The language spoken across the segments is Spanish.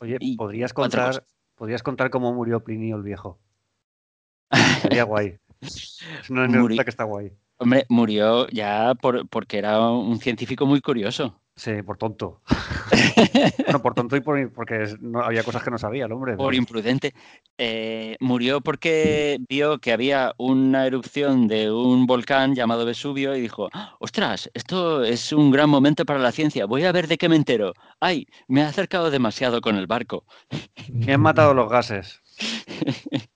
Oye, ¿podrías contar, ¿podrías contar cómo murió Plinio el viejo? Sería guay. Es una anécdota que está guay. Hombre, murió ya por, porque era un científico muy curioso. Sí, por tonto. bueno, por tonto y por, porque no, había cosas que no sabía el hombre. Por imprudente. Eh, murió porque vio que había una erupción de un volcán llamado Vesubio y dijo, ostras, esto es un gran momento para la ciencia, voy a ver de qué me entero. Ay, me he acercado demasiado con el barco. Me han matado los gases.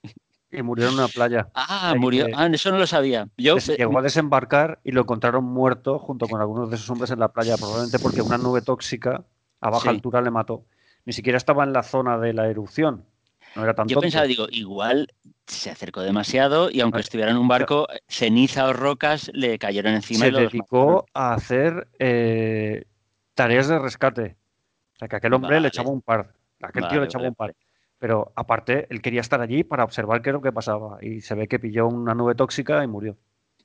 Y murió en una playa. Ah, murió. Ah, eso no lo sabía. Yo, llegó a desembarcar y lo encontraron muerto junto con algunos de sus hombres en la playa, probablemente porque una nube tóxica a baja altura le mató. Ni siquiera estaba en la zona de la erupción. No era tan Yo pensaba, digo, igual se acercó demasiado y aunque estuviera en un barco, ceniza o rocas le cayeron encima. Se y dedicó a hacer eh, tareas de rescate. O sea, que aquel hombre le echaba un par. Aquel tío le echaba un par. Pero aparte, él quería estar allí para observar qué es lo que pasaba. Y se ve que pilló una nube tóxica y murió.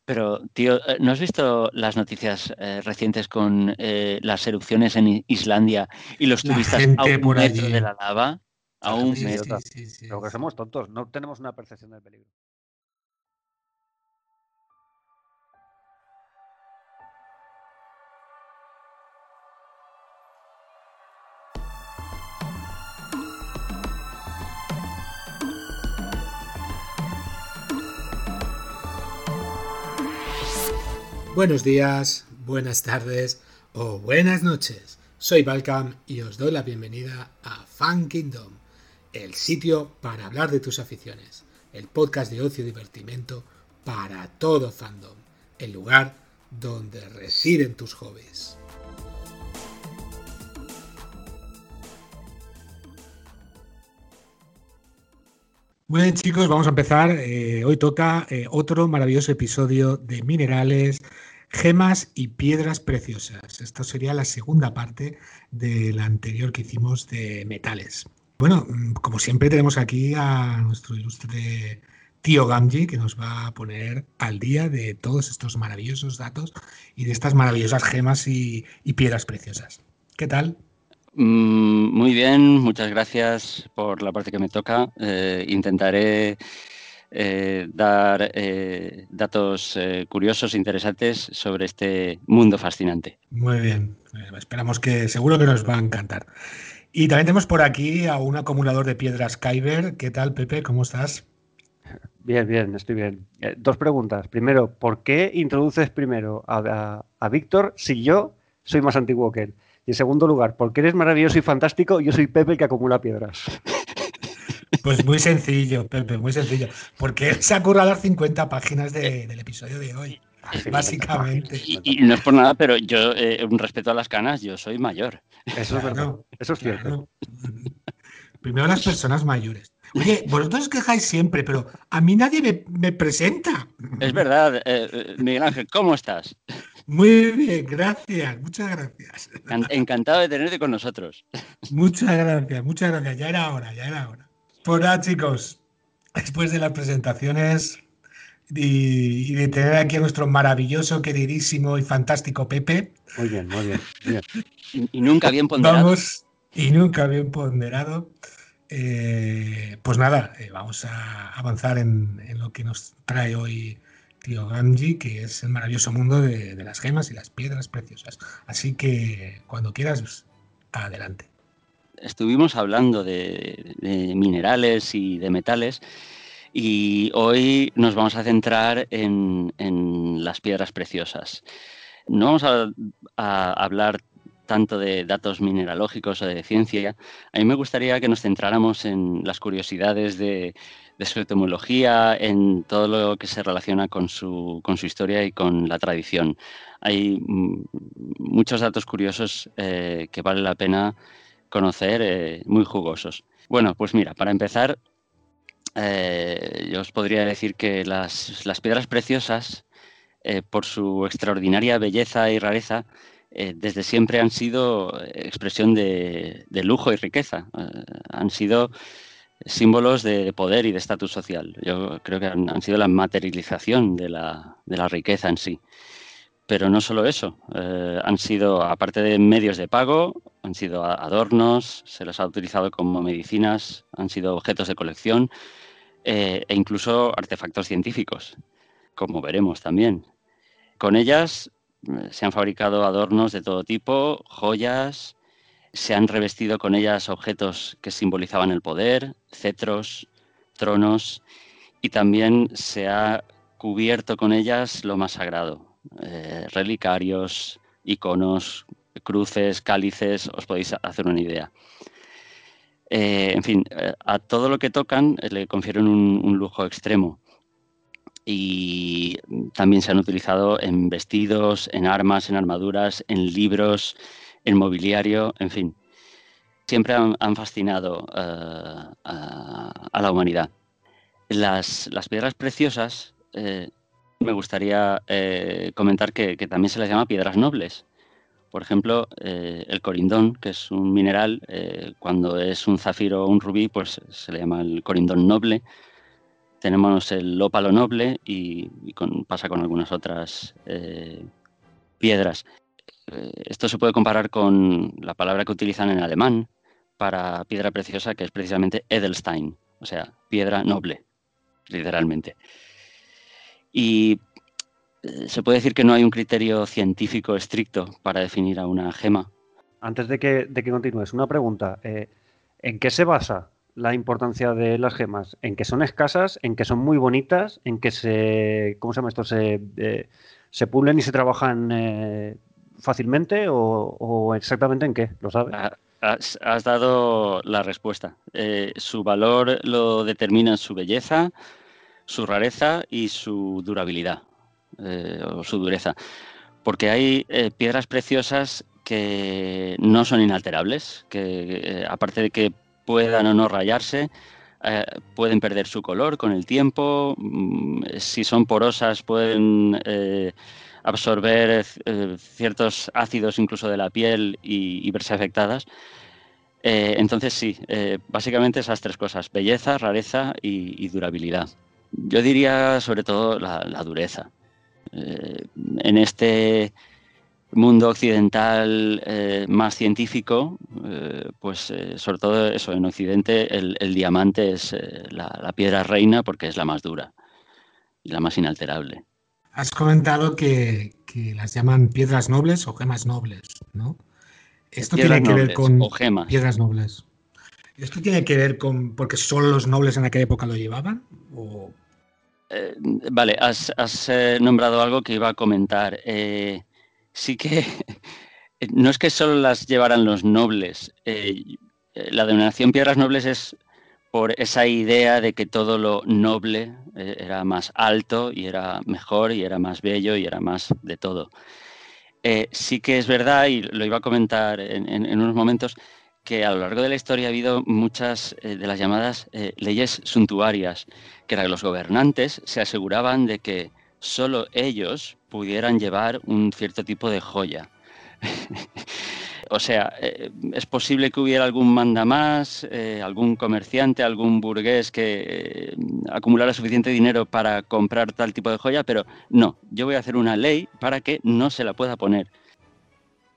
Pero, tío, eh, ¿no has visto las noticias eh, recientes con eh, las erupciones en Islandia y los turistas a un metro de la lava? A un metro. Pero que somos tontos, no tenemos una percepción del peligro. Buenos días, buenas tardes o buenas noches. Soy Balcam y os doy la bienvenida a Fan Kingdom, el sitio para hablar de tus aficiones, el podcast de ocio y divertimento para todo fandom, el lugar donde residen tus hobbies. Bueno chicos, vamos a empezar. Eh, hoy toca eh, otro maravilloso episodio de Minerales, Gemas y Piedras Preciosas. Esta sería la segunda parte de la anterior que hicimos de metales. Bueno, mm, como siempre tenemos aquí a nuestro ilustre tío Gamji que nos va a poner al día de todos estos maravillosos datos y de estas maravillosas gemas y piedras preciosas. ¿Qué tal? Mm, muy bien, muchas gracias por la parte que me toca. Eh, intentaré eh, dar eh, datos curiosos, interesantes sobre este mundo fascinante. Muy bien, esperamos que seguro que nos va a encantar. Y también tenemos por aquí a un acumulador de piedras Kyber. ¿Qué tal, Pepe? ¿Cómo estás? Bien, bien, estoy bien. dos preguntas. Primero, ¿por qué introduces primero a, a Víctor si yo soy más antiguo que él? Y en segundo lugar, porque eres maravilloso y fantástico, yo soy Pepe el que acumula piedras. Pues muy sencillo, Pepe, muy sencillo. Porque se ha currado las 50 páginas del episodio de hoy. Básicamente. Y, no es por nada, pero yo, eh, un respeto a las canas, yo soy mayor. Eso es verdad. Eso es cierto. Primero las personas mayores. Oye, vosotros os quejáis siempre, pero a mí nadie me, presenta. Es verdad, eh, eh, Miguel Ángel, ¿cómo estás? Muy bien, gracias, muchas gracias. Encantado de tenerte con nosotros. Muchas gracias, muchas gracias. Ya era hora, ya era hora. Pues nada, chicos, después de las presentaciones y, de tener aquí a nuestro maravilloso, queridísimo y fantástico Pepe. Muy bien, muy bien. Y, nunca bien ponderado. Vamos, y nunca bien ponderado. Eh, pues nada, eh, vamos a avanzar en, en, lo que nos trae hoy tío Gamji, que es el maravilloso mundo de, las gemas y las piedras preciosas. Así que cuando quieras, adelante. Estuvimos hablando de, minerales y de metales y hoy nos vamos a centrar en, las piedras preciosas. No vamos a, a hablar tanto de datos mineralógicos o de ciencia, a mí me gustaría que nos centráramos en las curiosidades de, de su etimología, en todo lo que se relaciona con su, con su historia y con la tradición. Hay mm, muchos datos curiosos eh, que vale la pena conocer, eh, muy jugosos. Bueno, pues mira, para empezar, eh, yo os podría decir que las, piedras preciosas, por su extraordinaria belleza y rareza, desde siempre han sido expresión de, de lujo y riqueza. han sido símbolos de poder y de estatus social. Yo creo que han, sido la materialización de la, riqueza en sí. Pero no solo eso, eh, han sido, aparte de medios de pago, han sido adornos, se los ha utilizado como medicinas, han sido objetos de colección eh, e incluso artefactos científicos, como veremos también. Con ellas eh, se han fabricado adornos de todo tipo, joyas, se han revestido con ellas objetos que simbolizaban el poder, cetros, tronos, y también se ha cubierto con ellas lo más sagrado, eh, relicarios, iconos, cruces, cálices, os podéis hacer una idea. Eh, en fin, eh, a todo lo que tocan le confieren un, lujo extremo y también se han utilizado en vestidos, en armas, en armaduras, en libros, en mobiliario, en fin. Siempre han, fascinado a, la humanidad. Las, piedras preciosas me gustaría eh, comentar que, también se les llama piedras nobles. Por ejemplo, eh, el corindón, que es un mineral, eh, cuando es un zafiro o un rubí, pues se le llama el corindón noble. Tenemos el ópalo noble y, pasa con algunas otras piedras. esto se puede comparar con la palabra que utilizan en alemán para piedra preciosa, que es precisamente Edelstein, o sea, piedra noble, literalmente. Y eh, se puede decir que no hay un criterio científico estricto para definir a una gema. Antes de que, de que continúes, una pregunta. Eh, ¿En qué se basa la importancia de las gemas? ¿En que son escasas? ¿En que son muy bonitas? ¿En que se, ¿cómo se llama esto? ¿Se, eh, se pulen y se trabajan fácilmente? O, exactamente en qué? ¿Lo sabes? Ah, has, dado la respuesta. su valor lo determina su belleza, su rareza y su durabilidad eh, o su dureza. Porque hay eh, piedras preciosas que no son inalterables, que eh, aparte de que puedan o no rayarse, pueden perder su color con el tiempo, mm, si son porosas pueden absorber ciertos ácidos incluso de la piel y, verse afectadas. entonces sí, básicamente esas tres cosas, belleza, rareza y durabilidad. Yo diría sobre todo la, dureza. Eh, en este mundo occidental eh, más científico, eh, pues sobre todo eso, en Occidente el, diamante es la, piedra reina porque es la más dura y la más inalterable. Has comentado que, las llaman piedras nobles o gemas nobles, ¿no? Esto tiene que ver con piedras nobles. ¿Esto tiene que ver con porque solo los nobles en aquella época lo llevaban? ¿O eh, vale, has, eh, nombrado algo que iba a comentar. Eh, sí que no es que solo las llevaran los nobles. la denominación piedras nobles es por esa idea de que todo lo noble era más alto y era mejor y era más bello y era más de todo. sí que es verdad, y lo iba a comentar en unos momentos, que a lo largo de la historia ha habido muchas de las llamadas leyes suntuarias, que eran los gobernantes se aseguraban de que solo ellos pudieran llevar un cierto tipo de joya. o sea, eh, es posible que hubiera algún mandamás, algún comerciante, algún burgués que acumulara suficiente dinero para comprar tal tipo de joya, pero no, yo voy a hacer una ley para que no se la pueda poner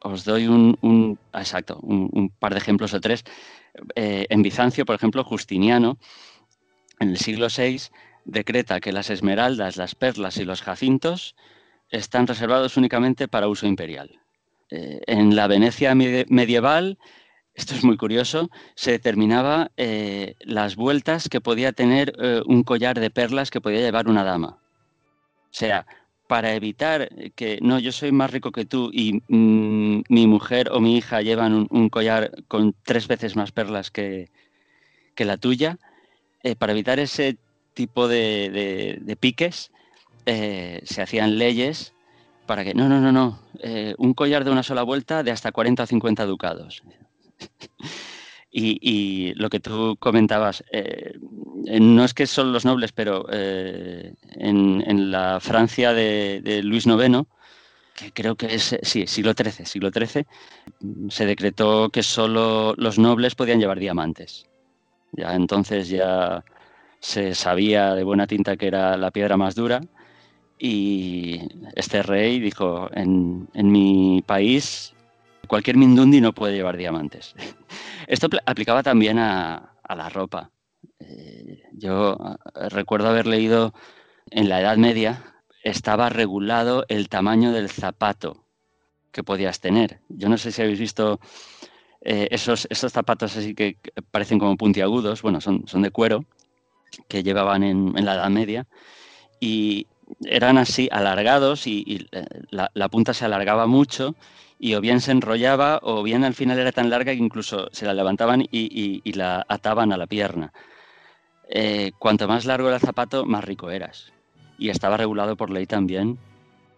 os doy un, exacto, un, par de ejemplos o tres. Eh, en Bizancio, por ejemplo, Justiniano, en el siglo VI, decreta que las esmeraldas, las perlas y los jacintos están reservados únicamente para uso imperial. Eh, en la Venecia medieval, esto es muy curioso, se determinaba eh, las vueltas que podía tener un collar de perlas que podía llevar una dama. O sea, para evitar que, no, yo soy más rico que tú y mm, mi mujer o mi hija llevan un, collar con tres veces más perlas que, la tuya, eh, para evitar ese tipo de, piques, eh, se hacían leyes para que, no, no, no, no, eh, un collar de una sola vuelta de hasta 40 o 50 ducados. Y, lo que tú comentabas, no es que son los nobles, pero en, la Francia de, Luis IX, que creo que es, sí, siglo XIII, siglo XIII, se decretó que solo los nobles podían llevar diamantes. Ya entonces ya se sabía de buena tinta que era la piedra más dura y este rey dijo, en, mi país cualquier mindundi no puede llevar diamantes. Esto aplicaba también a, la ropa. Eh, yo eh, recuerdo haber leído en la Edad Media, estaba regulado el tamaño del zapato que podías tener. Yo no sé si habéis visto eh, esos, esos zapatos así que parecen como puntiagudos, bueno, son, son de cuero, que llevaban en, la Edad Media, y eran así alargados y, eh, la, punta se alargaba mucho y o bien se enrollaba o bien al final era tan larga que incluso se la levantaban y, la ataban a la pierna. Eh, cuanto más largo era el zapato, más rico eras. Y estaba regulado por ley también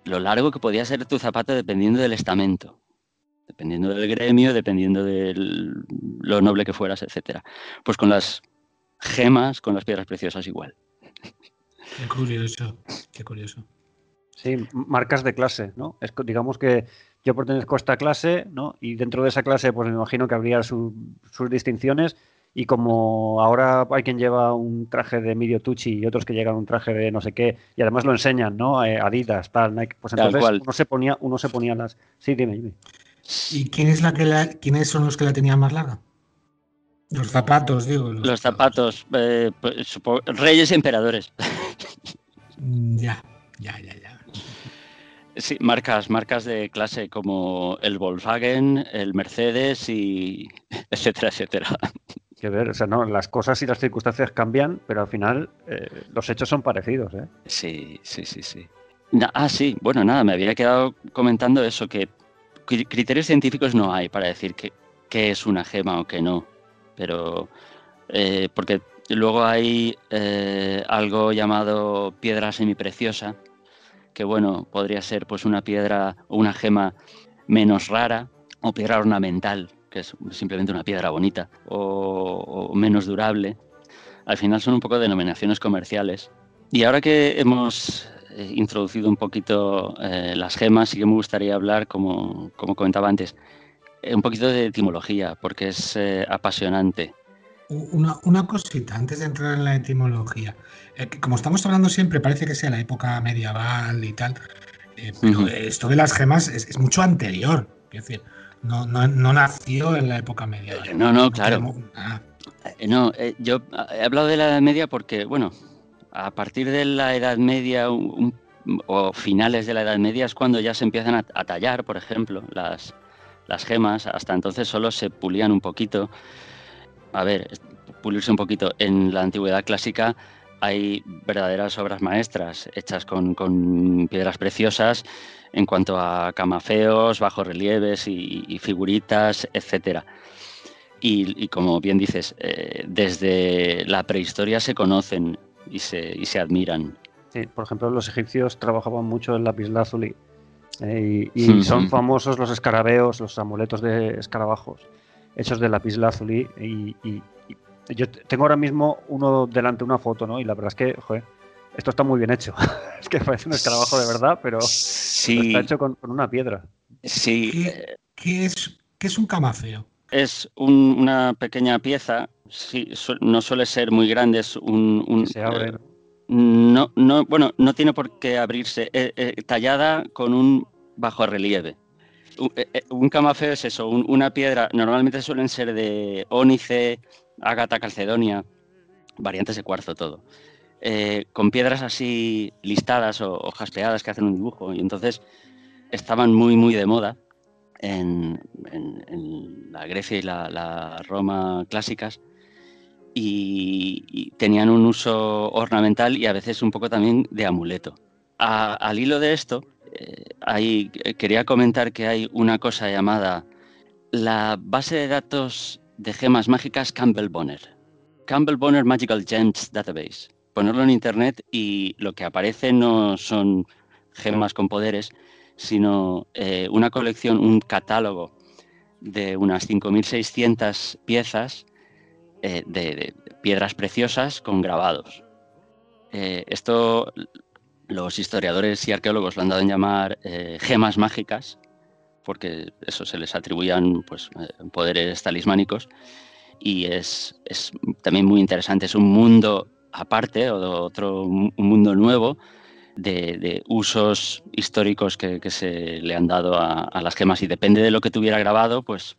lo largo que podía ser tu zapato dependiendo del estamento, dependiendo del gremio, dependiendo de lo noble que fueras, etc. Pues con las gemas, con las piedras preciosas igual. Qué curioso, qué curioso. Sí, marcas de clase, ¿no? Es, digamos que yo pertenezco a esta clase, ¿no? Y dentro de esa clase, pues me imagino que habría sus distinciones. Y como ahora hay quien lleva un traje de Midio Tucci y otros que llegan un traje de no sé qué, y además lo enseñan, ¿no? Eh, Adidas, tal, Nike. Pues entonces uno se ponía, uno se ponía las. Sí, dime, dime. ¿Y quién es la que la, quiénes son los que la tenían más larga? Los zapatos, digo. Los, zapatos, eh, pues, reyes y emperadores. Mm, ya, ya, ya, ya. Sí, marcas, marcas de clase como el Volkswagen, el Mercedes y etcétera, etcétera. Que ver, o sea, no, las cosas y las circunstancias cambian, pero al final eh, los hechos son parecidos, ¿eh? Sí, sí, sí, sí. ah, sí, bueno, nada, me había quedado comentando eso, que criterios científicos no hay para decir qué es una gema o qué no pero eh, porque luego hay eh, algo llamado piedra semipreciosa, que bueno, podría ser pues una piedra o una gema menos rara, o piedra ornamental, que es simplemente una piedra bonita, o, menos durable. Al final son un poco denominaciones comerciales. Y ahora que hemos introducido un poquito las gemas, sí que me gustaría hablar, como, como comentaba antes, eh, un poquito de etimología, porque es eh, apasionante. Una, cosita, antes de entrar en la etimología. Eh, como estamos hablando siempre, parece que sea la época medieval y tal, pero esto de las gemas es, mucho anterior. Es decir, no, nació en la época medieval. No, no, claro. No, yo he hablado de la Edad Media porque, bueno, a partir de la Edad Media o finales de la Edad Media es cuando ya se empiezan a tallar, por ejemplo, las, gemas, hasta entonces solo se pulían un poquito. A ver, pulirse un poquito. En la antigüedad clásica hay verdaderas obras maestras hechas con, piedras preciosas en cuanto a camafeos, bajos relieves y, figuritas, etc. Y, como bien dices, eh, desde la prehistoria se conocen y se, y se admiran. Sí, por ejemplo, los egipcios trabajaban mucho en lapislázuli eh, y, son famosos los escarabeos, los amuletos de escarabajos, hechos de lápiz lazuli. Y, y, yo tengo ahora mismo uno delante, una foto, ¿no? Y la verdad es que, joder, esto está muy bien hecho. es que parece un escarabajo de verdad, pero, está hecho con, una piedra. Sí. ¿Qué, es, qué es un camafeo? Es una pequeña pieza, sí, no suele ser muy grande, es un... se abre. Eh, no, no, bueno, no tiene por qué abrirse. Eh, eh, tallada con un bajo relieve. Un, camafeo es eso, una piedra, normalmente suelen ser de ónice, ágata, calcedonia, variantes de cuarzo, todo. con piedras así listadas o, jaspeadas que hacen un dibujo. Y entonces estaban muy, muy de moda en, la Grecia y la Roma clásicas y, tenían un uso ornamental y a veces un poco también de amuleto. al hilo de esto, eh, eh, quería comentar que hay una cosa llamada la base de datos de gemas mágicas Campbell Bonner. Campbell Bonner Magical Gems Database. Ponerlo en internet y lo que aparece no son gemas con poderes, sino eh, una colección, un catálogo de unas 5.600 piezas eh, de, piedras preciosas con grabados. Eh, esto los historiadores y arqueólogos lo han dado en llamar eh, gemas mágicas, porque eso se les atribuían pues, poderes talismánicos. Y es, también muy interesante, es un mundo aparte, otro un mundo nuevo, de, usos históricos que, se le han dado a, las gemas y depende de lo que tuviera grabado, pues,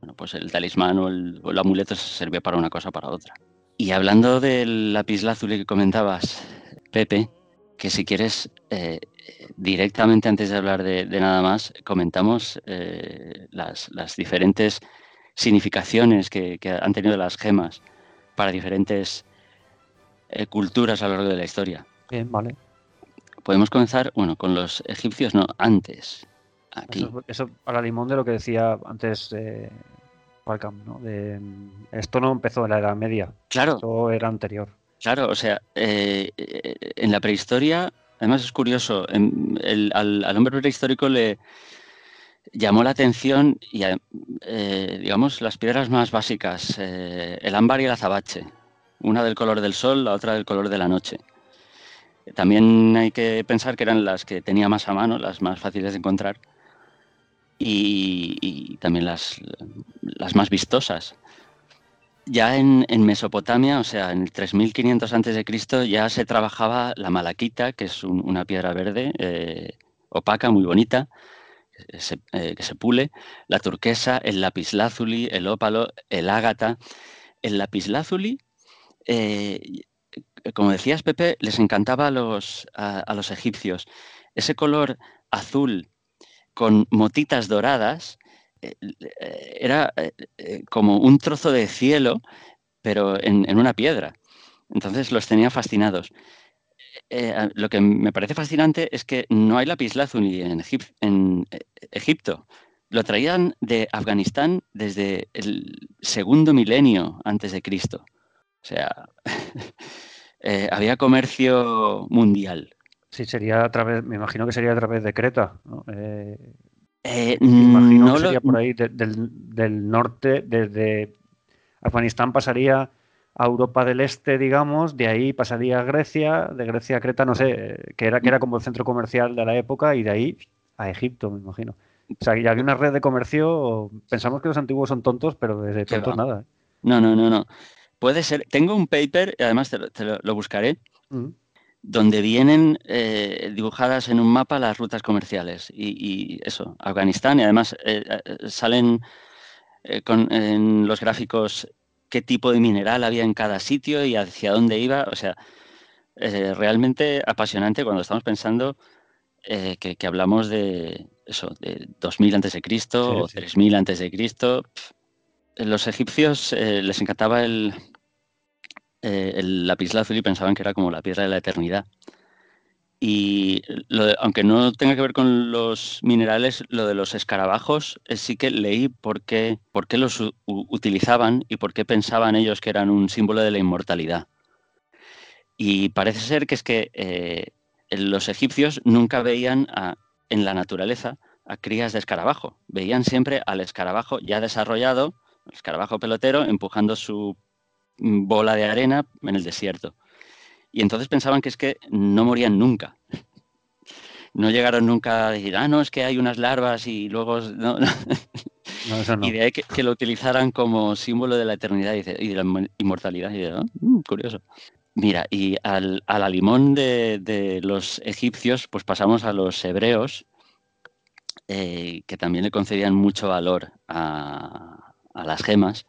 bueno, pues el talismán o el, amuleto se sirve para una cosa o para otra. Y hablando del lapislázuli que comentabas, Pepe, que si quieres, eh, directamente antes de hablar de, nada más, comentamos eh, las, diferentes significaciones que, han tenido las gemas para diferentes eh, culturas a lo largo de la historia. Bien, vale. Podemos comenzar, bueno, con los egipcios, no, antes. Aquí. Eso, a la limón de lo que decía antes eh, ¿no? De, esto no empezó en la Edad Media. Claro. Esto era anterior. Claro, o sea, eh, en la prehistoria, además es curioso, al, hombre prehistórico le llamó la atención, y, eh, digamos, las piedras más básicas, eh, el ámbar y el azabache, una del color del sol, la otra del color de la noche. También hay que pensar que eran las que tenía más a mano, las más fáciles de encontrar y, también las, las, más vistosas. Ya en, Mesopotamia, o sea, en el 3500 a.C., ya se trabajaba la malaquita, que es una piedra verde eh, opaca, muy bonita, eh, que se pule, la turquesa, el lapislázuli, el ópalo, el ágata. El lapislázuli eh, como decías, Pepe, les encantaba los, a, los egipcios. Ese color azul con motitas doradas eh, eh, era como un trozo de cielo, pero en, una piedra. Entonces los tenía fascinados. lo que me parece fascinante es que no hay lapislázuli en, en Egipto. Lo traían de Afganistán desde el segundo milenio antes de Cristo. O sea, Eh, había comercio mundial. Sí, sería a través, me imagino que sería a través de Creta. ¿no? Eh, eh, me imagino que sería por ahí del, norte, desde Afganistán pasaría a Europa del Este, digamos, de ahí pasaría a Grecia, de Grecia a Creta, no sé, que era, que era como el centro comercial de la época, y de ahí a Egipto, me imagino. O sea, ya había una red de comercio, pensamos que los antiguos son tontos, pero desde tontos nada. No, no, no, no. Puede ser. Tengo un paper, además te lo, buscaré, mm. Donde vienen eh, dibujadas en un mapa las rutas comerciales. Y, eso, Afganistán, y además eh, eh, salen con, en los gráficos qué tipo de mineral había en cada sitio y hacia dónde iba. O sea, realmente apasionante cuando estamos pensando que, hablamos de eso, de 2000 antes de Cristo o 3000 antes de Cristo los egipcios les encantaba el, eh, el lapislázuli, pensaban que era como la piedra de la eternidad. Y aunque no tenga que ver con los minerales, lo de los escarabajos, eh, sí que leí por qué, por qué los utilizaban y por qué pensaban ellos que eran un símbolo de la inmortalidad. Y parece ser que es que los egipcios nunca veían en la naturaleza a crías de escarabajo, veían siempre al escarabajo ya desarrollado, el escarabajo pelotero empujando su bola de arena en el desierto. Y entonces pensaban que es que no morían nunca. No llegaron nunca a decir, ah, no, es que hay unas larvas y luego... No, Y de ahí que, lo utilizaran como símbolo de la eternidad y de, la inmortalidad. Y ah, mm, curioso. Mira, y al, a la limón de, los egipcios, pues pasamos a los hebreos, eh, que también le concedían mucho valor a, a las gemas.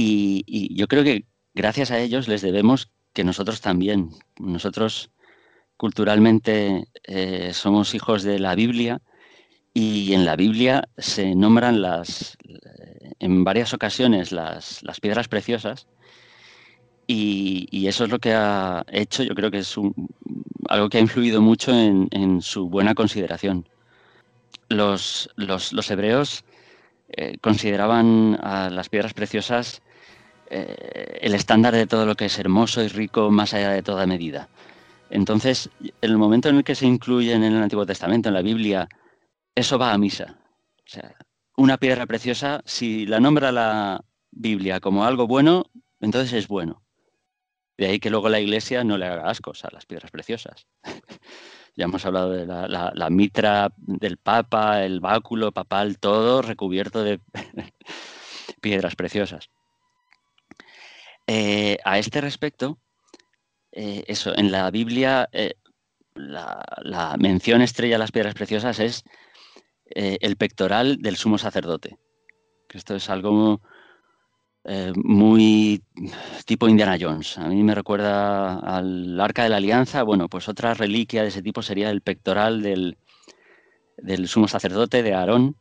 Y, yo creo que gracias a ellos les debemos que nosotros también, nosotros culturalmente eh, somos hijos de la Biblia y en la Biblia se nombran las, en varias ocasiones las, piedras preciosas y, eso es lo que ha hecho, yo creo que es algo que ha influido mucho en, su buena consideración. Los, los, los hebreos eh, consideraban a las piedras preciosas eh, el estándar de todo lo que es hermoso y rico más allá de toda medida. Entonces, en el momento en el que se incluyen en el Antiguo Testamento, en la Biblia, eso va a misa. O sea, una piedra preciosa, si la nombra la Biblia como algo bueno, entonces es bueno. De ahí que luego la Iglesia no le haga ascos a las piedras preciosas. Ya hemos hablado de la, mitra del Papa, el báculo papal, todo recubierto de piedras preciosas. Eh, a este respecto, eh, eso, en la Biblia, eh, la, mención estrella de las piedras preciosas es el pectoral del sumo sacerdote. Esto es algo muy tipo Indiana Jones. A mí me recuerda al Arca de la Alianza. Bueno, pues otra reliquia de ese tipo sería el pectoral del, sumo sacerdote de Aarón,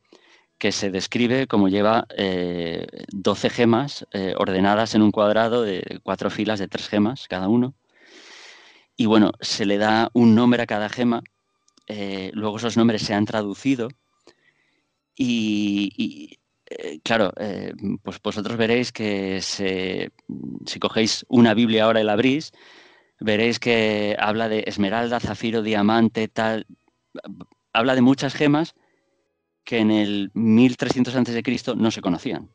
que se describe como lleva 12 eh, gemas ordenadas en un cuadrado de cuatro filas de tres gemas cada uno. Y bueno, se le da un nombre a cada gema, eh, luego esos nombres se han traducido y, eh, claro, eh, pues vosotros veréis que si cogéis una Biblia ahora y la abrís, veréis que habla de esmeralda, zafiro, diamante, tal, habla de muchas gemas que en el 1300 a.C. no se conocían.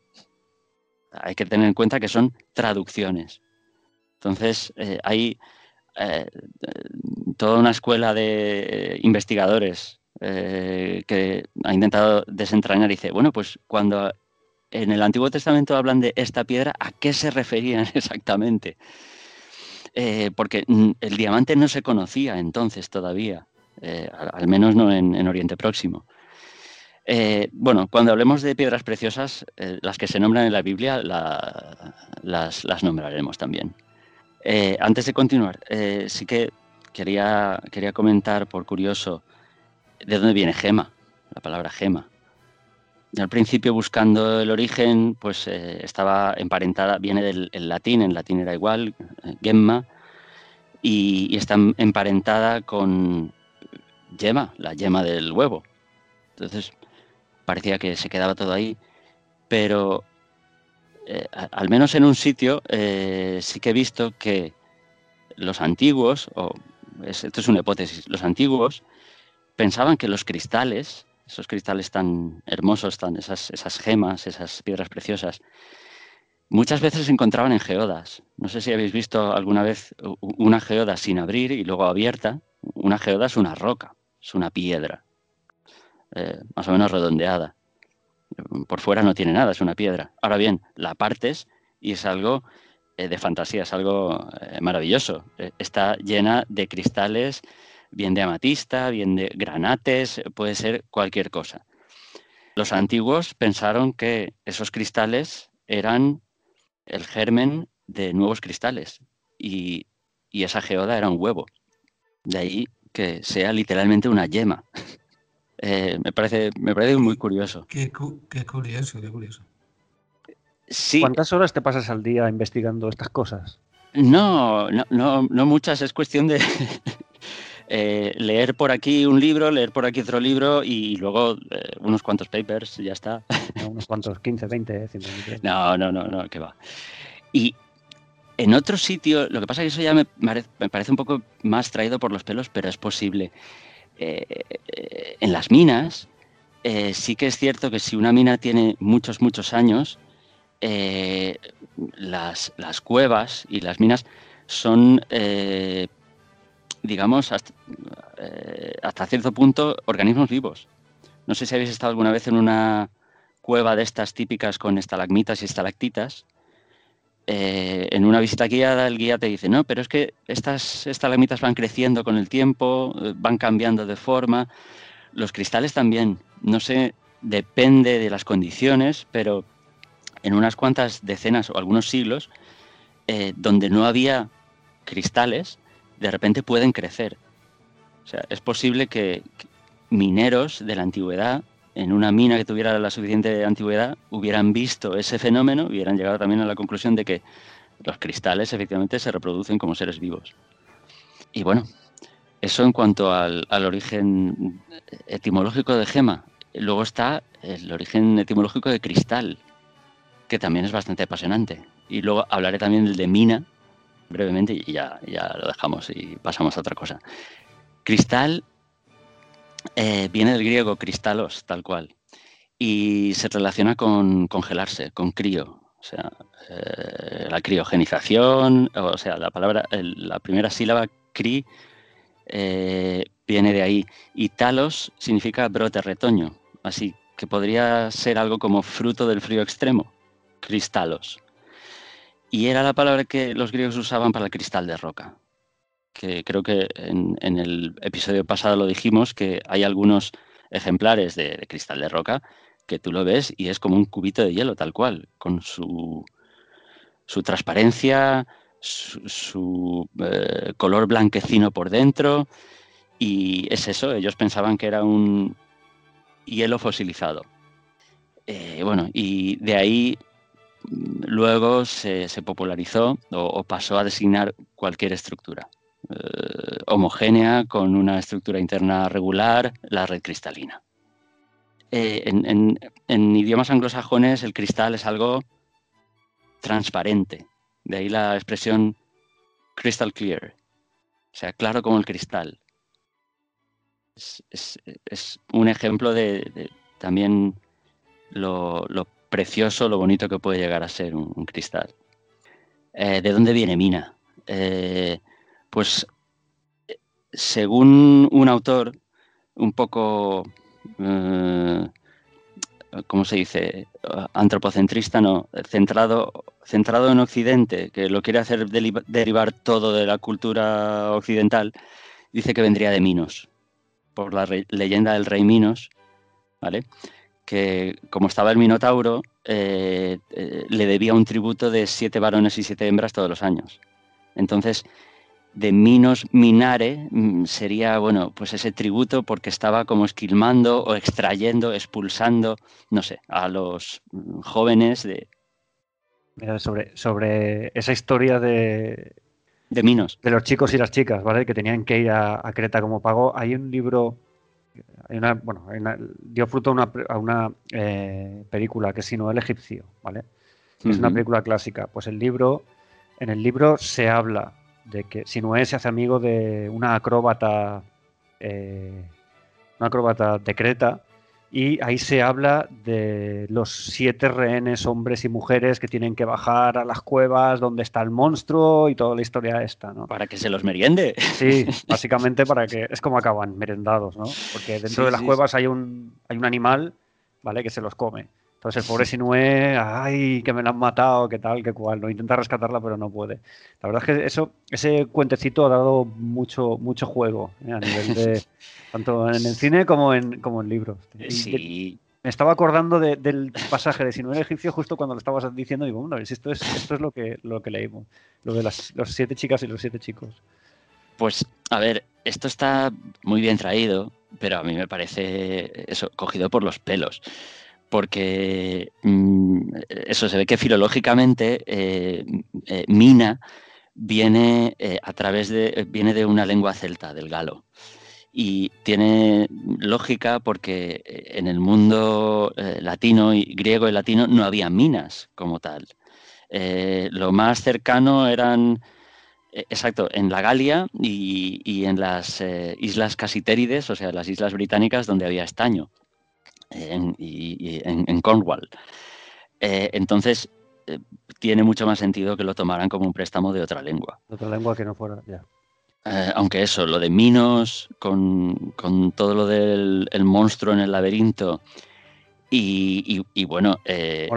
Hay que tener en cuenta que son traducciones. Entonces, hay eh, toda una escuela de investigadores eh, que ha intentado desentrañar y dice, bueno, pues cuando en el Antiguo Testamento hablan de esta piedra, ¿a qué se referían exactamente? Eh, porque el diamante no se conocía entonces todavía, al menos no en, Oriente Próximo. Bueno, cuando hablemos de piedras preciosas, las que se nombran en la Biblia las nombraremos también. Eh, antes de continuar, eh, sí que quería, quería comentar, por curioso, de dónde viene gema, la palabra gema. Al principio, buscando el origen, pues eh, estaba emparentada, viene del latín, en latín era igual, gemma, y, y, está emparentada con yema, la yema del huevo. Entonces, parecía que se quedaba todo ahí, pero eh, al menos en un sitio, eh, sí que he visto que los antiguos, o esto es una hipótesis, los antiguos pensaban que los cristales, esos cristales tan hermosos, tan, esas, esas gemas, esas piedras preciosas, muchas veces se encontraban en geodas. No sé si habéis visto alguna vez una geoda sin abrir y luego abierta. Una geoda es una roca, es una piedra, eh, más o menos redondeada. Por fuera no tiene nada, es una piedra. Ahora bien, la partes y es algo eh, de fantasía, es algo eh, maravilloso. Está llena de cristales, bien de amatista, bien de granates, puede ser cualquier cosa. Los antiguos pensaron que esos cristales eran el germen de nuevos cristales y, y esa geoda era un huevo. De ahí que sea literalmente una yema. Eh, me, parece, me parece muy curioso. Qué, curioso, qué curioso. ¿Cuántas horas te pasas al día investigando estas cosas? No, no, no, muchas. Es cuestión de eh, leer por aquí un libro, leer por aquí otro libro y luego eh, unos cuantos papers, ya está. unos cuantos, 15, 20, 120. No, no, no, no, que va. Y en otro sitio, lo que pasa es que eso ya me, me parece un poco más traído por los pelos, pero es posible. Eh, en las minas, eh, sí que es cierto que si una mina tiene muchos, muchos años, eh, las, cuevas y las minas son, digamos, hasta, cierto punto organismos vivos. No sé si habéis estado alguna vez en una cueva de estas típicas con estalagmitas y estalactitas, eh, en una visita guiada el guía te dice, no, pero es que estas estalagmitas van creciendo con el tiempo, eh, van cambiando de forma. Los cristales también, no sé, depende de las condiciones, pero en unas cuantas decenas o algunos siglos, eh, donde no había cristales, de repente pueden crecer. O sea, es posible que mineros de la antigüedad en una mina que tuviera la suficiente antigüedad, hubieran visto ese fenómeno y hubieran llegado también a la conclusión de que los cristales efectivamente se reproducen como seres vivos. Y bueno, eso en cuanto al, origen etimológico de gema. Luego está el origen etimológico de cristal, que también es bastante apasionante. Y luego hablaré también del de mina, brevemente, y ya, ya lo dejamos y pasamos a otra cosa. Cristal eh, viene del griego cristalos, tal cual, y se relaciona con congelarse, con crío, o sea, eh, la criogenización, o sea, la palabra, la primera sílaba cri eh, viene de ahí, y talos significa brote, retoño, así que podría ser algo como fruto del frío extremo, cristalos. Y era la palabra que los griegos usaban para el cristal de roca. Que creo que en, el episodio pasado lo dijimos, que hay algunos ejemplares de, cristal de roca que tú lo ves y es como un cubito de hielo, tal cual, con su, su transparencia, su, eh, color blanquecino por dentro. Y es eso, ellos pensaban que era un hielo fosilizado. Eh, bueno, y de ahí mm, luego se, popularizó o, pasó a designar cualquier estructura. Eh, homogénea con una estructura interna regular, la red cristalina. en, idiomas anglosajones el cristal es algo transparente, de ahí la expresión crystal clear, o sea, claro como el cristal. Es, un ejemplo de, también lo, precioso, lo bonito que puede llegar a ser un, cristal. Eh, ¿De dónde viene Mina? Eh, pues según un autor un poco eh, ¿cómo se dice? Antropocentrista, no, centrado, centrado en Occidente, que lo quiere hacer derivar todo de la cultura occidental, dice que vendría de Minos, por la leyenda del rey Minos, ¿vale? Que como estaba el Minotauro, eh, eh, le debía un tributo de siete varones y siete hembras todos los años. Entonces, de Minos Minare mm, sería, bueno, pues ese tributo porque estaba como esquilmando o extrayendo, expulsando, no sé, a los mm, jóvenes de... sobre, sobre esa historia de... De Minos. De los chicos y las chicas, ¿vale? Que tenían que ir a, Creta como pago. Hay un libro, hay una, bueno, dio fruto a una, a una eh, película que es Sino el egipcio, ¿vale? Es una película clásica. Pues el libro, en el libro se habla de que Sinué se hace amigo de una acróbata, eh, una acróbata de Creta, y ahí se habla de los siete rehenes, hombres y mujeres, que tienen que bajar a las cuevas donde está el monstruo y toda la historia esta, ¿no? Para que se los meriende. Sí, básicamente para que es como acaban merendados, ¿no? Porque dentro de las cuevas hay un hay un animal, ¿vale? Que se los come. Entonces el pobre Sinué, ay, que me la han matado, que tal, que cual, no intenta rescatarla pero no puede. La verdad es que eso, ese cuentecito ha dado mucho, mucho juego ¿eh? a nivel de tanto en el cine como en, como en libros. Sí. me estaba acordando del pasaje de Sinué egipcio justo cuando lo estabas diciendo, digo, bueno, esto es, esto es lo que, lo que leímos, lo de las los siete chicas y los siete chicos. Pues, a ver, esto está muy bien traído, pero a mí me parece eso, cogido por los pelos porque mm, eso se ve que filológicamente eh, eh, mina viene eh, a través de viene de una lengua celta, del galo. Y tiene lógica porque en el mundo latino y griego y latino no había minas como tal. lo más cercano eran Exacto, en la Galia y, en las islas Casitérides, o sea, las islas británicas donde había estaño en, y, en, Cornwall. Eh, entonces, eh, tiene mucho más sentido que lo tomaran como un préstamo de otra lengua. otra lengua que no fuera, ya. Eh, aunque eso, lo de Minos, con, todo lo del monstruo en el laberinto y, bueno, el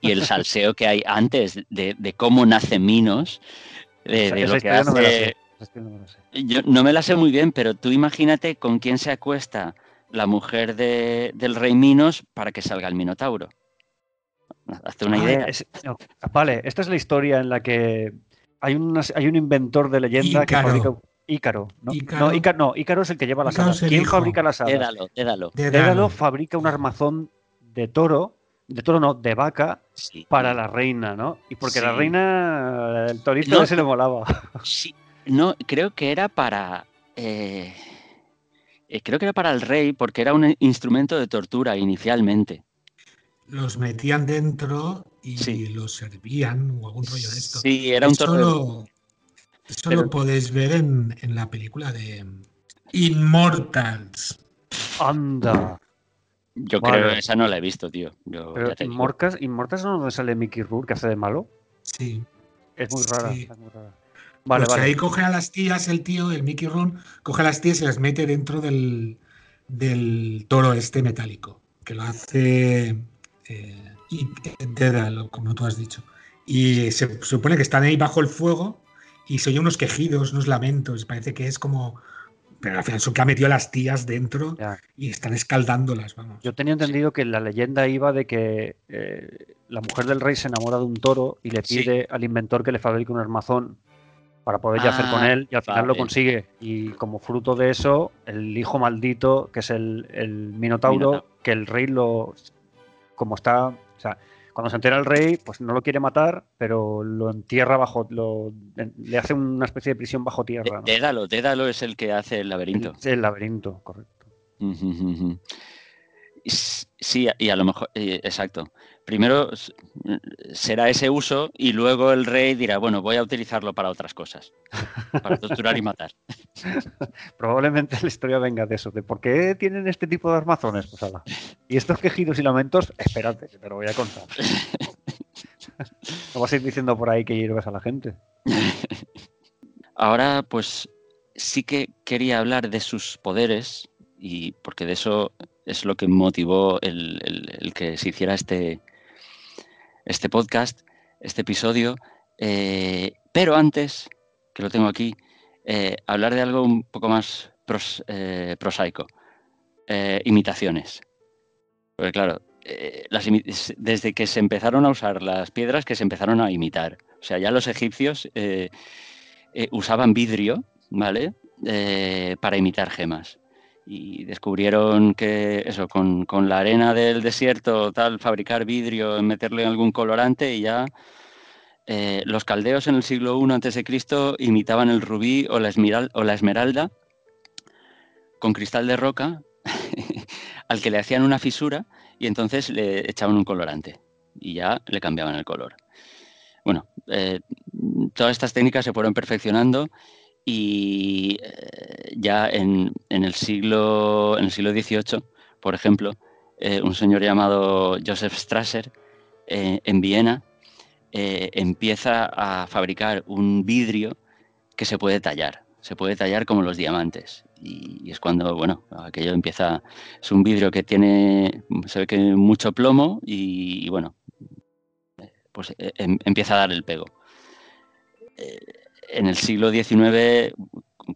y el salseo que hay antes de, cómo nace Minos, de, lo que hace... Yo no me la sé muy bien, pero tú imagínate con quién se acuesta la mujer del rey Minos para que salga el Minotauro. Hazte una idea. vale, esta es la historia en la que hay, hay un inventor de leyenda que fabrica. Ícaro, ¿no? No, Ícaro, es el que lleva las alas. ¿Quién fabrica las alas? Dédalo, Dédalo. Dédalo fabrica un armazón de toro, de toro no, de vaca, para la reina, ¿no? Y porque la reina, el torito no, se le molaba. Sí, no, creo que era para. Eh, eh, creo que era para el rey porque era un instrumento de tortura inicialmente. Los metían dentro y los servían o algún rollo de esto. Sí, era un torneo. Eso lo podéis ver en, la película de Immortals. Anda. Yo creo que esa no la he visto, tío. Pero Immortals, ¿Immortals no donde sale Mickey Rourke que hace de malo? Sí. Es muy rara. Es muy rara. Vale, pues ahí coge a las tías el tío, el Mickey Roon, coge a las tías y las mete dentro del, toro este metálico, que lo hace eh, como tú has dicho. Y se supone que están ahí bajo el fuego y se oye unos quejidos, unos lamentos, parece que es como... Pero al final son que ha metido las tías dentro y están escaldándolas, vamos. Yo tenía entendido que la leyenda iba de que eh, la mujer del rey se enamora de un toro y le pide al inventor que le fabrique un armazón para poder yacer con ah, él y al final lo consigue. Y como fruto de eso, el hijo maldito, que es el, Minotauro, que el rey lo... como está... O sea, cuando se entera el rey, pues no lo quiere matar, pero lo entierra bajo, lo, le hace una especie de prisión bajo tierra. Dédalo, Dédalo es el que hace el laberinto. El, el laberinto, correcto. Sí, y a lo mejor, eh, exacto primero será ese uso y luego el rey dirá, bueno, voy a utilizarlo para otras cosas, para torturar y matar. Probablemente la historia venga de eso, de por qué tienen este tipo de armazones. Pues Y estos quejidos y lamentos, espérate, te lo voy a contar. No vas a ir diciendo por ahí que hierves a la gente. Ahora, pues sí que quería hablar de sus poderes, y porque de eso es lo que motivó el que se hiciera este, este podcast, este episodio. Eh, pero antes, que lo tengo aquí, eh, hablar de algo un poco más eh, prosaico. imitaciones. Porque claro, desde que se empezaron a usar las piedras, que se empezaron a imitar. O sea, ya los egipcios usaban vidrio, ¿vale? para imitar gemas y descubrieron que eso, con, la arena del desierto, tal, fabricar vidrio, meterle algún colorante y ya eh, los caldeos en el siglo I a.C. imitaban el rubí o la, o la esmeralda con cristal de roca al que le hacían una fisura y entonces le echaban un colorante y ya le cambiaban el color. Bueno, eh, todas estas técnicas se fueron perfeccionando y eh, ya en, el siglo, en el siglo XVIII, por ejemplo, eh, un señor llamado Joseph Strasser eh, en Viena empieza a fabricar un vidrio que se puede tallar, se puede tallar como los diamantes. Y, es cuando, bueno, aquello empieza, es un vidrio que tiene, se ve que mucho plomo y, bueno, pues em, empieza a dar el pego en el siglo XIX,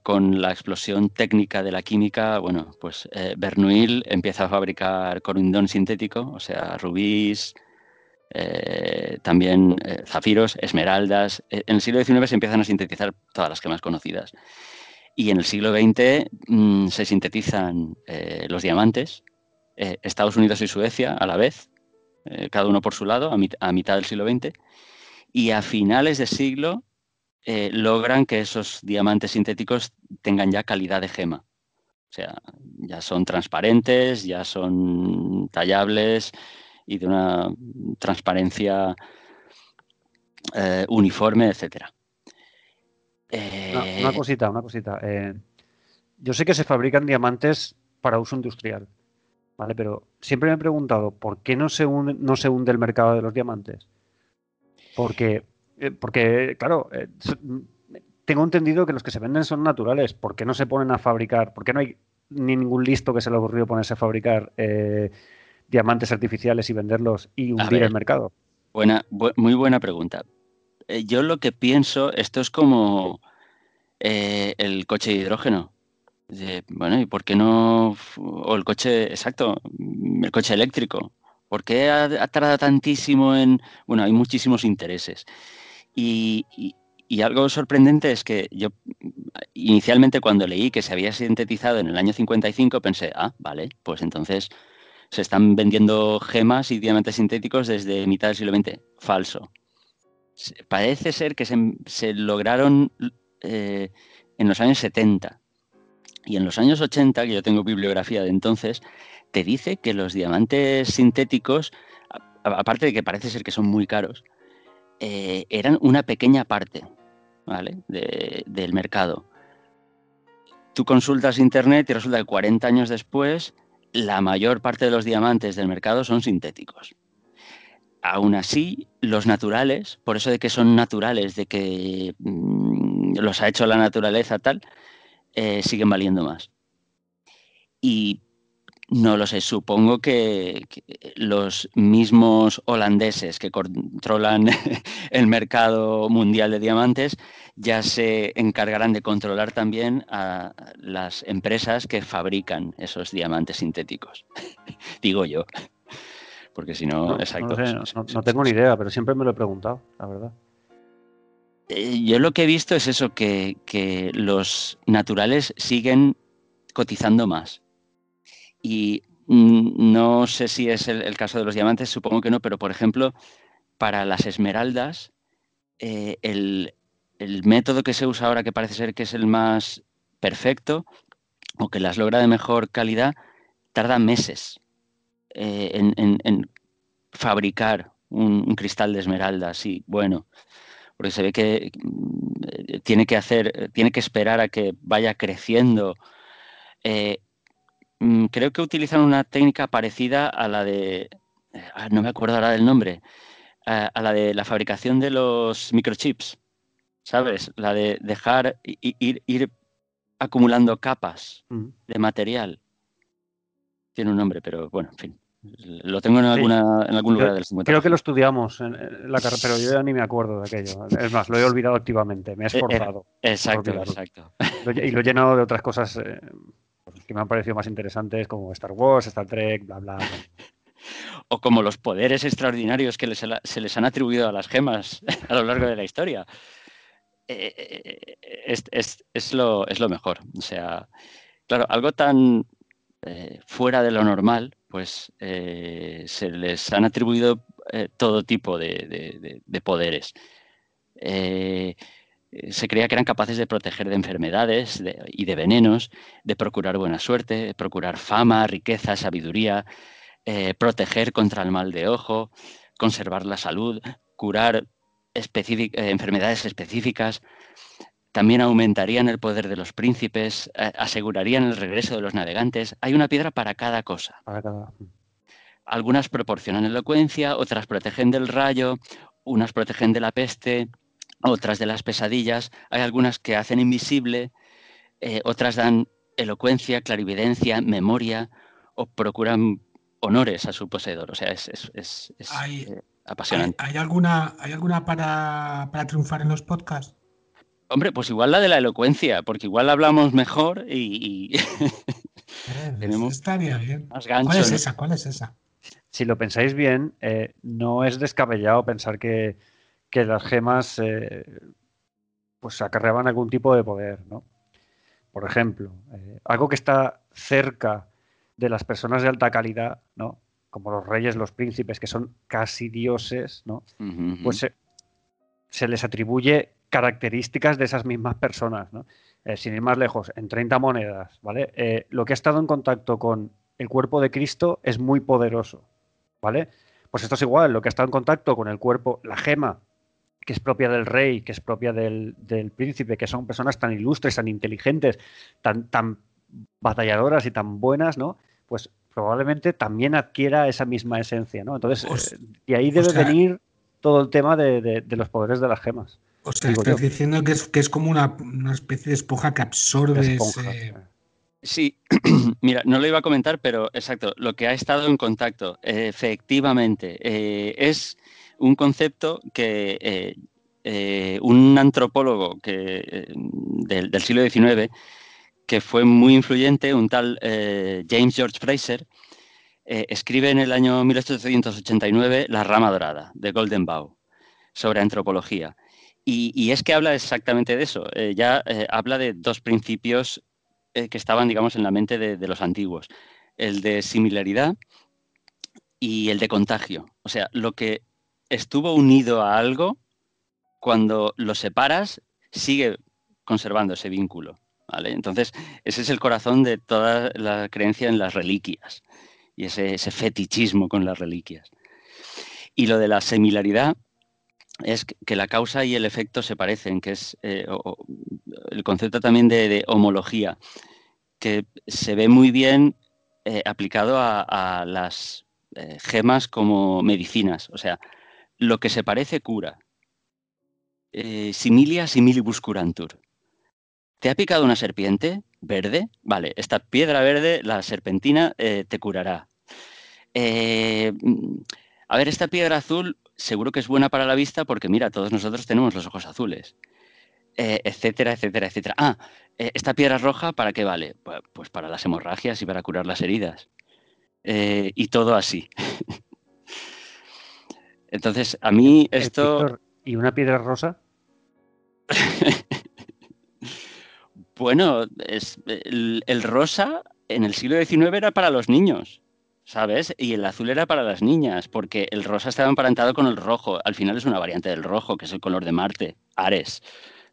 con la explosión técnica de la química, bueno, pues eh, Bernoulli empieza a fabricar corindón sintético, o sea, rubíes, eh, también eh, zafiros, esmeraldas. En el siglo XIX se empiezan a sintetizar todas las gemas conocidas. Y en el siglo XX mm, se sintetizan los diamantes, Estados Unidos y Suecia a la vez, cada uno por su lado, a, mitad del siglo XX. Y a finales de siglo eh, logran que esos diamantes sintéticos tengan ya calidad de gema. O sea, ya son transparentes, ya son tallables y de una transparencia eh, uniforme, etc. una, cosita, una cosita. Eh, yo sé que se fabrican diamantes para uso industrial, ¿vale? Pero siempre me he preguntado por qué no se, no se hunde el mercado de los diamantes. Porque eh, porque, claro, eh, tengo entendido que los que se venden son naturales. ¿Por qué no se ponen a fabricar? ¿Por qué no hay ni ningún listo que se le ocurrió ponerse a fabricar eh, diamantes artificiales y venderlos y hundir el mercado? Buena, muy buena pregunta. yo lo que pienso, esto es como el coche de hidrógeno. bueno, ¿y por qué no? O el coche, exacto, el coche eléctrico. ¿Por qué ha, tardado tantísimo en...? Bueno, hay muchísimos intereses. Y, algo sorprendente es que yo inicialmente cuando leí que se había sintetizado en el año 55 pensé, ah, vale, pues entonces se están vendiendo gemas y diamantes sintéticos desde mitad del siglo XX. Falso. Parece ser que se, lograron eh, en los años 70. Y en los años 80, que yo tengo bibliografía de entonces, te dice que los diamantes sintéticos, aparte de que parece ser que son muy caros, eh, eran una pequeña parte ¿vale? del mercado. Tú consultas Internet y resulta que 40 años después la mayor parte de los diamantes del mercado son sintéticos. Aún así, los naturales, por eso de que son naturales, de que mm, los ha hecho la naturaleza tal, eh, siguen valiendo más. Y No lo sé, supongo que, los mismos holandeses que controlan el mercado mundial de diamantes ya se encargarán de controlar también a las empresas que fabrican esos diamantes sintéticos. Digo yo. Porque si no, exacto. No, tengo ni idea, pero siempre me lo he preguntado, la verdad. Eh, yo lo que he visto es eso, que, que los naturales siguen cotizando más y no sé si es el, caso de los diamantes, supongo que no, pero por ejemplo, para las esmeraldas, eh, el, método que se usa ahora, que parece ser que es el más perfecto o que las logra de mejor calidad, tarda meses eh, en, fabricar un, cristal de esmeralda así, bueno, porque se ve que mm, tiene que hacer, tiene que esperar a que vaya creciendo. Eh, creo que utilizan una técnica parecida a la de, ah, no me acuerdo ahora del nombre, a, la de la fabricación de los microchips, ¿sabes? La de dejar ir, ir acumulando capas de material. Tiene un nombre, pero bueno, en fin. Lo tengo en, alguna, en algún lugar del 50. Creo que lo estudiamos en la carrera, pero yo ya ni me acuerdo de aquello. Es más, lo he olvidado activamente, me he eh, eh, esforzado. exacto, exacto. Y lo he llenado de otras cosas eh, que me han parecido más interesantes como Star Wars, Star Trek, bla, bla. o como los poderes extraordinarios que se les han atribuido a las gemas a lo largo de la historia. Eh, eh, es, lo, mejor. O sea, claro, algo tan eh, fuera de lo normal, pues se les han atribuido todo tipo de poderes. Eh, se creía que eran capaces de proteger de enfermedades y de venenos, de procurar buena suerte, de procurar fama, riqueza, sabiduría, eh, proteger contra el mal de ojo, conservar la salud, curar eh, enfermedades específicas. También aumentarían el poder de los príncipes, asegurarían el regreso de los navegantes. Hay una piedra para cada cosa. Algunas proporcionan elocuencia, otras protegen del rayo, unas protegen de la peste, otras de las pesadillas, hay algunas que hacen invisible, eh, otras dan elocuencia, clarividencia, memoria o procuran honores a su poseedor. O sea, es, es, eh, apasionante. ¿hay, alguna, ¿Hay alguna para, triunfar en los podcasts? Hombre, pues igual la de la elocuencia, porque igual hablamos mejor y, eh, tenemos estaría bien. más gancho. ¿Cuál es esa? ¿Cuál es esa? Si lo pensáis bien, no es descabellado pensar que, que las gemas eh, pues acarreaban algún tipo de poder, ¿no? Por ejemplo, eh, algo que está cerca de las personas de alta calidad, ¿no? Como los reyes, los príncipes, que son casi dioses, ¿no? Pues se, les atribuye características de esas mismas personas, ¿no? Eh, sin ir más lejos, en 30 monedas, ¿vale? lo que ha estado en contacto con el cuerpo de Cristo es muy poderoso, ¿vale? Pues esto es igual, lo que ha estado en contacto con el cuerpo, la gema que es propia del rey, que es propia del, príncipe, que son personas tan ilustres, tan inteligentes, tan, tan batalladoras y tan buenas, ¿no? Pues probablemente también adquiera esa misma esencia, ¿no? Entonces, pues, eh, de ahí debe venir todo el tema de, los poderes de las gemas. O sea, estás diciendo que es, que es como una, especie de esponja que absorbe Sí, mira, no lo iba a comentar, pero exacto, lo que ha estado en contacto, efectivamente, eh, es un concepto que eh, eh, un antropólogo que, eh, del, siglo XIX, que fue muy influyente, un tal James George Fraser, escribe en el año 1889 La rama dorada, de Golden Bough, sobre antropología. Y, es que habla exactamente de eso. ya habla de dos principios que estaban, digamos, en la mente de, de los antiguos. El de similaridad y el de contagio. O sea, lo que estuvo unido a algo, cuando lo separas, sigue conservando ese vínculo. ¿vale? Entonces, ese es el corazón de toda la creencia en las reliquias y ese, fetichismo con las reliquias. Y lo de la similaridad es que la causa y el efecto se parecen, que es eh, el concepto también de, homología, que se ve muy bien eh, aplicado a, las eh, gemas como medicinas. O sea, lo que se parece cura. Eh, similia similibus curantur. ¿Te ha picado una serpiente? verde, vale, esta piedra verde, la serpentina, eh, te curará. Eh, a ver, esta piedra azul seguro que es buena para la vista porque, mira, todos nosotros tenemos los ojos azules, etcétera, etcétera, etcétera. Ah, esta piedra roja, ¿para qué vale? Pues para las hemorragias y para curar las heridas. y todo así. Entonces, a mí esto... ¿Y una piedra rosa? Bueno, es, el, rosa en el siglo XIX era para los niños, ¿sabes? Y el azul era para las niñas, porque el rosa estaba emparentado con el rojo. Al final es una variante del rojo, que es el color de Marte, Ares,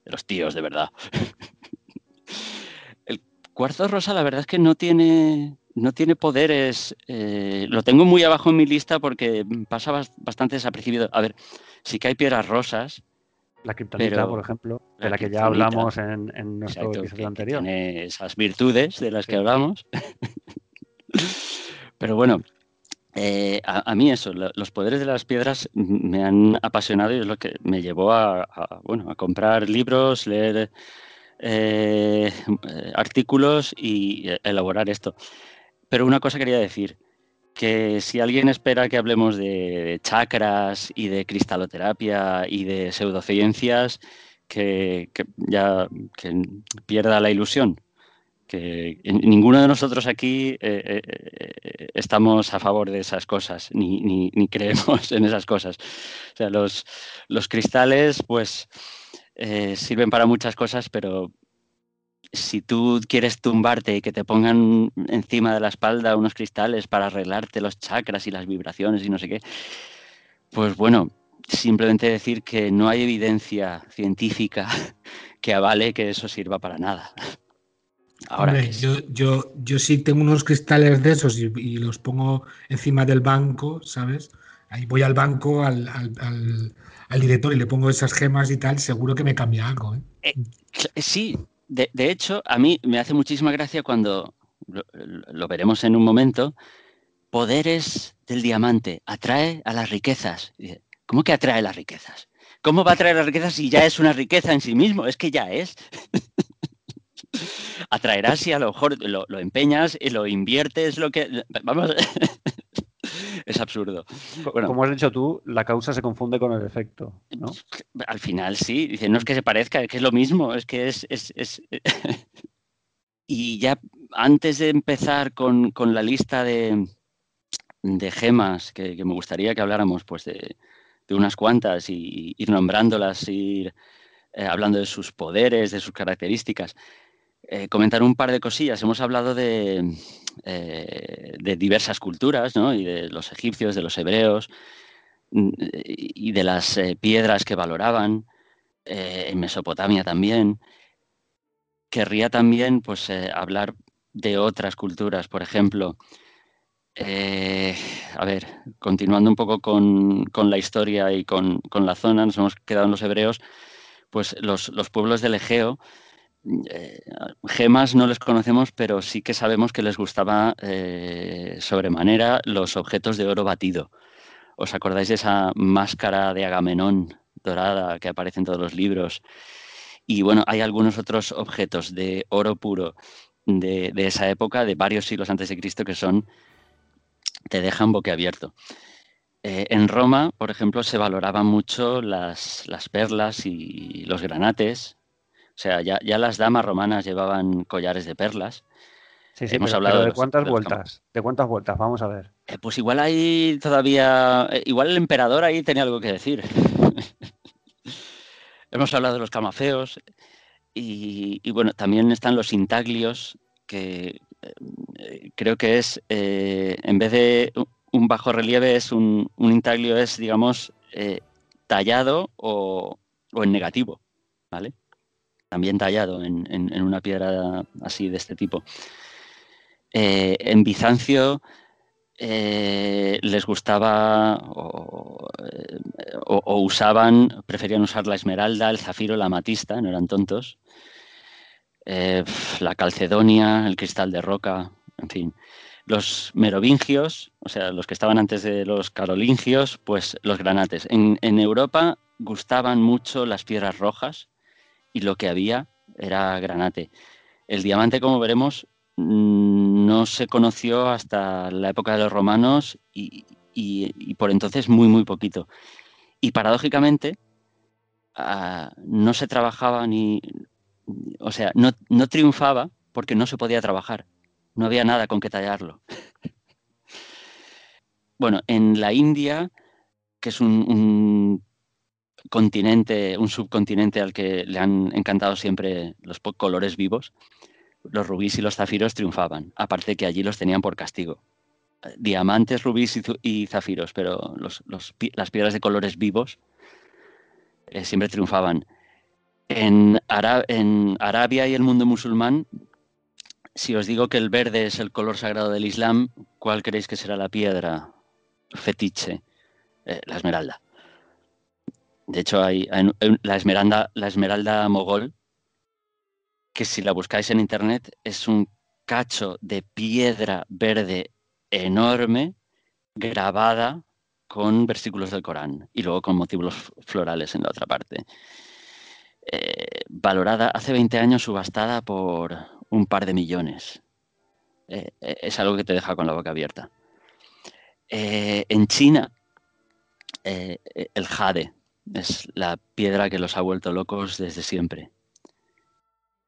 de los tíos, de verdad. el cuarzo rosa, la verdad es que no tiene, no tiene poderes. Eh, lo tengo muy abajo en mi lista porque pasa bastante desapercibido. A ver, sí que hay piedras rosas, la criptonita, por ejemplo, de la, que ya hablamos en, nuestro episodio anterior. tiene esas virtudes de las que hablamos. Pero bueno, eh, a, mí eso, los poderes de las piedras me han apasionado y es lo que me llevó a, bueno, a comprar libros, leer eh, artículos y elaborar esto. Pero una cosa quería decir, que si alguien espera que hablemos de chakras y de cristaloterapia y de pseudociencias, que, ya pierda la ilusión. Que ninguno de nosotros aquí eh, eh, eh, estamos a favor de esas cosas, ni, creemos en esas cosas. O sea, los, los cristales, pues, sirven para muchas cosas, pero si tú quieres tumbarte y que te pongan encima de la espalda unos cristales para arreglarte los chakras y las vibraciones y no sé qué, pues bueno, simplemente decir que no hay evidencia científica que avale que eso sirva para nada. Ahora yo, yo, yo sí tengo unos cristales de esos y, los pongo encima del banco, ¿sabes? Ahí voy al banco, al, director y le pongo esas gemas y tal, seguro que me cambia algo. ¿eh? Eh, sí, de, hecho, a mí me hace muchísima gracia cuando, lo, veremos en un momento, poderes del diamante, atrae a las riquezas. ¿Cómo que atrae las riquezas? ¿Cómo va a atraer las riquezas si ya es una riqueza en sí mismo? Es que ya es. Atraerás si a lo mejor lo, lo, empeñas y lo inviertes, lo que... Vamos, es absurdo. Como has dicho tú, la causa se confunde con el efecto, Al final sí, dice, no es que se parezca, es que es lo mismo, es que es... y ya antes de empezar con, la lista de, gemas que, me gustaría que habláramos, pues de, unas cuantas y ir nombrándolas, ir eh, hablando de sus poderes, de sus características. Eh, comentar un par de cosillas. Hemos hablado de, eh, de diversas culturas, ¿no? y de los egipcios, de los hebreos, mm, y de las eh, piedras que valoraban, en Mesopotamia también. Querría también pues, hablar de otras culturas, por ejemplo. a ver, continuando un poco con, la historia y con, la zona, nos hemos quedado en los hebreos, pues los, los pueblos del Egeo eh, gemas no les conocemos, pero sí que sabemos que les gustaba eh, sobremanera los objetos de oro batido. ¿Os acordáis de esa máscara de Agamenón dorada que aparece en todos los libros? Y bueno, hay algunos otros objetos de oro puro de, esa época, de varios siglos antes de Cristo, que son, te dejan boquiabierto. Eh, en Roma, por ejemplo, se valoraban mucho las, las perlas y los granates, o sea, ya, las damas romanas llevaban collares de perlas. Sí, sí, Hemos hablado de, cuántas vueltas. ¿De cuántas vueltas? Vamos a ver. Eh, pues igual hay todavía. Eh, igual el emperador ahí tenía algo que decir. Hemos hablado de los camafeos. Y, bueno, también están los intaglios, que eh, creo que es, en vez de un bajo relieve, es un, intaglio, es, digamos, tallado o, o en negativo. ¿Vale? También tallado en, una piedra así de este tipo. Eh, en Bizancio eh, les gustaba eh, o, usaban, preferían usar la esmeralda, el zafiro, la amatista, no eran tontos. la calcedonia, el cristal de roca, en fin. Los merovingios, o sea, los que estaban antes de los carolingios, pues los granates. En, en Europa gustaban mucho las piedras rojas, y lo que había era granate. El diamante, como veremos, mm, no se conoció hasta la época de los romanos y, por entonces muy, muy poquito. Y paradójicamente, ah, no se trabajaba ni, o sea, no, triunfaba porque no se podía trabajar. No había nada con que tallarlo. bueno, en la India, que es un, continente, un subcontinente al que le han encantado siempre los colores vivos, los rubíes y los zafiros triunfaban, aparte que allí los tenían por castigo. Diamantes, rubíes y, zafiros, pero las piedras de colores vivos eh, siempre triunfaban. En, Arabia y el mundo musulmán, si os digo que el verde es el color sagrado del Islam, ¿cuál creéis que será la piedra fetiche? Eh, la esmeralda. De hecho, hay, la, esmeralda, la esmeralda mogol, que si la buscáis en internet es un cacho de piedra verde enorme grabada con versículos del Corán y luego con motivos florales en la otra parte. Eh, valorada hace 20 años, subastada por un par de millones. Eh, eh, es algo que te deja con la boca abierta. en China, el jade es la piedra que los ha vuelto locos desde siempre.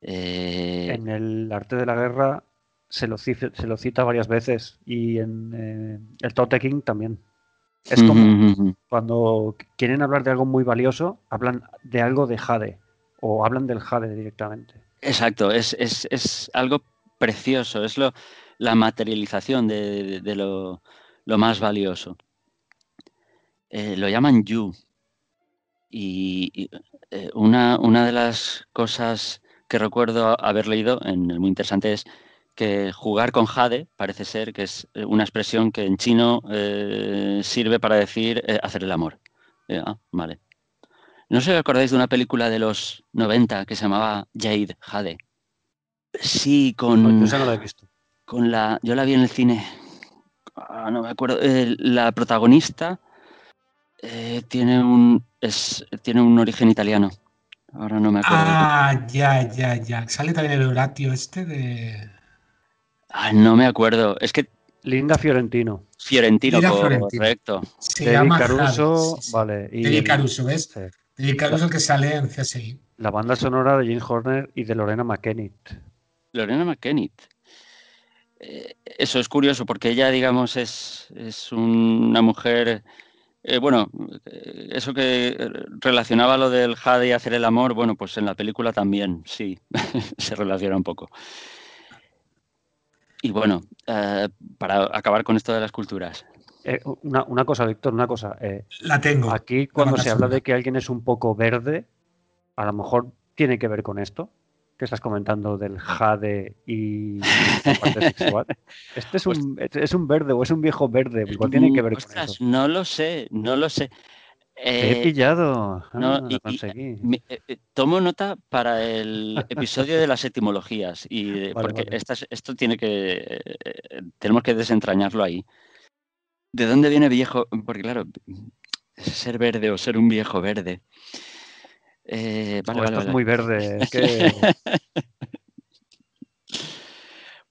en el arte de la guerra se lo, se lo cita varias veces y en el Tote King también. Es como cuando quieren hablar de algo muy valioso, hablan de algo de jade o hablan del jade directamente. Exacto, es, algo precioso, es lo, la materialización de, lo, más valioso. Eh, lo llaman yu. Y, eh, una, una, de las cosas que recuerdo haber leído en el muy interesante es que jugar con jade parece ser que es eh, una expresión que en chino sirve para decir hacer el amor. Ah, vale. ¿No sé si acordáis de una película de los 90 que se llamaba Jade, Jade? Sí, con. yo no la he visto. Con la. Yo la vi en el cine. Ah, no me acuerdo. Eh, la protagonista eh, tiene un. Es, tiene un origen italiano. Ahora no me acuerdo. Ah, ya, ya, ya. Sale también el Horatio este de. Ah, no me acuerdo. Es que. Linda Fiorentino. Fiorentino, correcto. Se llama Caruso, vale. Y Caruso, ¿ves? Y Carlos el que sale en CSI. La banda sonora de Jane Horner y de Lorena McKennitt. Lorena McKennitt. Eh, eso es curioso porque ella, digamos, es, una mujer. Eh, bueno, eh, eso que relacionaba lo del Jade y hacer el amor, bueno, pues en la película también, sí, se relaciona un poco. Y bueno, para acabar con esto de las culturas, eh, una, cosa, Víctor, una cosa. Eh, la tengo. Aquí, cuando se habla de que alguien es un poco verde, a lo mejor tiene que ver con esto que estás comentando del jade y la parte sexual. Este es un, pues es un verde o es un viejo verde, igual tiene que ver con eso. No lo sé, no lo sé. he eh, pillado. Ah, lo conseguí. tomo nota para el episodio de las etimologías y porque esto tiene que tenemos que desentrañarlo ahí. ¿De dónde viene viejo? Porque claro, ser verde o ser un viejo verde. Eh, vale, es muy verde.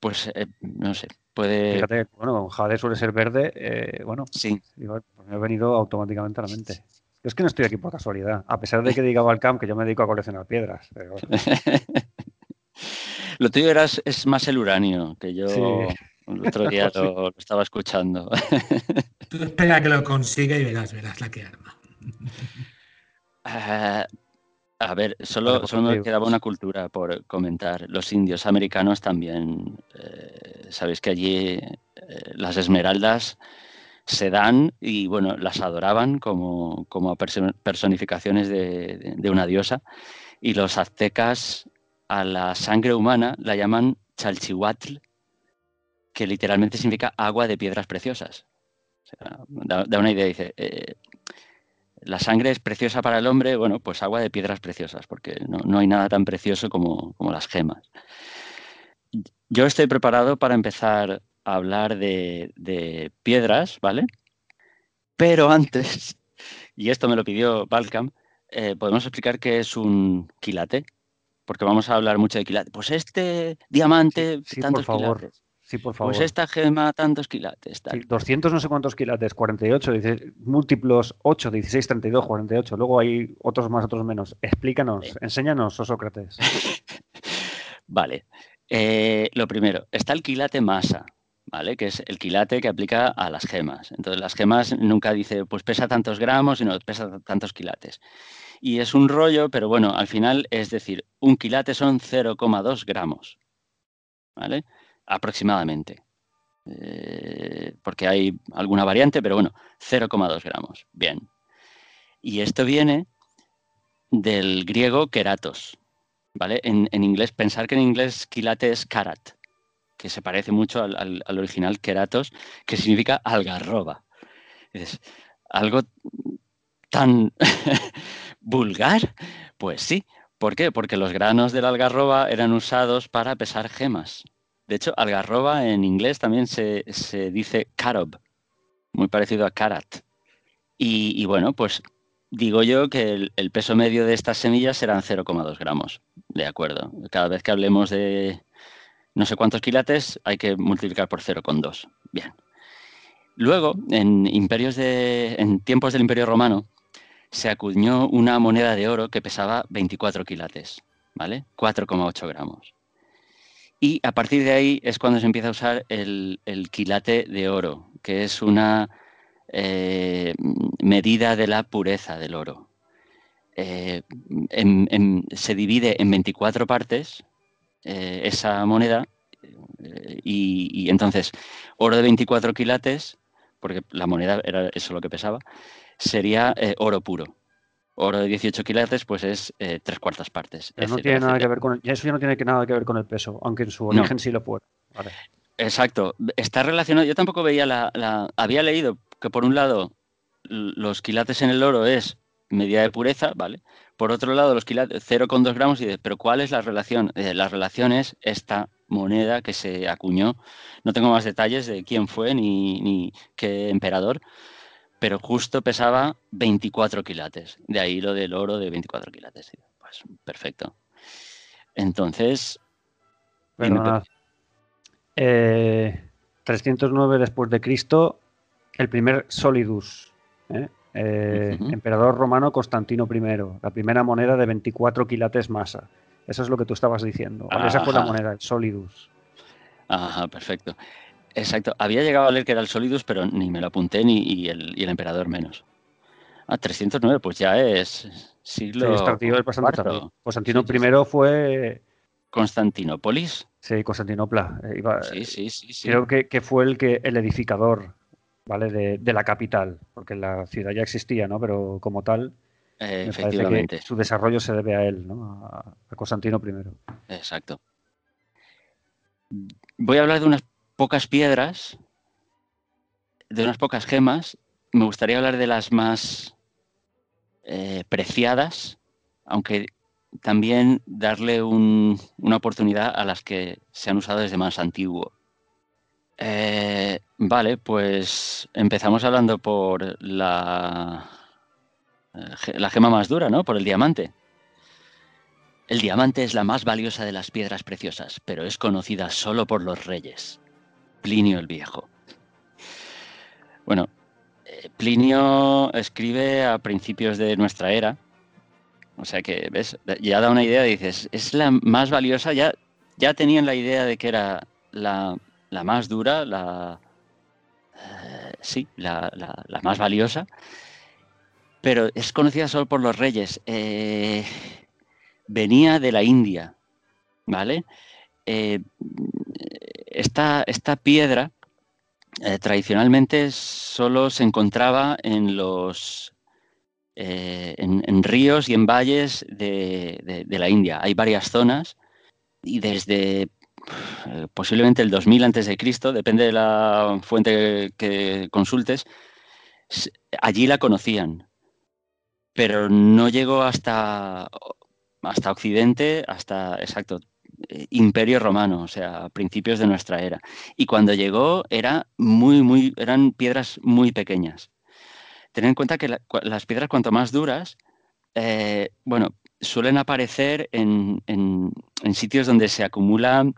pues eh, no sé, puede. Fíjate, bueno, Jade suele ser verde. Eh, bueno, sí. Pues me ha venido automáticamente a la mente. Es que no estoy aquí por casualidad, a pesar de que diga Valcam que yo me dedico a coleccionar piedras. Lo tuyo era, es más el uranio, que yo el otro día lo, estaba escuchando. Tú espera que lo consiga y verás, verás la que arma. Eh, a ver, solo, pues me quedaba una cultura por comentar. Los indios americanos también, eh, sabéis que allí eh, las esmeraldas se dan y bueno, las adoraban como, personificaciones de, de, una diosa. Y los aztecas a la sangre humana la llaman chalchihuatl, que literalmente significa agua de piedras preciosas. da, una idea, dice, eh, la sangre es preciosa para el hombre, bueno, pues agua de piedras preciosas, porque no, hay nada tan precioso como, las gemas. Yo estoy preparado para empezar a hablar de, piedras, ¿vale? Pero antes, y esto me lo pidió Balcam, eh, podemos explicar qué es un quilate. porque vamos a hablar mucho de quilates. Pues este diamante, Sí, tantos por favor. quilates. Sí, por favor. Pues esta gema, tantos quilates. tal. Sí, 200 no sé cuántos quilates, 48, dice, múltiplos 8, 16, 32, 48. Luego hay otros más, otros menos. Explícanos, Sí. enséñanos, oh Sócrates. Vale. Eh, lo primero, está el quilate masa, ¿vale? Que es el quilate que aplica a las gemas. Entonces, las gemas nunca dice, pues pesa tantos gramos, sino pesa tantos quilates. Y es un rollo, pero bueno, al final es decir, un quilate son 0,2 gramos, ¿vale? Aproximadamente. Eh, porque hay alguna variante, pero bueno, 0,2 gramos. Bien. Y esto viene del griego keratos, ¿vale? En, en inglés, pensar que en inglés quilate es karat, que se parece mucho al, al- al original keratos, que significa algarroba. Es algo tan vulgar, pues sí. ¿Por qué? Porque los granos de la algarroba eran usados para pesar gemas. De hecho, algarroba en inglés también se, se dice carob, muy parecido a carat. Y, bueno, pues digo yo que el, el peso medio de estas semillas serán 0,2 gramos. De acuerdo. Cada vez que hablemos de no sé cuántos quilates, hay que multiplicar por 0,2. Bien. Luego, en, imperios de, en tiempos del Imperio Romano, se acuñó una moneda de oro que pesaba 24 quilates, ¿vale? 4,8 gramos. Y a partir de ahí es cuando se empieza a usar el, quilate de oro, que es una eh, medida de la pureza del oro. Eh, se divide en 24 partes eh, esa moneda eh, y, entonces oro de 24 quilates, porque la moneda era eso lo que pesaba, sería oro puro. Oro de 18 quilates, pues es eh, tres cuartas partes. Pero no etcétera, tiene nada que etcétera. ver con el- eso ya no tiene que nada que ver con el peso, aunque en su No. origen sí lo. Vale. Exacto. Está relacionado. Yo tampoco veía la, la- Había leído que por un lado los quilates en el oro es medida de pureza, ¿vale? Por otro lado, los quilates 0,2 gramos y de, pero ¿cuál es la relación? Eh, la relación es esta moneda que se acuñó. No tengo más detalles de quién fue ni, ni qué emperador, pero justo pesaba 24 quilates. De ahí lo del oro de 24 quilates. Pues perfecto. Entonces, dime, Perdonad. Pepe. Eh, 309 después de Cristo, el primer Solidus, ¿eh? Eh, emperador romano Constantino I, la primera moneda de 24 quilates masa. Eso es lo que tú estabas diciendo. Esa fue la moneda, el Solidus. Ajá, perfecto. Exacto. Había llegado a leer que era el Solidus, pero ni me lo apunté ni y el, y el emperador menos. Ah, 309, pues ya es Sí, siglo este tío es bastante tardío. Constantino Sí, sí, sí. I fue. Constantinópolis. Sí, Constantinopla. eh, iba- Sí, sí, sí, sí. Creo que, que fue el que el edificador ¿vale? de, de la capital, porque la ciudad ya existía, ¿no? Pero como tal, Eh, efectivamente. que su desarrollo se debe a él, ¿no? A, a Constantino I. Exacto. Voy a hablar de unas pocas piedras, de unas pocas gemas. Me gustaría hablar de las más eh, preciadas, aunque también darle un- una oportunidad a las que se han usado desde más antiguo. Eh, vale, pues empezamos hablando por la, eh, la gema más dura, ¿no? Por el diamante. El diamante es la más valiosa de las piedras preciosas, pero es conocida solo por los reyes. Plinio el Viejo. Bueno, eh, Plinio escribe a principios de nuestra era, o sea que, ¿ves? Ya da una idea, dices, es la más valiosa, ya, ya tenían la idea de que era la, la más dura, la... eh, sí, la, la- más valiosa, pero es conocida solo por los reyes. Eh, venía de la India, ¿vale? Esta, piedra eh, tradicionalmente solo se encontraba en los eh, en, ríos y en valles de, la India. Hay varias zonas y desde eh, posiblemente el 2000 antes de Cristo, depende de la fuente que consultes, allí la conocían, pero no llegó hasta hasta Occidente, hasta, exacto, Imperio Romano, o sea, principios de nuestra era. Y cuando llegó era muy, muy, eran piedras muy pequeñas. Ten en cuenta que las piedras cuanto más duras, eh, bueno, suelen aparecer en, sitios donde se acumulan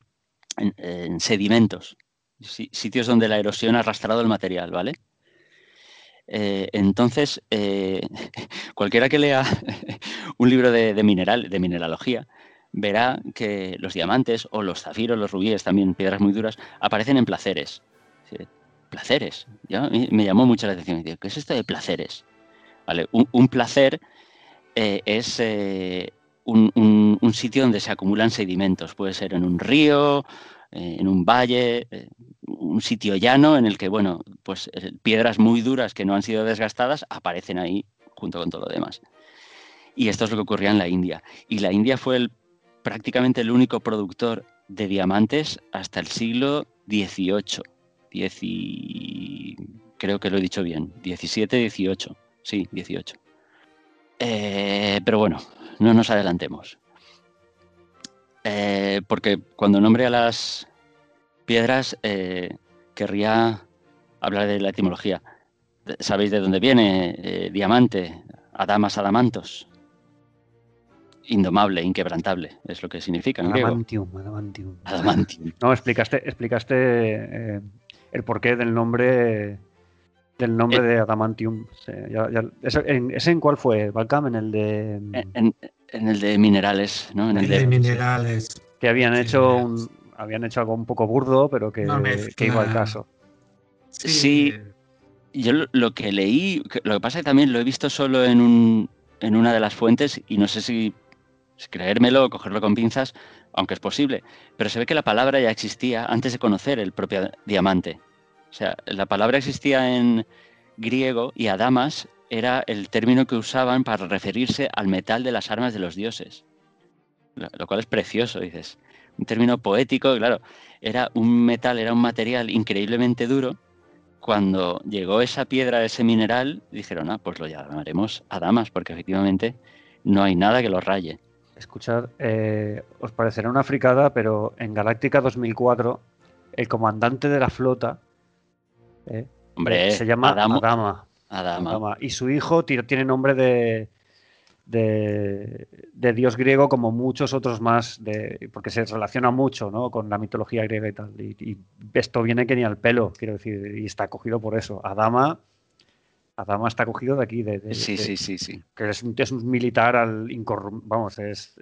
en, sedimentos, sitios donde la erosión ha arrastrado el material, ¿vale? Eh, entonces, eh, cualquiera que lea un libro de, mineral, de mineralogía, verá que los diamantes o los zafiros, los rubíes, también piedras muy duras, aparecen en placeres. Placeres. Me llamó mucho la atención. ¿Qué es esto de placeres? ¿Vale? Un, placer eh, es un, sitio donde se acumulan sedimentos. Puede ser en un río, en un valle, un sitio llano en el que, bueno, pues eh, piedras muy duras que no han sido desgastadas aparecen ahí junto con todo lo demás. Y esto es lo que ocurría en la India. Y la India fue el, prácticamente el único productor de diamantes hasta el siglo XVIII. Creo que lo he dicho bien. 17, 18. Sí, 18. Eh, pero bueno, no nos adelantemos. Eh, porque cuando nombre a las, piedras, eh, querría hablar de la etimología. ¿Sabéis de dónde viene diamante? Adamas, adamantos. Indomable, inquebrantable, es lo que significa. adamantium, adamantium. No, explicaste, explicaste eh, el porqué del nombre del nombre de adamantium. ¿Ese, en, cuál fue, Balcam? En el de. En, el de minerales, ¿no? En el, de, minerales. Que habían hecho un, habían hecho algo un poco burdo, pero que, iba al caso. Sí, yo lo que leí, lo que pasa es que también lo he visto solo en, un, en una de las fuentes y no sé si, creérmelo o cogerlo con pinzas, aunque es posible, pero se ve que la palabra ya existía antes de conocer el propio diamante. O sea, la palabra existía en griego y adamas era el término que usaban para referirse al metal de las armas de los dioses. Lo cual es precioso, dices un término poético, claro, era un metal, era un material increíblemente duro. Cuando llegó esa piedra, ese mineral, dijeron, ah, pues lo llamaremos Adamas, porque efectivamente no hay nada que lo raye. Escuchad, eh, os parecerá una fricada, pero en Galáctica 2004, el comandante de la flota eh, Hombre, se llama Adama. Adama. Y su hijo tiene nombre de, de, dios griego como muchos otros más, de, porque se relaciona mucho ¿no? con la mitología griega y tal. Y, esto viene que ni al pelo, quiero decir, y está cogido por eso. Adama, Adama está cogido de aquí. De, sí, sí, sí, sí. Que es un, es un militar al vamos, es,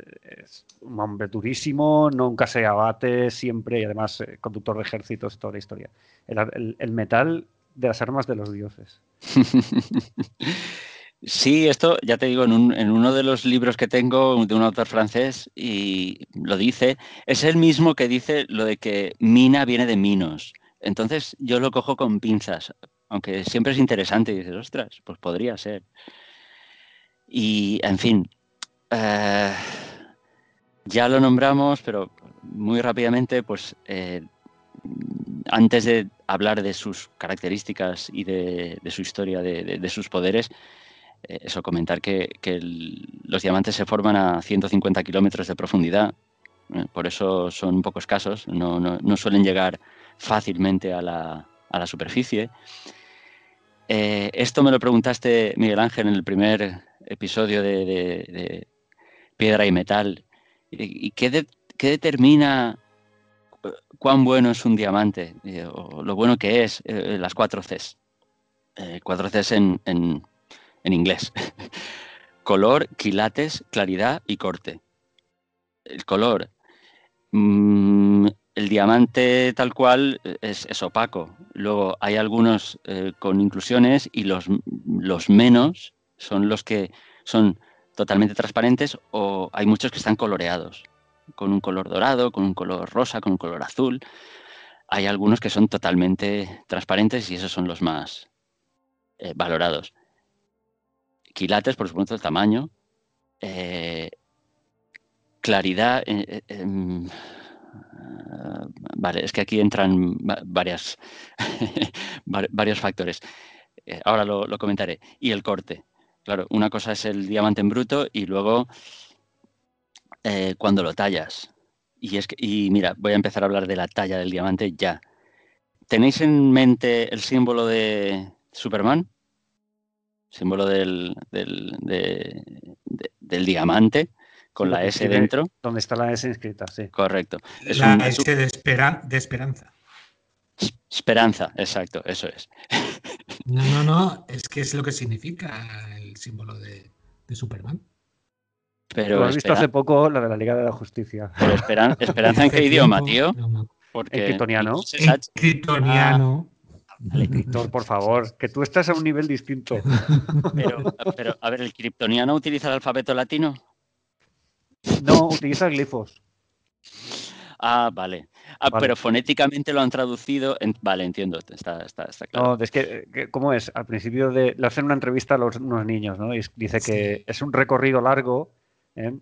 un hombre durísimo, nunca se abate siempre y además eh, conductor de ejércitos, toda la historia. el metal de las armas de los dioses. Sí, esto ya te digo, en, uno de los libros que tengo de un autor francés, y lo dice, es el mismo que dice lo de que mina viene de minos. Entonces yo lo cojo con pinzas, aunque siempre es interesante y dices, ostras, pues podría ser. Y, en fin, eh, ya lo nombramos, pero muy rápidamente, pues eh, antes de hablar de sus características y de, su historia, de sus poderes, eh, eso, comentar que, los diamantes se forman a 150 kilómetros de profundidad, por eso son un poco escasos, no, suelen llegar fácilmente a la, superficie. Eh, esto me lo preguntaste, Miguel Ángel, en el primer episodio de, Piedra y Metal. ¿Y qué, determina cuán bueno es un diamante? o lo bueno que es las cuatro Cs. cuatro Cs en en inglés. color, quilates, claridad y corte. El color. Mm, el diamante tal cual es, opaco. Luego hay algunos eh, con inclusiones y los, menos son los que son totalmente transparentes o hay muchos que están coloreados, con un color dorado, con un color rosa, con un color azul. Hay algunos que son totalmente transparentes y esos son los más eh, valorados quilates, por supuesto, el tamaño, eh, claridad. Eh, eh, vale, es que aquí entran varios factores. ahora lo, comentaré. Y el corte. Claro, una cosa es el diamante en bruto y luego cuando lo tallas. Y, es que, y mira, voy a empezar a hablar de la talla del diamante ya. ¿Tenéis en mente el símbolo de Superman? símbolo del, del, diamante. Con la S dentro. Donde está la S inscrita, sí. Correcto. Es la S de, de esperanza. Esperanza, exacto, eso es. No, no, no, es que es lo que significa el símbolo de, Superman. Pero lo has visto hace poco la de la Liga de la Justicia. ¿Esperanza en qué idioma, tío? Porque... En criptoniano. En criptoniano. Ah, por favor, que tú estás a un nivel distinto. Pero, a ver, ¿el criptoniano utiliza el alfabeto latino? No, utiliza glifos. Ah, vale. Ah, pero fonéticamente lo han traducido. Vale, entiendo. Está, está, claro. No, es que, ¿cómo es? Al principio de, le hacen una entrevista a los, unos niños, ¿no? Y dice que es un recorrido largo ¿eh?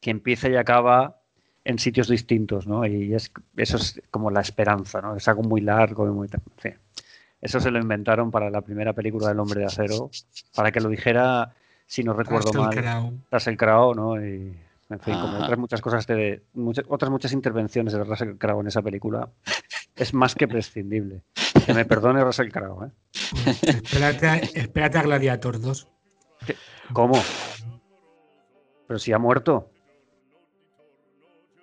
que empieza y acaba en sitios distintos, ¿no? Y es, eso es como la esperanza, ¿no? Es algo muy largo y muy... Eso se lo inventaron para la primera película del Hombre de Acero, para que lo dijera, si no recuerdo mal, Russell Crowe, ¿no? Y, en fin, como otras muchas cosas, de, muchas, otras muchas intervenciones de Russell Crowe en esa película, es más que prescindible. Que me perdone Russell Crowe, ¿eh? espérate, a Gladiator 2. ¿Cómo? Pero si ha muerto.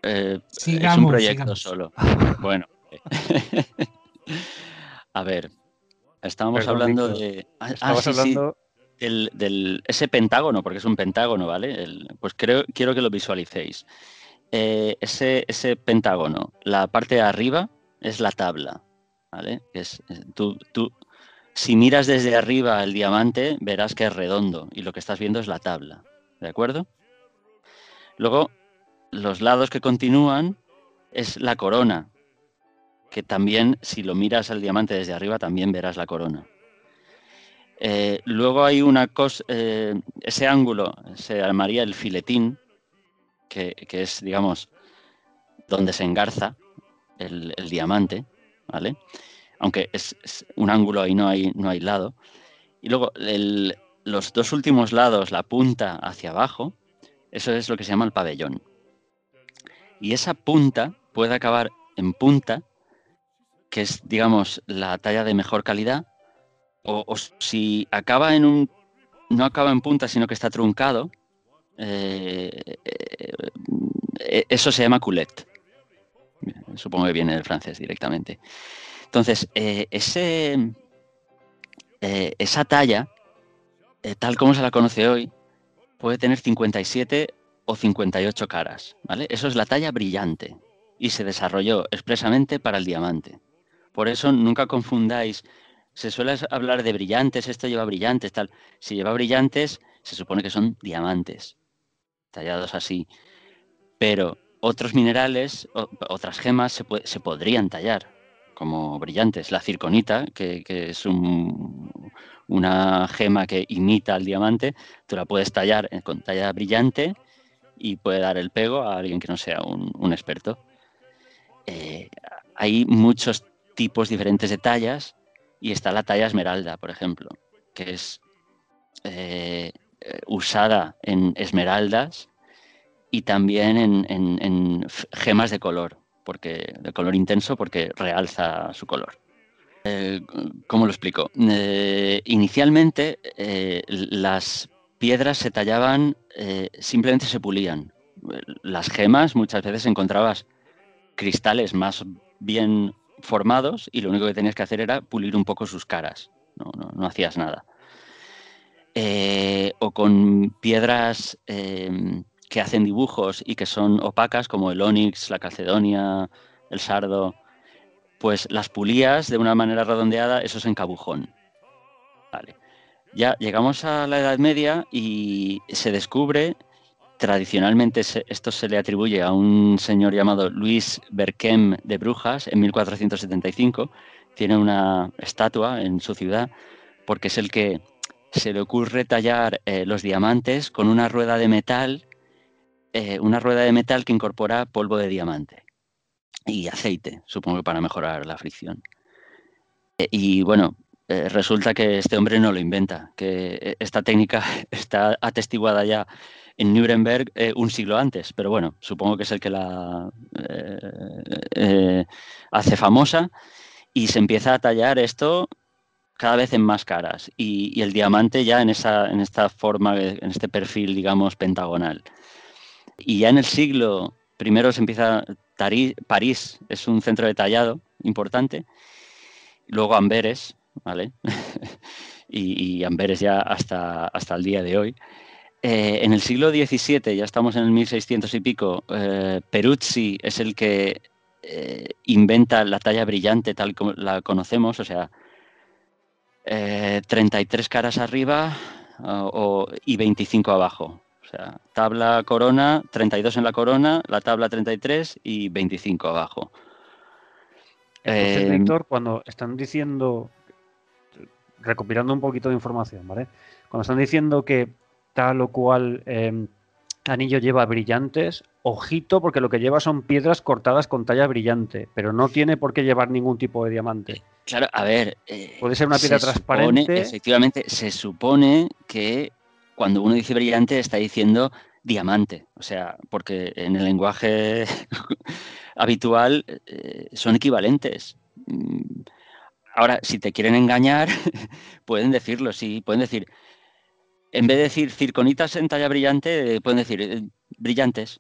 Eh, es un proyecto solo. Bueno. a ver, estábamos hablando de. Ah, ah hablando del, ese pentágono, porque es un pentágono, ¿vale? pues creo, quiero que lo visualicéis. Eh, ese, ese, pentágono, la parte de arriba es la tabla, ¿vale? Es, tú, tú, si miras desde arriba el diamante, verás que es redondo y lo que estás viendo es la tabla, ¿de acuerdo? Luego, los lados que continúan es la corona, que también, si lo miras al diamante desde arriba, también verás la corona. Eh, luego hay una cosa, eh, ese ángulo se llamaría el filetín, que, es, digamos, donde se engarza el, diamante, ¿vale? Aunque es, un ángulo ahí no hay, no hay lado. Y luego los dos últimos lados, la punta hacia abajo, eso es lo que se llama el pabellón. Y esa punta puede acabar en punta, que es, digamos, la talla de mejor calidad, o, si acaba en un, no acaba en punta, sino que está truncado, eh, eh, eso se llama coulet. Supongo que viene del francés directamente. Entonces, eh, ese, esa talla, tal como se la conoce hoy, puede tener 57 o 58 caras. ¿vale? Eso es la talla brillante y se desarrolló expresamente para el diamante. Por eso nunca confundáis se suele hablar de brillantes, esto lleva brillantes, tal. Si lleva brillantes, se supone que son diamantes, tallados así. Pero otros minerales, otras gemas se, se, podrían tallar como brillantes. La circonita, que, es una gema que imita al diamante, tú la puedes tallar con talla brillante y puede dar el pego a alguien que no sea un, experto. Eh, hay muchos tipos diferentes de tallas y está la talla esmeralda, por ejemplo, que es eh, usada en esmeraldas y también en, gemas de color, porque, de color intenso porque realza su color. Eh, ¿Cómo lo explico? Eh, inicialmente las piedras se tallaban, simplemente se pulían. Las gemas muchas veces encontrabas cristales más bien formados y lo único que tenías que hacer era pulir un poco sus caras, no, hacías nada. Eh, o con piedras em, que hacen dibujos y que son opacas, como el onix, la calcedonia, el sardo, pues las pulías de una manera redondeada, eso es encabujón. Vale. Ya llegamos a la Edad Media y se descubre Tradicionalmente esto se le atribuye a un señor llamado Luis Berquem de Brujas en 1475. Tiene una estatua en su ciudad porque es el que se le ocurre tallar eh, los diamantes con una rueda de metal, eh, una rueda de metal que incorpora polvo de diamante y aceite, supongo que para mejorar la fricción. Eh, y bueno, resulta que este hombre no lo inventa, que esta técnica está atestiguada ya en Nuremberg eh, un siglo antes, pero bueno, supongo que es el que la eh, eh, hace famosa y se empieza a tallar esto cada vez en más caras y, el diamante ya en, esa, en esta forma, en este perfil, digamos, pentagonal. Y ya en el siglo primero se empieza, París es un centro de tallado importante, luego Amberes, ¿vale? y, Amberes ya hasta, hasta el día de hoy. Eh, en el siglo XVII, ya estamos en el 1600 y pico, eh, Peruzzi es el que eh, inventa la talla brillante tal como la conocemos, o sea, 33 caras arriba y 25 abajo. O sea, tabla corona, 32 en la corona, la tabla 33 y 25 abajo. Entonces, Víctor, cuando están diciendo recopilando un poquito de información, ¿vale? Cuando están diciendo que tal o cual em, anillo lleva brillantes, ojito, porque lo que lleva son piedras cortadas con talla brillante, pero no tiene por qué llevar ningún tipo de diamante. Claro, a ver. Eh, Puede ser una piedra transparente. efectivamente, se supone que cuando uno dice brillante está diciendo diamante, o sea, porque en el lenguaje habitual eh, son equivalentes. Mm, Ahora, si te quieren engañar, pueden decirlo, sí, pueden decir, en vez de decir circonitas en talla brillante, pueden decir eh, brillantes.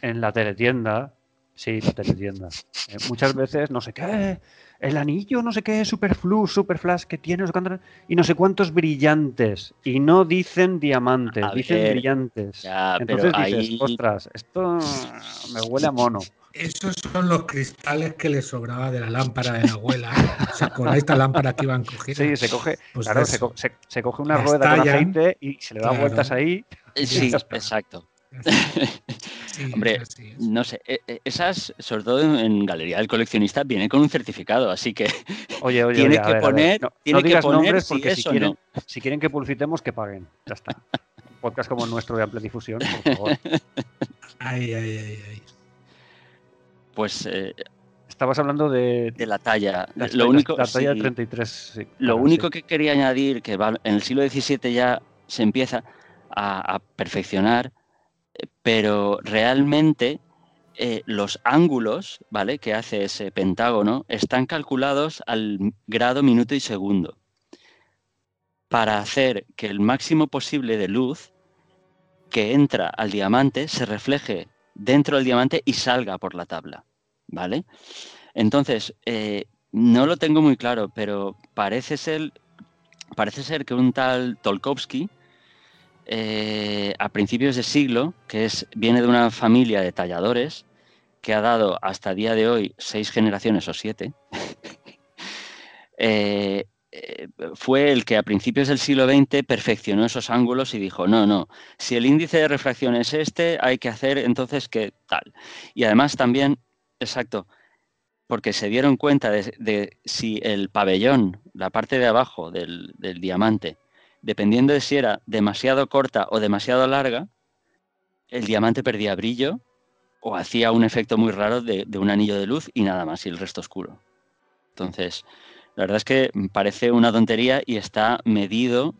en, la teletienda, sí, la teletienda. Eh, muchas veces, no sé qué, el anillo, no sé qué, super flu, super flash que tiene, y no sé cuántos brillantes. Y no dicen diamantes, dicen brillantes. Entonces dices, ostras, esto me huele a mono. Esos son los cristales que le sobraba de la lámpara de la abuela. O sea, con esta lámpara que iban cogiendo. Sí, se coge, pues claro, se, se, coge una rueda con aceite y se le da vueltas ahí. Sí, exacto. Hombre, no sé, e, e, esas, sobre todo en Galería del Coleccionista, vienen con un certificado, así que oye, oye, tiene que poner, no, tiene que poner nombres porque si, quieren, si quieren que publicitemos, que paguen. Ya está. Un podcast como el nuestro de amplia difusión, por favor. Ay, ay, ay, ay pues... Eh, Estabas hablando de, la talla. lo único, la talla 33. lo único que quería añadir, que en el siglo XVII ya se empieza a, perfeccionar, pero realmente eh, los ángulos ¿vale? que hace ese pentágono están calculados al grado, minuto y segundo para hacer que el máximo posible de luz que entra al diamante se refleje dentro del diamante y salga por la tabla, ¿vale? Entonces, eh, no lo tengo muy claro, pero parece ser, parece ser que un tal Tolkovsky, eh, a principios de siglo, que es, viene de una familia de talladores, que ha dado hasta día de hoy seis generaciones o siete, eh, eh, fue el que a principios del siglo XX perfeccionó esos ángulos y dijo, no, no, si el índice de refracción es este, hay que hacer entonces que tal. Y además también, exacto, porque se dieron cuenta de, si el pabellón, la parte de abajo del, diamante, dependiendo de si era demasiado corta o demasiado larga, el diamante perdía brillo o hacía un efecto muy raro de, de un anillo de luz y nada más, y el resto oscuro. Entonces, la verdad es que parece una tontería y está medido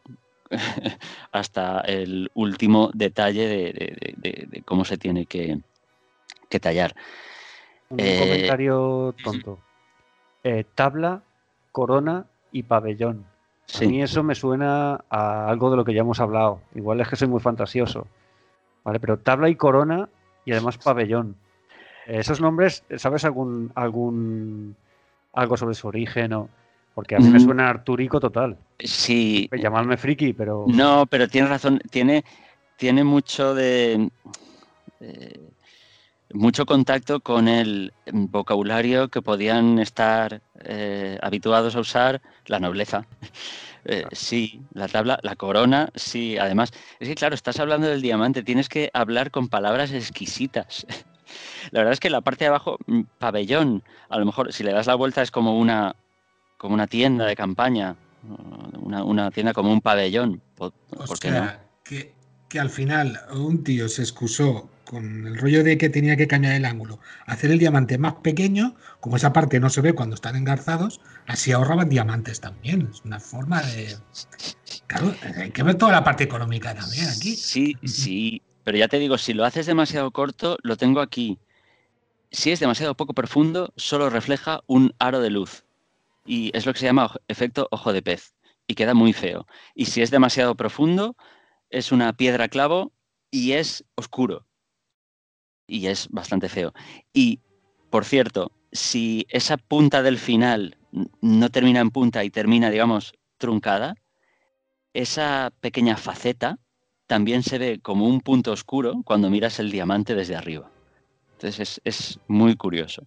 hasta el último detalle de, cómo se tiene que, tallar. Un eh, comentario tonto. Eh, tabla, corona y pabellón. A mí eso me suena a algo de lo que ya hemos hablado. Igual es que soy muy fantasioso. Vale, pero tabla y corona y además pabellón. Esos nombres, ¿sabes algún algún algo sobre su origen o porque a mí me mm. suena Arturico total. Sí. Llamadme friki, pero. No, pero tienes razón. Tiene, tiene mucho de. Eh, mucho contacto con el vocabulario que podían estar eh, habituados a usar la nobleza. Eh, sí, la tabla, la corona, sí. Además, es que claro, estás hablando del diamante, tienes que hablar con palabras exquisitas. La verdad es que la parte de abajo, mm, pabellón, a lo mejor si le das la vuelta es como una, como una tienda de campaña, una, tienda como un pabellón. ¿Por, qué no? que, que al final un tío se excusó con el rollo de que tenía que cambiar el ángulo, hacer el diamante más pequeño, como esa parte no se ve cuando están engarzados, así ahorraban diamantes también. Es una forma de. Claro, hay que ver toda la parte económica también aquí. Sí, sí, pero ya te digo, si lo haces demasiado corto, lo tengo aquí. Si es demasiado poco profundo, solo refleja un aro de luz y es lo que se llama efecto ojo de pez y queda muy feo. Y si es demasiado profundo, es una piedra clavo y es oscuro. Y es bastante feo. Y, por cierto, si esa punta del final no termina en punta y termina, digamos, truncada, esa pequeña faceta también se ve como un punto oscuro cuando miras el diamante desde arriba. Entonces es, muy curioso.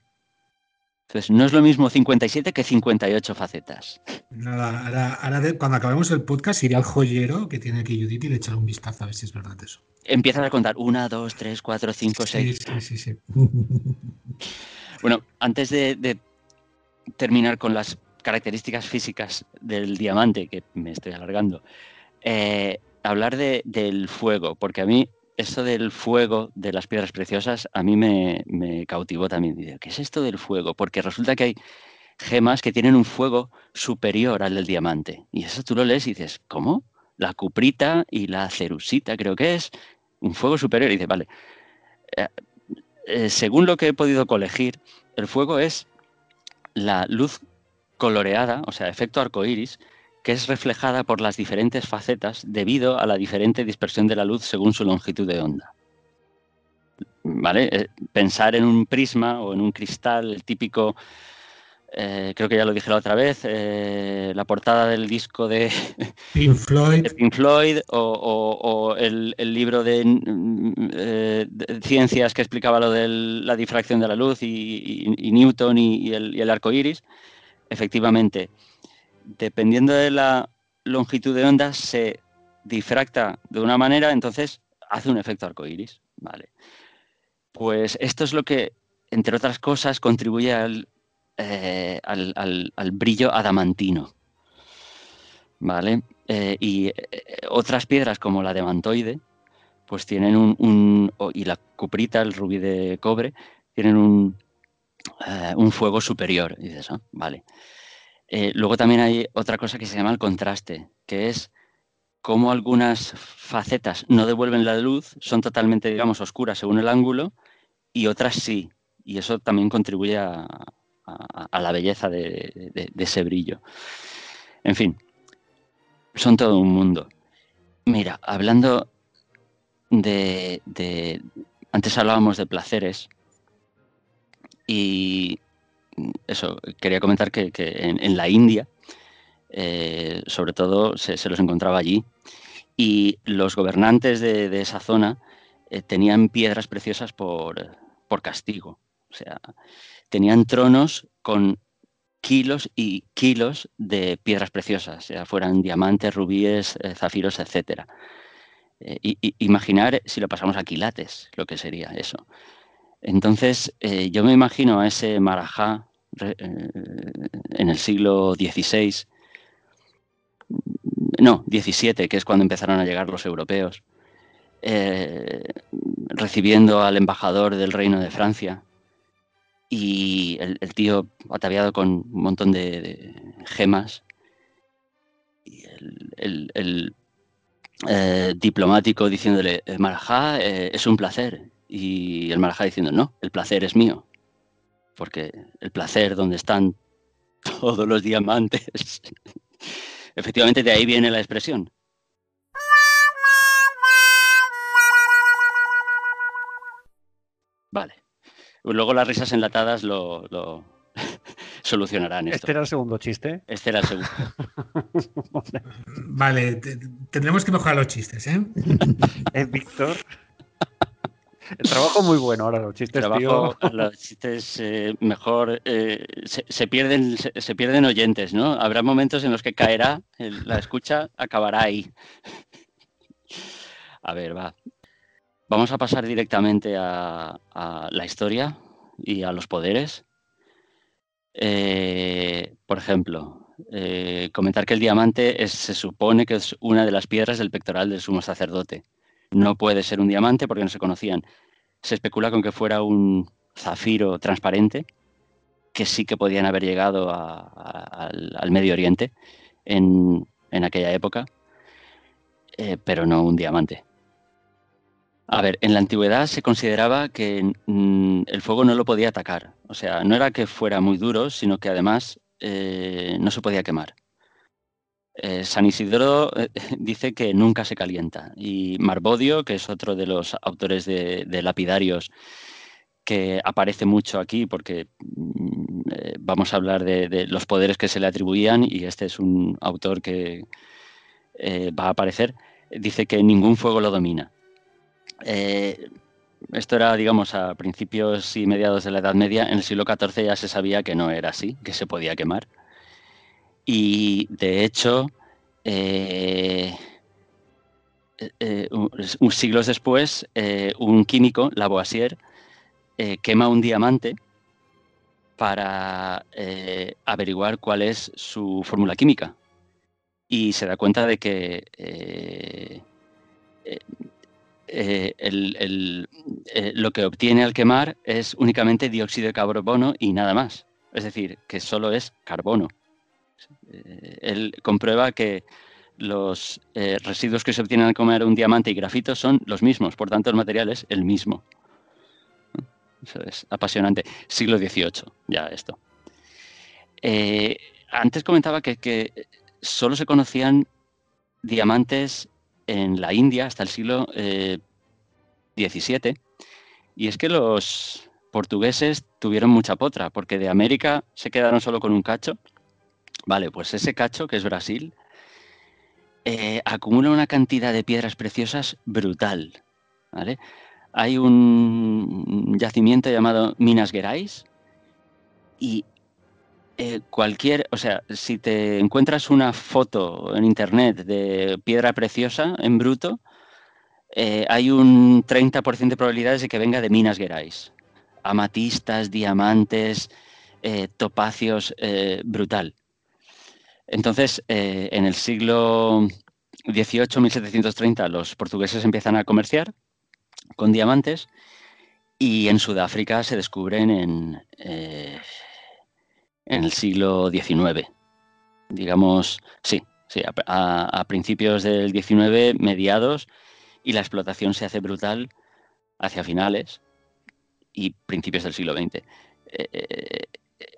Entonces no es lo mismo 57 que 58 facetas. Nada, ahora, cuando acabemos el podcast iré al joyero que tiene aquí Judith y le echaré un vistazo a ver si es verdad eso. Empiezas a contar 1, 2, 3, 4, 5, 6. Sí, sí, sí. bueno, antes de terminar con las características físicas del diamante, que me estoy alargando, eh, hablar del fuego, porque a mí esto del fuego de las piedras preciosas a mí me, cautivó también. ¿Qué es esto del fuego? Porque resulta que hay gemas que tienen un fuego superior al del diamante. Y eso tú lo lees y dices, ¿cómo? La cuprita y la cerusita creo que es un fuego superior. Y dices, vale, eh, eh, según lo que he podido colegir, el fuego es la luz coloreada, o sea, efecto arcoíris, que es reflejada por las diferentes facetas debido a la diferente dispersión de la luz según su longitud de onda. ¿Vale? Eh, pensar en un prisma o en un cristal, el típico, eh, creo que ya lo dije la otra vez, eh, la portada del disco de Pink Floyd, Floyd o, el, libro de, ciencias que explicaba lo de la difracción de la luz y, Newton y, el, y el arco iris efectivamente, dependiendo de la longitud de onda, se difracta de una manera, entonces hace un efecto arcoíris. Vale. Pues esto es lo que, entre otras cosas, contribuye al, eh, al, brillo adamantino. ¿Vale? Eh, y eh, otras piedras como la de mantoide, pues tienen un, y la cuprita, el rubí de cobre, tienen un, un fuego superior. Dices, vale. Eh, luego también hay otra cosa que se llama el contraste, que es cómo algunas facetas no devuelven la luz, son totalmente, digamos, oscuras según el ángulo, y otras sí. Y eso también contribuye a, la belleza de, ese brillo. En fin, son todo un mundo. Mira, hablando de antes hablábamos de placeres, y eso, quería comentar que, en, la India, eh, sobre todo, se, los encontraba allí. Y los gobernantes de, esa zona eh, tenían piedras preciosas por, castigo. O sea, tenían tronos con kilos y kilos de piedras preciosas, sea fueran diamantes, rubíes, eh, zafiros, etc. imaginar si lo pasamos a quilates, lo que sería eso. Entonces, eh, yo me imagino a ese Marajá eh, en el siglo XVI, no, XVII, que es cuando empezaron a llegar los europeos, eh, recibiendo al embajador del Reino de Francia. Y el, tío ataviado con un montón de, gemas y el, diplomático diciéndole, Marajá, es un placer y el Marajá diciendo, no, el placer es mío. Porque el placer donde están todos los diamantes. Efectivamente, de ahí viene la expresión. Vale. Luego las risas enlatadas lo, solucionarán esto. ¿Este era el segundo chiste? Este era el segundo. vale, tendremos que mejorar los chistes, ¿eh? ¿Eh Víctor? El trabajo muy bueno ahora, los chistes, Los chistes eh, mejor eh, se, pierden, se, pierden oyentes, ¿no? Habrá momentos en los que caerá, la escucha acabará ahí. A ver, va. Vamos a pasar directamente a, la historia y a los poderes. Eh, por ejemplo, comentar que el diamante se supone que es una de las piedras del pectoral del sumo sacerdote no puede ser un diamante porque no se conocían. Se especula con que fuera un zafiro transparente, que sí que podían haber llegado al, Medio Oriente en, aquella época, eh, pero no un diamante. A ver, en la antigüedad se consideraba que mm, el fuego no lo podía atacar. O sea, no era que fuera muy duro, sino que además eh, no se podía quemar. Eh, San Isidro eh, dice que nunca se calienta y Marbodio, que es otro de los autores de, lapidarios que aparece mucho aquí porque mm, eh, vamos a hablar de, los poderes que se le atribuían y este es un autor que va a aparecer, dice que ningún fuego lo domina. Esto era, digamos, a principios y mediados de la Edad Media. En el siglo XIV ya se sabía que no era así, que se podía quemar. Y de hecho, siglos después, un químico, Lavoisier, eh, quema un diamante para eh, averiguar cuál es su fórmula química. Y se da cuenta de que eh, lo que obtiene al quemar es únicamente dióxido de carbono y nada más. Es decir, que solo es carbono. Él comprueba que los residuos que se obtienen al comer un diamante y grafito son los mismos, por tanto el material es el mismo es apasionante. Siglo XVIII, ya esto. Eh, antes comentaba que, solo se conocían diamantes en la India hasta el siglo XVII. Eh, y es que los portugueses tuvieron mucha potra, porque de América se quedaron solo con un cacho. Vale, pues ese cacho, que es Brasil, eh, acumula una cantidad de piedras preciosas brutal. ¿vale? hay un yacimiento llamado Minas Gerais y eh, cualquier, o sea, si te encuentras una foto en internet de piedra preciosa en bruto, eh, hay un 30% de probabilidades de que venga de Minas Gerais. Amatistas, diamantes, topacios, brutal. Entonces, en el siglo XVIII, 1730, los portugueses empiezan a comerciar con diamantes y en Sudáfrica se descubren en, eh, en el siglo XIX. Digamos, sí, sí a, principios del XIX, mediados, y la explotación se hace brutal hacia finales y principios del siglo XX. Eh,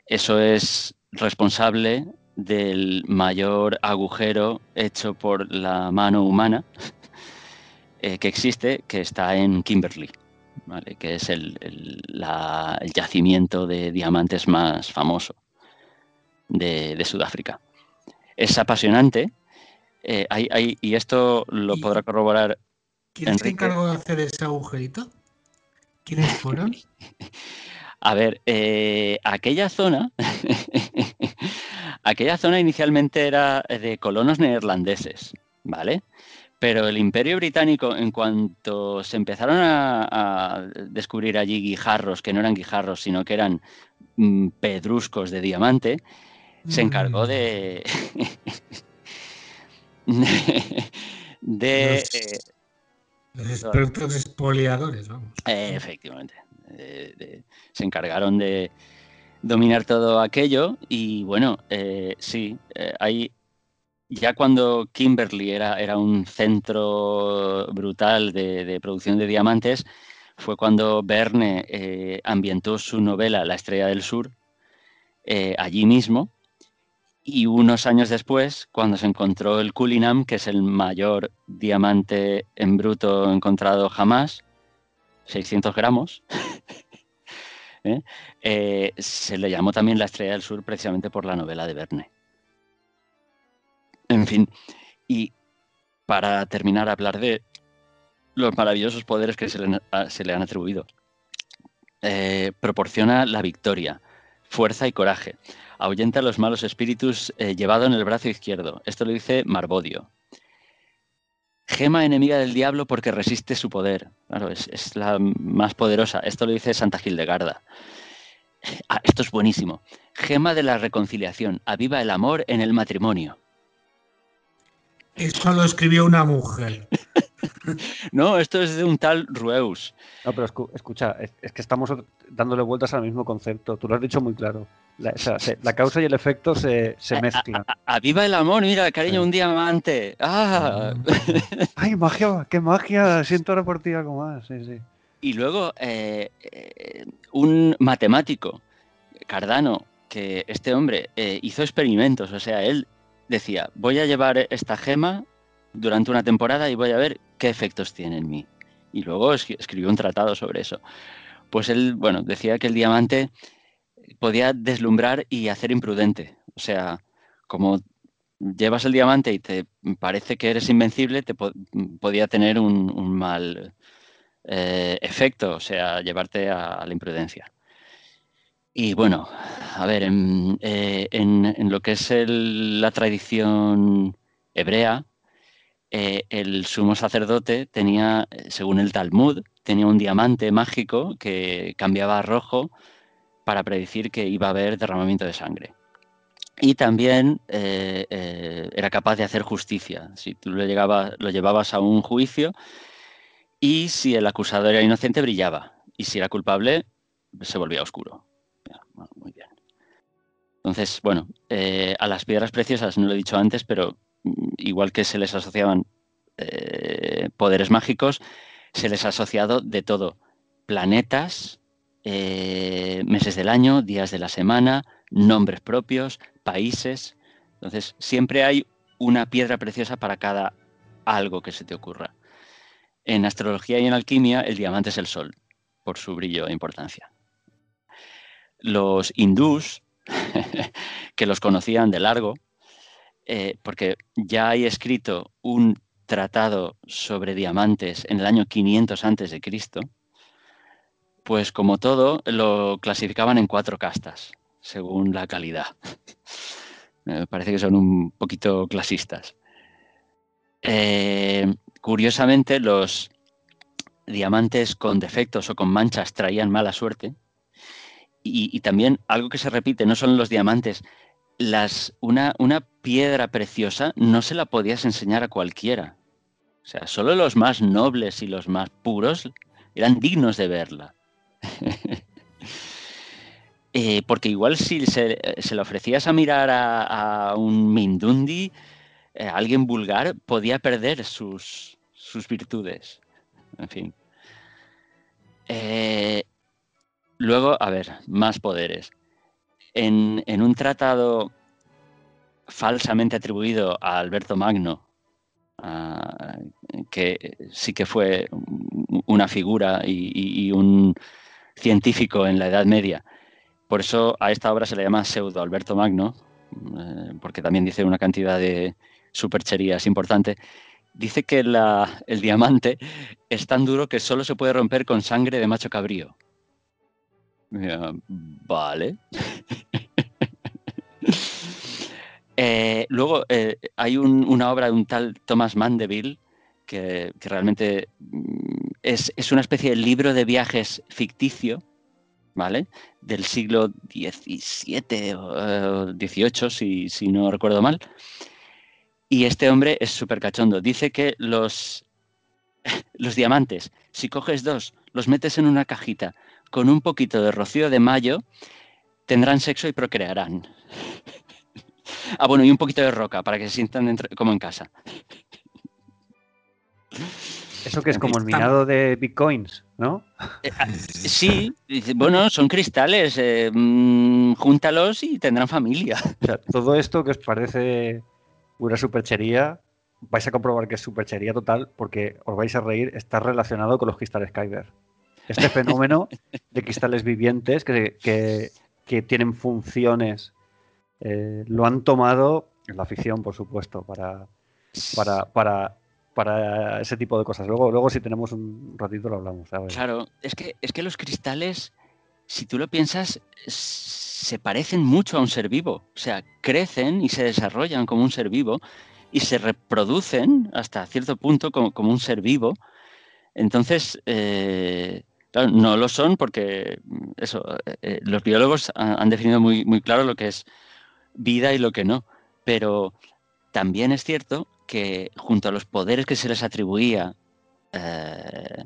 eso es responsable del mayor agujero hecho por la mano humana eh, que existe, que está en Kimberley, que es el, yacimiento de diamantes más famoso de, Sudáfrica. Es apasionante eh, y esto lo podrá corroborar. ¿Quién se encargó de hacer ese agujerito? ¿Quiénes fueron? A ver, eh, aquella zona, aquella zona inicialmente era de colonos neerlandeses, ¿vale? Pero el imperio británico, en cuanto se empezaron a, descubrir allí guijarros, que no eran guijarros, sino que eran mm, pedruscos de diamante, se encargó de... de, expertos expoliadores, vamos. efectivamente. se encargaron de dominar todo aquello y bueno, eh, sí, eh, ya cuando Kimberley era, era un centro brutal de, producción de diamantes, fue cuando Verne eh, ambientó su novela La Estrella del Sur eh, allí mismo. Y unos años después, cuando se encontró el Cullinan, que es el mayor diamante en bruto encontrado jamás, 600 gramos, ¿eh? se le llamó también La Estrella del Sur precisamente por la novela de Verne. En fin, y para terminar hablar de los maravillosos poderes que se le, han atribuido. Eh, proporciona la victoria, fuerza y coraje. Ahuyenta a los malos espíritus eh, llevado en el brazo izquierdo. Esto lo dice Marbodio. Gema enemiga del diablo porque resiste su poder. Claro, es, la más poderosa. Esto lo dice Santa Gildegarda. Ah, esto es buenísimo. Gema de la reconciliación. Aviva el amor en el matrimonio. Eso lo escribió una mujer. no, esto es de un tal Rueus. No, pero escucha, es, que estamos dándole vueltas al mismo concepto. Tú lo has dicho muy claro. La, causa y el efecto se, mezclan. ¡Aviva el amor! Mira, cariño, un diamante. ¡Ah! ¡Ay, magia! ¡Qué magia! Siento ahora por ti algo más. Sí, sí. Y luego, eh, eh, un matemático, Cardano, que este hombre eh, hizo experimentos, o sea, él decía, voy a llevar esta gema durante una temporada y voy a ver qué efectos tiene en mí. Y luego escribió un tratado sobre eso. pues él, bueno, decía que el diamante podía deslumbrar y hacer imprudente. O sea, como llevas el diamante y te parece que eres invencible, te podía tener un, mal eh, efecto, o sea, llevarte a, la imprudencia. Y bueno, a ver, en, eh, lo que es la tradición hebrea, eh, el sumo sacerdote tenía, según el Talmud, tenía un diamante mágico que cambiaba a rojo para predecir que iba a haber derramamiento de sangre. Y también eh, eh, era capaz de hacer justicia. Si tú lo, llevabas a un juicio y si el acusado era inocente, brillaba. Y si era culpable, se volvía oscuro. muy bien. Entonces, bueno, a las piedras preciosas, no lo he dicho antes, pero igual que se les asociaban eh, poderes mágicos, se les ha asociado de todo. Planetas, eh, meses del año, días de la semana, nombres propios, países. Entonces, siempre hay una piedra preciosa para cada algo que se te ocurra. En astrología y en alquimia, el diamante es el sol, por su brillo e importancia. Los hindús, que los conocían de largo, eh, porque ya hay escrito un tratado sobre diamantes en el año 500 antes de Cristo, pues como todo lo clasificaban en cuatro castas, según la calidad. Me parece que son un poquito clasistas. Eh, curiosamente, los diamantes con defectos o con manchas traían mala suerte. y, también algo que se repite, no son los diamantes, las, una, una piedra preciosa no se la podías enseñar a cualquiera. O sea, solo los más nobles y los más puros eran dignos de verla. Eh, porque igual si se, se, le ofrecías a mirar a, un Mindundi, eh, alguien vulgar podía perder sus, sus virtudes. En fin. Eh, luego, a ver, más poderes en, un tratado falsamente atribuido a Alberto Magno, que sí que fue una figura y, un científico en la Edad Media. Por eso a esta obra se le llama Pseudo Alberto Magno, eh, porque también dice una cantidad de supercherías importante. Dice que el diamante es tan duro que solo se puede romper con sangre de macho cabrío. Vale. Eh, luego eh, hay una obra de un tal Thomas Mandeville que, realmente mm, es, una especie de libro de viajes ficticio, ¿vale? Del siglo XVII o XVIII, si, si no recuerdo mal. Y este hombre es súper cachondo. Dice que los, los diamantes, si coges dos, los metes en una cajita con un poquito de rocío de mayo, tendrán sexo y procrearán. ah, bueno, y un poquito de roca para que se sientan como en casa. Eso que es como el minado de bitcoins, ¿no? Eh, ah, sí, bueno, son cristales, eh, mm, júntalos y tendrán familia. todo esto que os parece una superchería, vais a comprobar que es superchería total porque os vais a reír, está relacionado con los cristales Kyber este fenómeno de cristales vivientes que, tienen funciones, eh, lo han tomado en la ficción, por supuesto, para, para, para, ese tipo de cosas. Luego, luego si tenemos un ratito lo hablamos. Claro, es que, es que los cristales, si tú lo piensas, se parecen mucho a un ser vivo. O sea, crecen y se desarrollan como un ser vivo y se reproducen hasta cierto punto como, un ser vivo. Entonces, eh, no lo son porque eso, eh, los biólogos han, definido muy, muy claro lo que es vida y lo que no. Pero también es cierto que junto a los poderes que se les atribuía eh,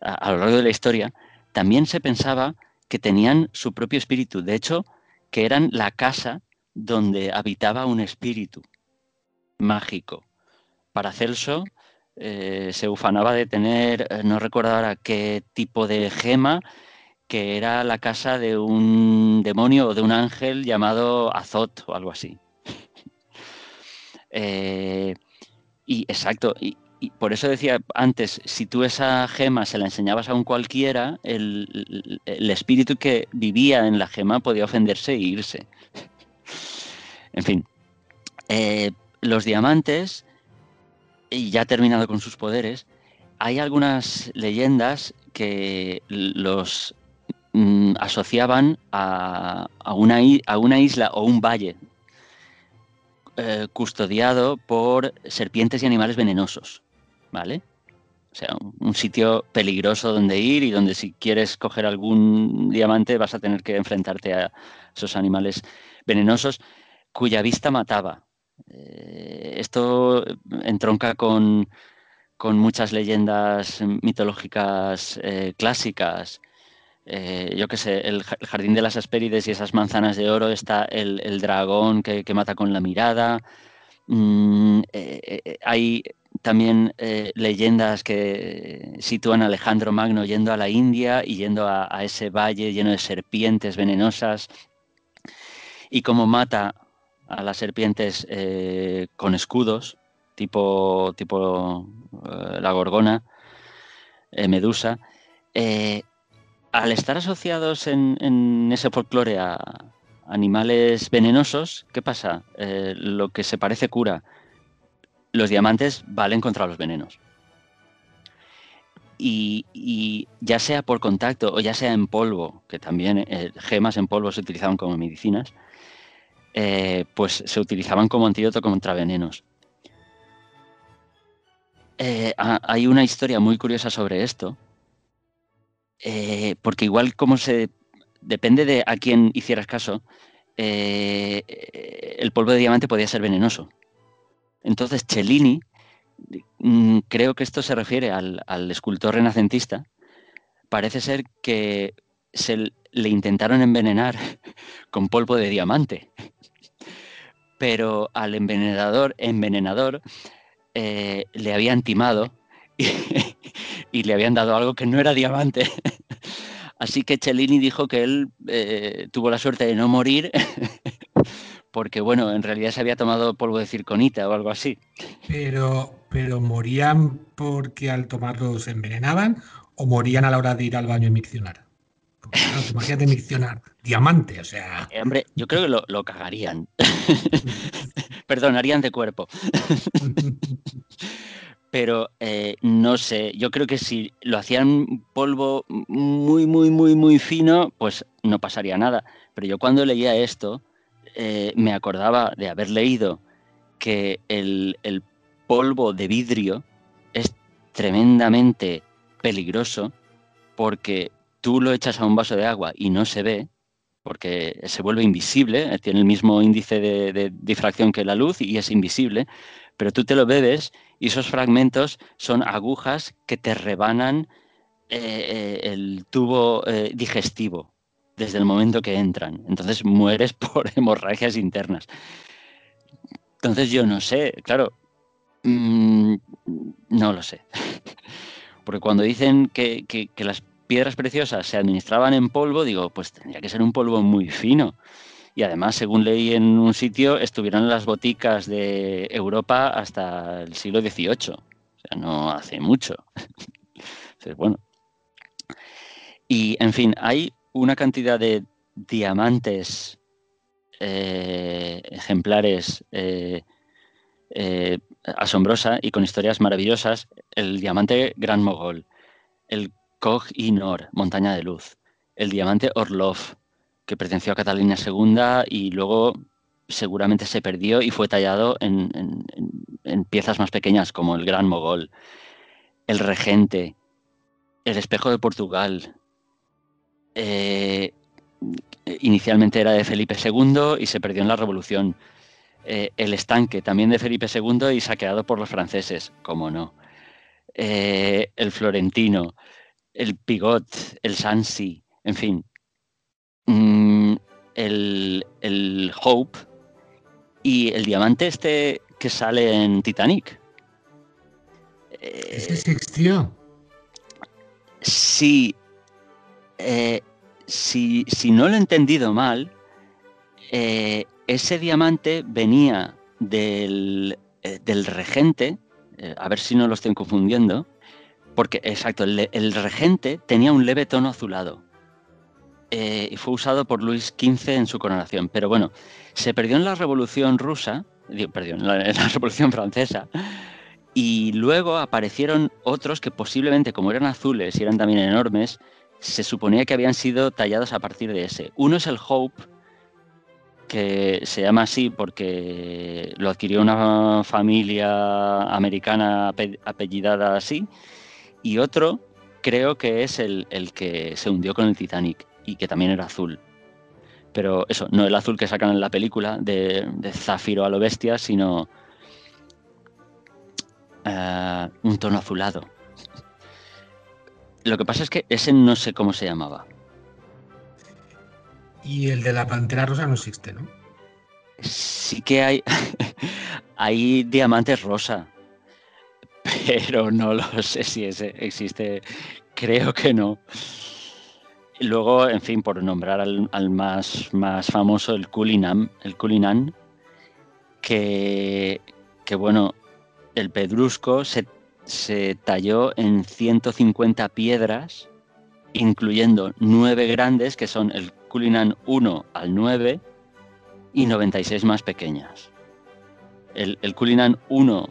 a, lo largo de la historia, también se pensaba que tenían su propio espíritu. De hecho, que eran la casa donde habitaba un espíritu mágico. Para Celso, eh, se ufanaba de tener, eh, no recuerdo ahora qué tipo de gema, que era la casa de un demonio o de un ángel llamado Azot o algo así. Eh, y exacto, y, por eso decía antes, si tú esa gema se la enseñabas a un cualquiera, el, espíritu que vivía en la gema podía ofenderse e irse. en fin, eh, los diamantes, y ya terminado con sus poderes, hay algunas leyendas que los mm, asociaban a, una, a, una, isla o un valle eh, custodiado por serpientes y animales venenosos, ¿vale? O sea, un, sitio peligroso donde ir y donde si quieres coger algún diamante vas a tener que enfrentarte a esos animales venenosos cuya vista mataba. Eh, esto entronca con, muchas leyendas mitológicas eh, clásicas eh, yo qué sé, el, jardín de las Hespérides y esas manzanas de oro está el, dragón que, mata con la mirada. Mm, eh, eh, hay también leyendas que sitúan a Alejandro Magno yendo a la India y yendo a, ese valle lleno de serpientes venenosas y cómo mata a las serpientes con escudos, tipo, tipo la gorgona, Medusa al estar asociados en, ese folclore a animales venenosos, ¿qué pasa? Eh, lo que se parece cura. Los diamantes valen contra los venenos. Y, ya sea por contacto o ya sea en polvo, que también eh, gemas en polvo se utilizaban como medicinas, eh, pues se utilizaban como antídoto contra venenos. hay una historia muy curiosa sobre esto, eh, porque igual como se... Depende de a quién hicieras caso, eh, el polvo de diamante podía ser venenoso. Entonces Cellini, mm, creo que esto se refiere al, escultor renacentista, parece ser que se le intentaron envenenar con polvo de diamante. Pero al envenenador, envenenador eh, le habían timado y, le habían dado algo que no era diamante. Así que Cellini dijo que él eh, tuvo la suerte de no morir porque, bueno, en realidad se había tomado polvo de circonita o algo así. Pero, pero ¿morían porque al tomarlo se envenenaban o morían a la hora de ir al baño y miccionar? imagínate miccionar diamante, o sea... Eh, hombre, yo creo que lo, lo cagarían. Perdonarían de cuerpo pero eh, no sé, yo creo que si lo hacían polvo muy, muy, muy, muy fino, pues no pasaría nada. Pero yo cuando leía esto, eh, me acordaba de haber leído que el, polvo de vidrio es tremendamente peligroso porque tú lo echas a un vaso de agua y no se ve, porque se vuelve invisible, tiene el mismo índice de, difracción que la luz y es invisible, pero tú te lo bebes y esos fragmentos son agujas que te rebanan eh, eh, el tubo eh, digestivo desde el momento que entran. Entonces mueres por hemorragias internas. Entonces yo no sé, claro, mm, no lo sé. Porque cuando dicen que, que las piedras preciosas se administraban en polvo, digo, pues tendría que ser un polvo muy fino y además, según leí en un sitio, estuvieron en las boticas de Europa hasta el siglo XVIII. O sea, no hace mucho. Entonces, bueno. Y, en fin, hay una cantidad de diamantes eh, ejemplares eh, eh, asombrosa y con historias maravillosas. El diamante Gran Mogol, el Koh i Nor, Montaña de Luz, el diamante Orlov, que perteneció a Catalina II y luego seguramente se perdió y fue tallado en, piezas más pequeñas como el Gran Mogol, el Regente, el Espejo de Portugal. Eh, inicialmente era de Felipe II y se perdió en la Revolución. Eh, el estanque, también de Felipe II y saqueado por los franceses, como no. Eh, el florentino, el pigot, el sansi, en fin, Mm, el, Hope y el diamante este que sale en Titanic. ¿Ese existió? Sí. Eh, si, no lo he entendido mal, eh, ese diamante venía del, eh, del regente eh, a ver si no lo estoy confundiendo, porque, exacto, el, regente tenía un leve tono azulado eh, y fue usado por Luis XV en su coronación. Pero bueno, se perdió en la Revolución Rusa, perdió en la, Revolución Francesa, y luego aparecieron otros que posiblemente, como eran azules y eran también enormes, se suponía que habían sido tallados a partir de ese. Uno es el Hope, que se llama así porque lo adquirió una familia americana apellidada así, y otro creo que es el, que se hundió con el Titanic y que también era azul. Pero eso, no el azul que sacan en la película de, zafiro a lo bestia, sino eh, un tono azulado. Lo que pasa es que ese no sé cómo se llamaba. Y el de la pantera rosa no existe, ¿no? Sí que hay, hay diamantes rosa, pero no lo sé si ese existe. Creo que no. Luego, en fin, por nombrar al, más, más famoso, el Culinam, el que, que bueno, el pedrusco se, se talló en 150 piedras, incluyendo nueve grandes, que son el Culinan 1 al 9 y 96 más pequeñas. El, el Culinan 1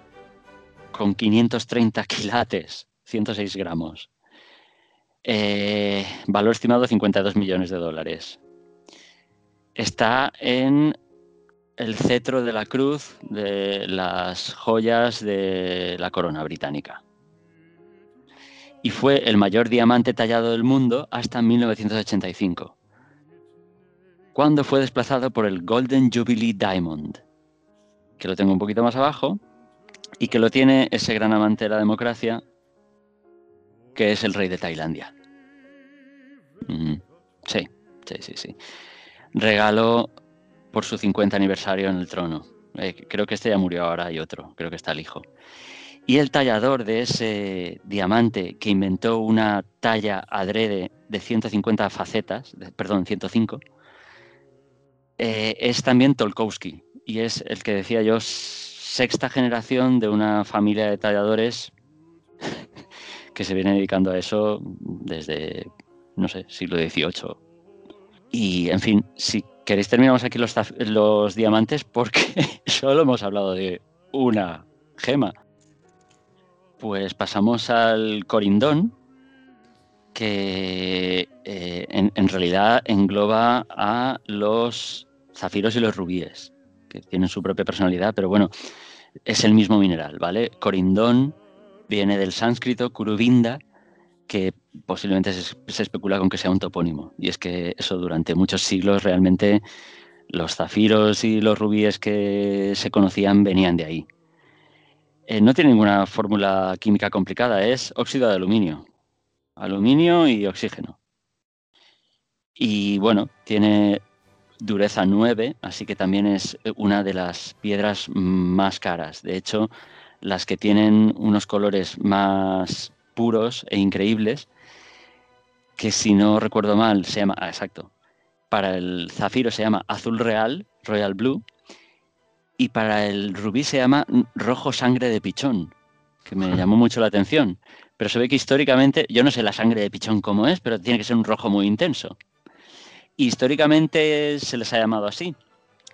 con 530 quilates, 106 gramos. Eh, valor estimado 52 millones de dólares. Está en el cetro de la cruz de las joyas de la corona británica. Y fue el mayor diamante tallado del mundo hasta 1985 cuando fue desplazado por el Golden Jubilee Diamond, que lo tengo un poquito más abajo, y que lo tiene ese gran amante de la democracia, que es el rey de Tailandia. Mm, sí, sí, sí, sí. Regaló por su 50 aniversario en el trono. Eh, creo que este ya murió ahora, hay otro, creo que está el hijo. Y el tallador de ese diamante que inventó una talla adrede de 150 facetas, perdón, 105, eh, es también Tolkowski y es el que decía yo, sexta generación de una familia de talladores que se viene dedicando a eso desde, no sé, siglo XVIII. Y, en fin, si queréis terminamos aquí los, los diamantes porque solo hemos hablado de una gema. Pues pasamos al corindón, que eh, en, realidad engloba a los zafiros y los rubíes, que tienen su propia personalidad, pero bueno, es el mismo mineral, ¿vale? Corindón viene del sánscrito Kuruvinda, que posiblemente se, especula con que sea un topónimo. Y es que eso durante muchos siglos realmente los zafiros y los rubíes que se conocían venían de ahí. Eh, no tiene ninguna fórmula química complicada, es óxido de aluminio. Aluminio y oxígeno. Y bueno, tiene dureza 9, así que también es una de las piedras más caras. De hecho, las que tienen unos colores más puros e increíbles, que si no recuerdo mal se llama, ah, exacto, para el zafiro se llama azul real, royal blue, y para el rubí se llama rojo sangre de pichón, que me llamó mucho la atención. Pero se ve que históricamente, yo no sé la sangre de pichón cómo es, pero tiene que ser un rojo muy intenso. Históricamente se les ha llamado así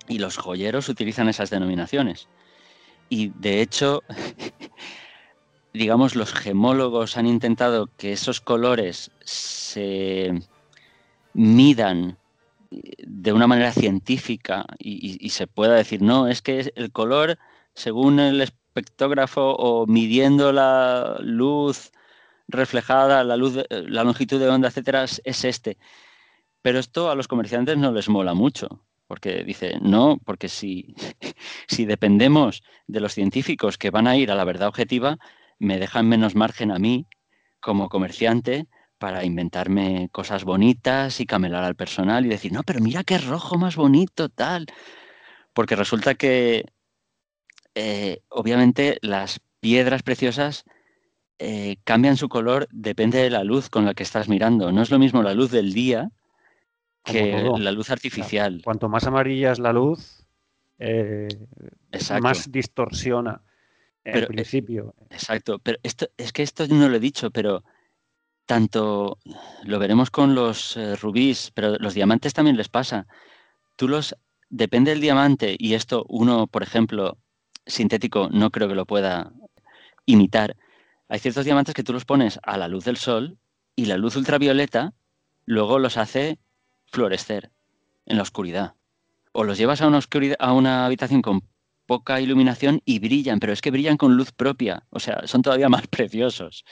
y los joyeros utilizan esas denominaciones. Y de hecho, digamos, los gemólogos han intentado que esos colores se midan de una manera científica y, se pueda decir, no, es que el color, según el espectógrafo o midiendo la luz reflejada, la luz, la longitud de onda, etcétera, es este. Pero esto a los comerciantes no les mola mucho, porque dice, no, porque si, si dependemos de los científicos que van a ir a la verdad objetiva, me dejan menos margen a mí como comerciante para inventarme cosas bonitas y camelar al personal y decir, no, pero mira qué rojo más bonito, tal. Porque resulta que, eh, obviamente, las piedras preciosas eh, cambian su color, depende de la luz con la que estás mirando. No es lo mismo la luz del día que la luz artificial. cuanto más amarilla es la luz, eh, más distorsiona en principio. exacto, pero esto es que esto no lo he dicho, pero tanto lo veremos con los eh, rubíes, pero los diamantes también les pasa. Tú los, depende del diamante, y esto uno, por ejemplo, sintético, no creo que lo pueda imitar. Hay ciertos diamantes que tú los pones a la luz del sol y la luz ultravioleta luego los hace florecer en la oscuridad. O los llevas a una, oscuridad, a una habitación con poca iluminación y brillan, pero es que brillan con luz propia, o sea, son todavía más preciosos.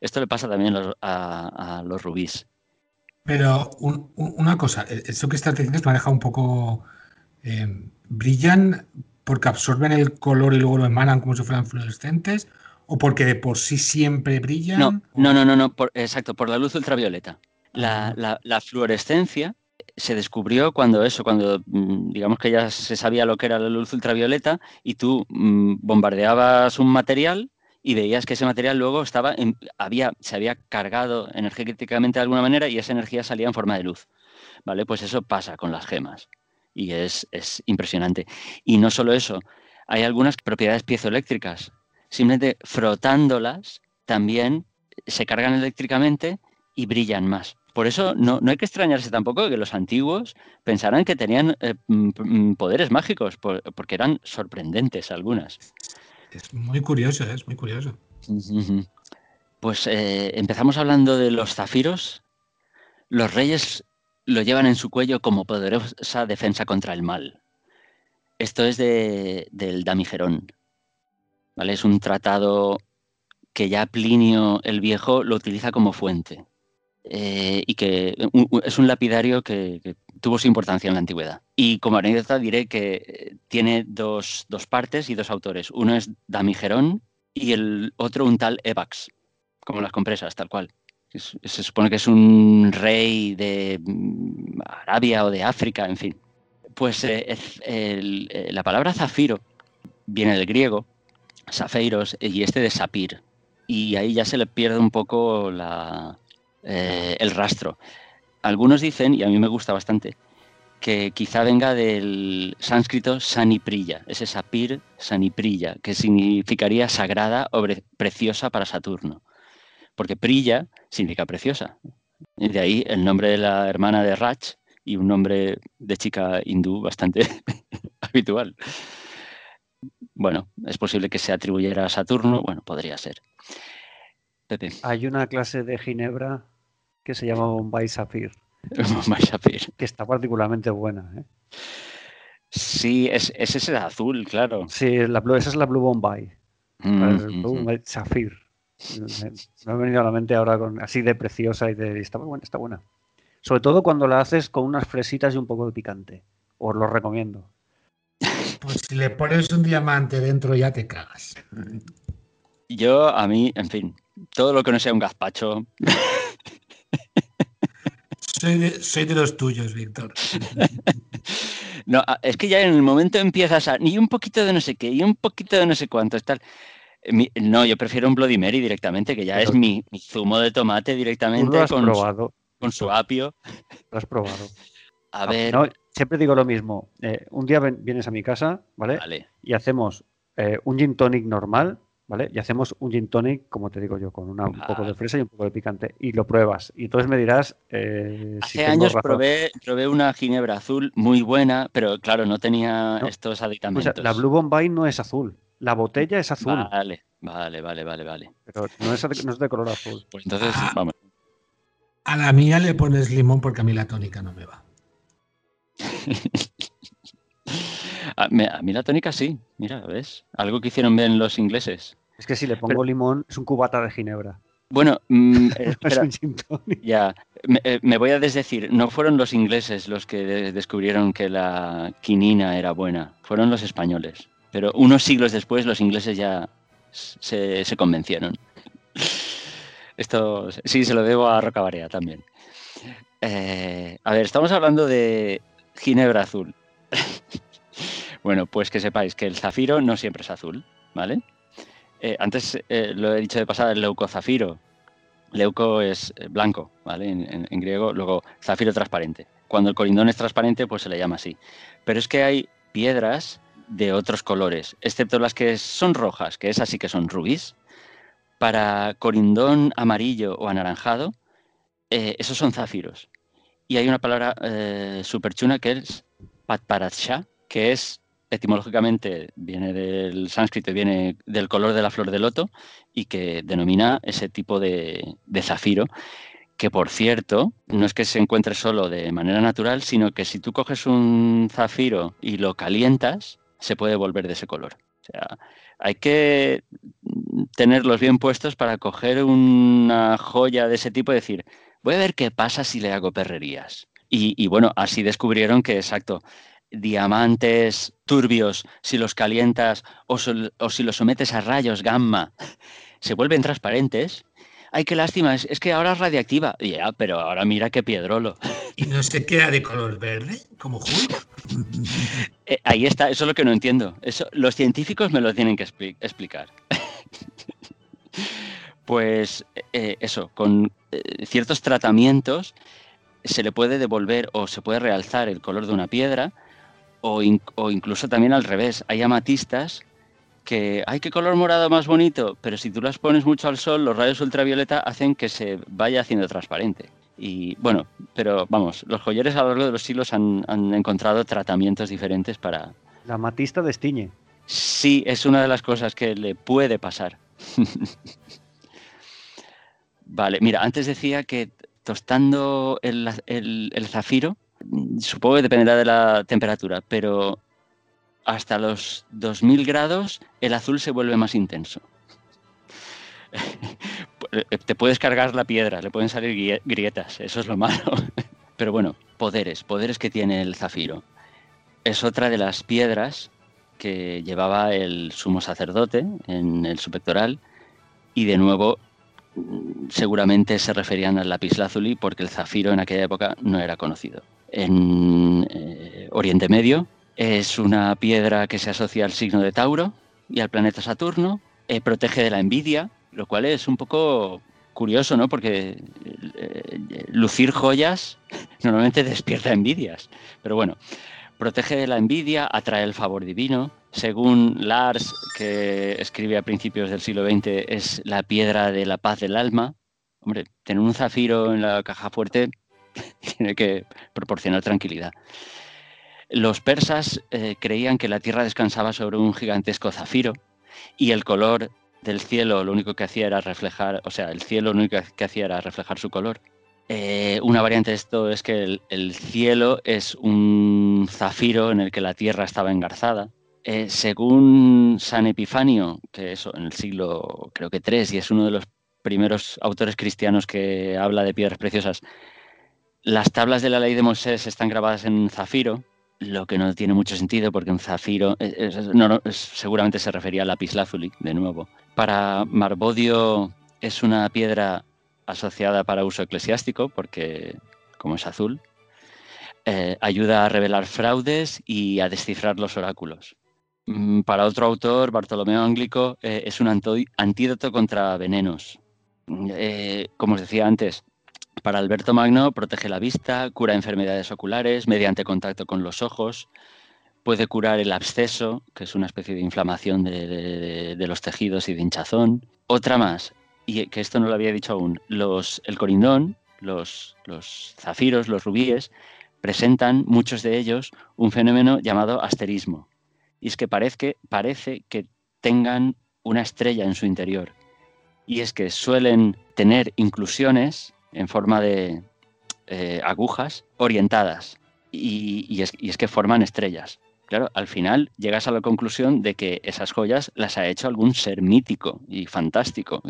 Esto le pasa también a, los rubíes. Pero una cosa, e, eso que estás diciendo me ha dejado un poco... Eh, ¿Brillan porque absorben el color y luego lo emanan como si fueran fluorescentes? ¿O porque de por sí siempre brillan? No, no, no, no, no exacto, por la luz ultravioleta. La, la, fluorescencia se descubrió cuando eso, cuando mm, digamos que ya se sabía lo que era la luz ultravioleta y tú mm, bombardeabas un material y veías que ese material luego estaba había, se había cargado energéticamente de alguna manera y esa energía salía en forma de luz. ¿Vale? Pues eso pasa con las gemas y es, es impresionante. Y no solo eso, hay algunas propiedades piezoeléctricas. Simplemente frotándolas también se cargan eléctricamente y brillan más. Por eso no, hay que extrañarse tampoco de que los antiguos pensaran que tenían eh, poderes mágicos, porque eran sorprendentes algunas. Es muy curioso, ¿eh? es muy curioso. Pues eh, empezamos hablando de los zafiros. Los reyes lo llevan en su cuello como poderosa defensa contra el mal. Esto es de, del Damigerón. ¿vale? Es un tratado que ya Plinio el Viejo lo utiliza como fuente. Eh, y que es un lapidario que, tuvo su importancia en la antigüedad. Y como anécdota diré que eh, tiene dos, partes y dos autores. Uno es Damigerón y el otro un tal Evax, como las compresas, tal cual. se supone que es un rey de mm, Arabia o de África, en fin. Pues eh, la palabra zafiro viene del griego, zafeiros, y este de sapir. Y ahí ya se le pierde un poco la, eh, el rastro. Algunos dicen, y a mí me gusta bastante, que quizá venga del sánscrito saniprilla, ese sapir saniprilla, que significaría sagrada o preciosa para Saturno. Porque prilla significa preciosa. Y de ahí el nombre de la hermana de Rach y un nombre de chica hindú bastante habitual. Bueno, es posible que se atribuyera a Saturno, bueno, podría ser. Hay una clase de Ginebra que se llama Bombay Sapphire. Bombay Sapphire. Que está particularmente buena. ¿eh? Sí, es, es ese azul, claro. Sí, la, esa es la Blue Bombay. Mm, Bombay Sapphire. Me, ha venido a la mente ahora con, así de preciosa y de. Está buena, está buena. Sobre todo cuando la haces con unas fresitas y un poco de picante. Os lo recomiendo. Pues si le pones un diamante dentro ya te cagas. Yo, a mí, en fin, todo lo que no sea un gazpacho. soy, de, los tuyos, Víctor. no, es que ya en el momento empiezas a. Ni un poquito de no sé qué, y un poquito de no sé cuánto. Tal. no, yo prefiero un Bloody Mary directamente, que ya es mi, zumo de tomate directamente con, probado. con su apio. Lo has probado. A ver. siempre digo lo mismo. Eh, un día vienes a mi casa, ¿vale? Y hacemos eh, un gin tonic normal, ¿vale? Y hacemos un gin tonic, como te digo yo, con un poco de fresa y un poco de picante. Y lo pruebas. Y entonces me dirás. Eh, Hace años probé, probé, una ginebra azul muy buena, pero claro, no tenía estos aditamentos. la Blue Bombay no es azul. La botella es azul. Vale, vale, vale, vale, vale. Pero no es, de color azul. Pues entonces, ah. vamos. A la mía le pones limón porque a mí la tónica no me va. a, mí la tónica sí, mira, ¿ves? Algo que hicieron bien los ingleses. Es que si le pongo limón, es un cubata de ginebra. Bueno, mm, ya, eh, me, voy a desdecir, no fueron los ingleses los que descubrieron que la quinina era buena, fueron los españoles. Pero unos siglos después los ingleses ya se, convencieron. Esto sí se lo debo a Rocabarea también. Eh, a ver, estamos hablando de ginebra azul. bueno, pues que sepáis que el zafiro no siempre es azul, ¿vale? Eh, antes eh, lo he dicho de pasada, el leucozafiro. Leuco es eh, blanco, ¿vale? En, griego. Luego, zafiro transparente. Cuando el corindón es transparente, pues se le llama así. Pero es que hay piedras de otros colores, excepto las que son rojas, que esas sí que son rubíes. Para corindón amarillo o anaranjado, esos son zafiros. Y hay una palabra eh, súper chuna que es patparatsha, que es etimológicamente viene del sánscrito y viene del color de la flor de loto y que denomina ese tipo de, zafiro, que por cierto, no es que se encuentre solo de manera natural, sino que si tú coges un zafiro y lo calientas, se puede volver de ese color. O sea, hay que tenerlos bien puestos para coger una joya de ese tipo y decir, voy a ver qué pasa si le hago perrerías. Y, bueno, así descubrieron que, exacto, diamantes turbios, si los calientas o, si los sometes a rayos gamma, se vuelven transparentes. Ay, qué lástima, es, que ahora es radiactiva. Ya, pero ahora mira qué piedrolo. ¿Y no se queda de color verde, como Hulk? Eh, ahí está, eso es lo que no entiendo. Eso, los científicos me lo tienen que explicar. pues eh, eso, con eh, ciertos tratamientos se le puede devolver o se puede realzar el color de una piedra o, incluso también al revés. Hay amatistas que, ¡ay, qué color morado más bonito! Pero si tú las pones mucho al sol, los rayos ultravioleta hacen que se vaya haciendo transparente. Y bueno, pero vamos, los joyeres a lo largo de los siglos han, han encontrado tratamientos diferentes para... La amatista destiñe. Sí, es una de las cosas que le puede pasar. Vale, mira, antes decía que tostando el, zafiro, supongo que dependerá de la temperatura, pero hasta los 2000 grados el azul se vuelve más intenso. Te puedes cargar la piedra, le pueden salir grietas, eso es lo malo. Pero bueno, poderes, poderes que tiene el zafiro. Es otra de las piedras que llevaba el sumo sacerdote en el subpectoral y de nuevo seguramente se referían al lapislázuli porque el zafiro en aquella época no era conocido. En eh, Oriente Medio es una piedra que se asocia al signo de Tauro y al planeta Saturno, eh, protege de la envidia, lo cual es un poco curioso, ¿no? Porque eh, lucir joyas normalmente despierta envidias, pero bueno, protege de la envidia, atrae el favor divino, según Lars, que escribe a principios del siglo XX, es la piedra de la paz del alma. Hombre, tener un zafiro en la caja fuerte tiene que proporcionar tranquilidad. Los persas eh, creían que la tierra descansaba sobre un gigantesco zafiro y el color del cielo lo único que hacía era reflejar, o sea, el cielo lo único que hacía era reflejar su color. Eh, una variante de esto es que el cielo es un zafiro en el que la tierra estaba engarzada eh, según San Epifanio, que eso en el siglo creo que III y es uno de los primeros autores cristianos que habla de piedras preciosas, las tablas de la ley de Moisés están grabadas en zafiro, lo que no tiene mucho sentido porque un zafiro eh, seguramente se refería al lapislázuli, de nuevo. Para Marbodio es una piedra asociada para uso eclesiástico porque como es azul, eh, ayuda a revelar fraudes y a descifrar los oráculos. Mm, para otro autor, Bartolomeo Anglico, eh, es un antídoto contra venenos. Mm, eh, como os decía antes, para Alberto Magno protege la vista, cura enfermedades oculares mediante contacto con los ojos, puede curar el absceso, que es una especie de inflamación de, los tejidos y de hinchazón. Otra más, y que esto no lo había dicho aún, los, el corindón, los, los zafiros, los rubíes, presentan, muchos de ellos, un fenómeno llamado asterismo y es que parece, que tengan una estrella en su interior. Y es que suelen tener inclusiones en forma de eh, agujas orientadas y es que forman estrellas. Claro, al final llegas a la conclusión de que esas joyas las ha hecho algún ser mítico y fantástico,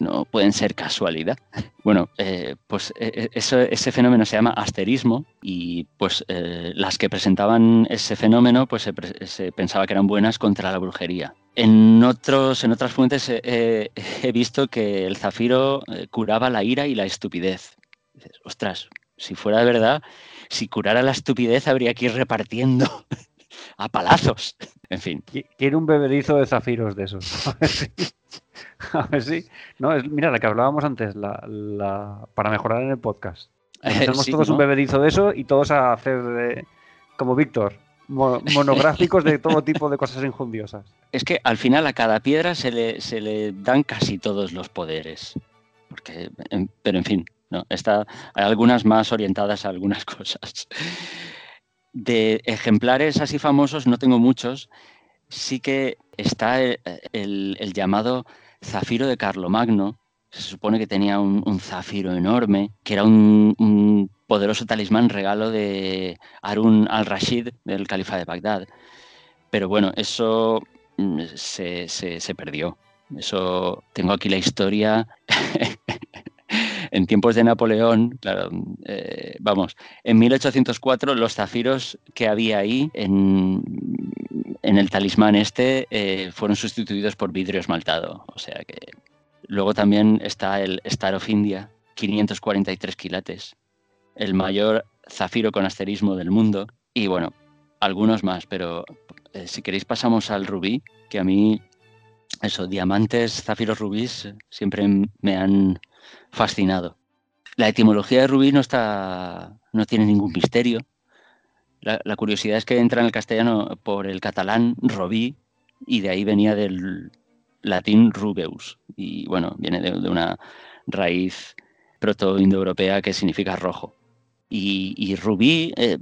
no pueden ser casualidad. Bueno, eh, pues eh, eh, ese fenómeno se llama asterismo y pues las que presentaban ese fenómeno pues se, pensaba que eran buenas contra la brujería. En, otros, en otras fuentes he visto que el zafiro curaba la ira y la estupidez. ostras, si fuera de verdad, si curara la estupidez habría que ir repartiendo a palazos. En fin. Quiero un bebedizo de zafiros de esos. A ver si. No, es, mira, la que hablábamos antes, la, para mejorar en el podcast. Tenemos todos un bebedizo de eso y todos a hacer de, como Víctor. monográficos de todo tipo de cosas injundiosas. Es que al final a cada piedra se le, se le dan casi todos los poderes. Porque, pero en fin, no, está, hay algunas más orientadas a algunas cosas. De ejemplares así famosos no tengo muchos. Sí que está el, llamado zafiro de Carlomagno. Se supone que tenía un, zafiro enorme, que era un, poderoso talismán regalo de Harun al-Rashid, del califa de Bagdad. Pero bueno, eso mm, se, se perdió. Eso tengo aquí la historia en tiempos de Napoleón, claro, eh, vamos, en 1804 los zafiros que había ahí en, el talismán este eh, fueron sustituidos por vidrio esmaltado. O sea que luego también está el Star of India, 543 quilates, el mayor zafiro con asterismo del mundo. Y bueno, algunos más, pero eh, si queréis pasamos al rubí, que a mí, eso, diamantes, zafiros, rubíes, siempre me han fascinado. La etimología de rubí no, está, no tiene ningún misterio. La, curiosidad es que entra en el castellano por el catalán robí y de ahí venía del latín rubeus. Y bueno, viene de, una raíz proto-indoeuropea que significa rojo. Y, rubí eh,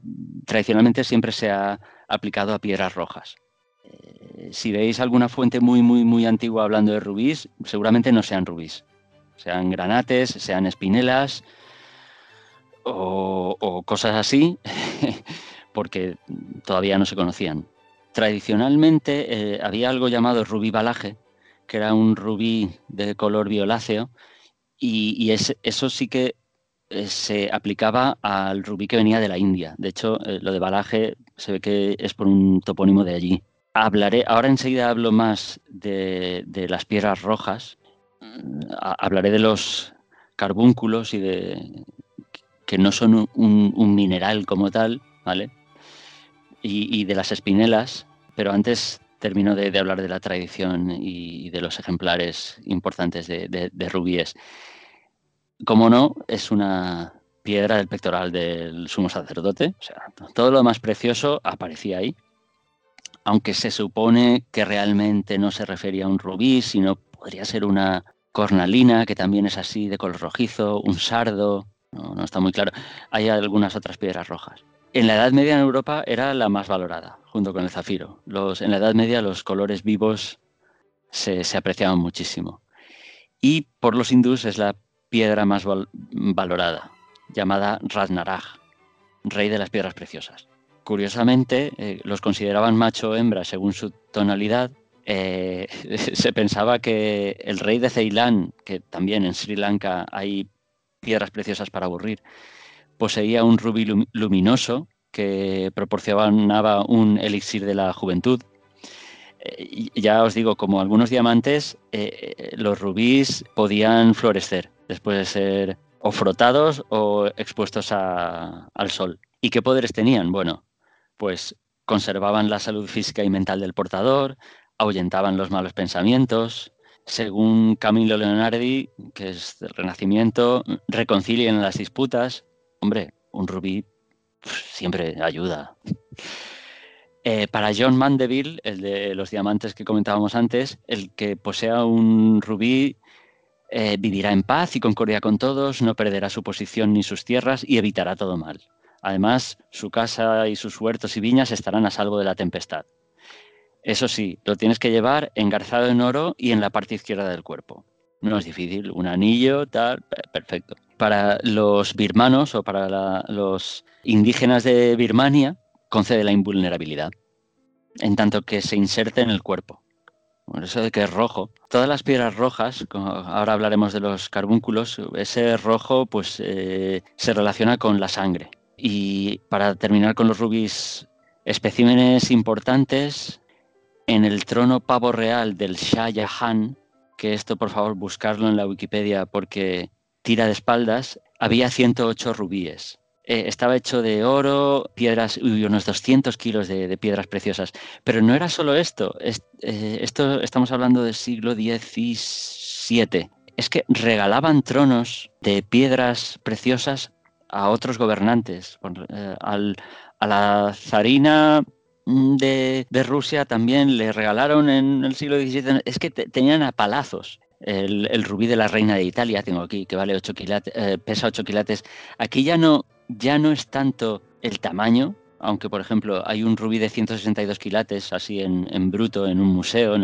tradicionalmente siempre se ha aplicado a piedras rojas. Eh, si veis alguna fuente muy, muy, muy antigua hablando de rubíes, seguramente no sean rubíes sean granates, sean espinelas o, cosas así, porque todavía no se conocían. Tradicionalmente eh, había algo llamado rubí balaje, que era un rubí de color violáceo, y, eso sí que eh, se aplicaba al rubí que venía de la India. De hecho, eh, lo de balaje se ve que es por un topónimo de allí. Hablaré, ahora enseguida hablo más de las piedras rojas, hablaré de los carbúnculos y de que no son un, mineral como tal, ¿vale? Y, de las espinelas, pero antes termino de, hablar de la tradición y de los ejemplares importantes de, rubíes. Como no, es una piedra del pectoral del sumo sacerdote, o sea, todo lo más precioso aparecía ahí, aunque se supone que realmente no se refería a un rubí, sino podría ser una, cornalina, que también es así de color rojizo, un sardo, no, está muy claro. Hay algunas otras piedras rojas. En la Edad Media en Europa era la más valorada, junto con el zafiro. Los, en la Edad Media los colores vivos se, apreciaban muchísimo. Y por los hindús es la piedra más valorada, llamada Ratnaraj, rey de las piedras preciosas. Curiosamente, eh, los consideraban macho o hembra según su tonalidad eh, se pensaba que el rey de Ceilán, que también en Sri Lanka hay piedras preciosas para aburrir, poseía un rubí luminoso que proporcionaba un elixir de la juventud. Eh, ya os digo, como algunos diamantes, eh, los rubíes podían florecer después de ser o frotados o expuestos al sol. ¿Y qué poderes tenían? Bueno, pues conservaban la salud física y mental del portador, ahuyentaban los malos pensamientos. Según Camilo Leonardi, que es del Renacimiento, reconcilian las disputas. Hombre, un rubí siempre ayuda. Eh, para John Mandeville, el de los diamantes que comentábamos antes, el que posea un rubí eh, vivirá en paz y concordia con todos, no perderá su posición ni sus tierras y evitará todo mal. Además, su casa y sus huertos y viñas estarán a salvo de la tempestad. Eso sí, lo tienes que llevar engarzado en oro y en la parte izquierda del cuerpo. No es difícil, un anillo, tal, perfecto. Para los birmanos o para los indígenas de Birmania, concede la invulnerabilidad, en tanto que se inserte en el cuerpo. Por eso de que es rojo. Todas las piedras rojas, ahora hablaremos de los carbúnculos, ese rojo pues eh, se relaciona con la sangre. Y para terminar con los rubíes, especímenes importantes, en el trono pavo real del Shah Jahan, que esto por favor buscarlo en la Wikipedia porque tira de espaldas, había 108 rubíes. Eh, estaba hecho de oro, piedras, y unos 200 kilos de, piedras preciosas. Pero no era solo esto. Eh, esto estamos hablando del siglo XVII. Es que regalaban tronos de piedras preciosas a otros gobernantes. Eh, a la zarina mm, de, Rusia también le regalaron en el siglo XVII, es que tenían a palazos. El, rubí de la reina de Italia, tengo aquí, que vale 8 quilates, eh, pesa 8 quilates. Aquí ya no, ya no es tanto el tamaño, aunque por ejemplo hay un rubí de 162 quilates, así en, bruto, en un museo, en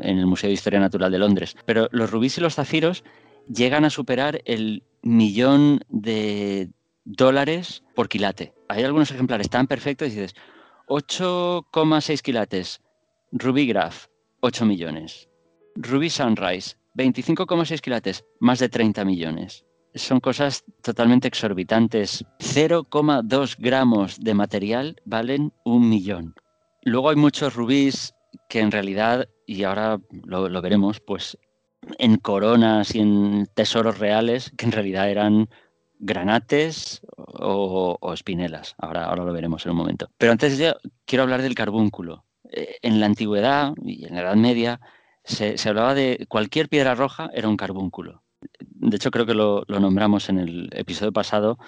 el, Museo de Historia Natural de Londres. Pero los rubíes y los zafiros llegan a superar el millón de dólares por quilate. Hay algunos ejemplares tan perfectos y dices, 8,6 quilates, Rubí Graph, 8 millones. Rubí Sunrise, 25,6 quilates, más de 30 millones son cosas totalmente exorbitantes. 0,2 gramos de material valen un millón. Luego hay muchos rubíes que en realidad, y ahora lo, veremos, pues en coronas y en tesoros reales, que en realidad eran granates o, espinelas. Ahora, ahora lo veremos en un momento. Pero antes ya quiero hablar del carbúnculo. Eh, en la antigüedad y en la Edad Media se, se hablaba de cualquier piedra roja era un carbúnculo de hecho creo que lo, nombramos en el episodio pasado,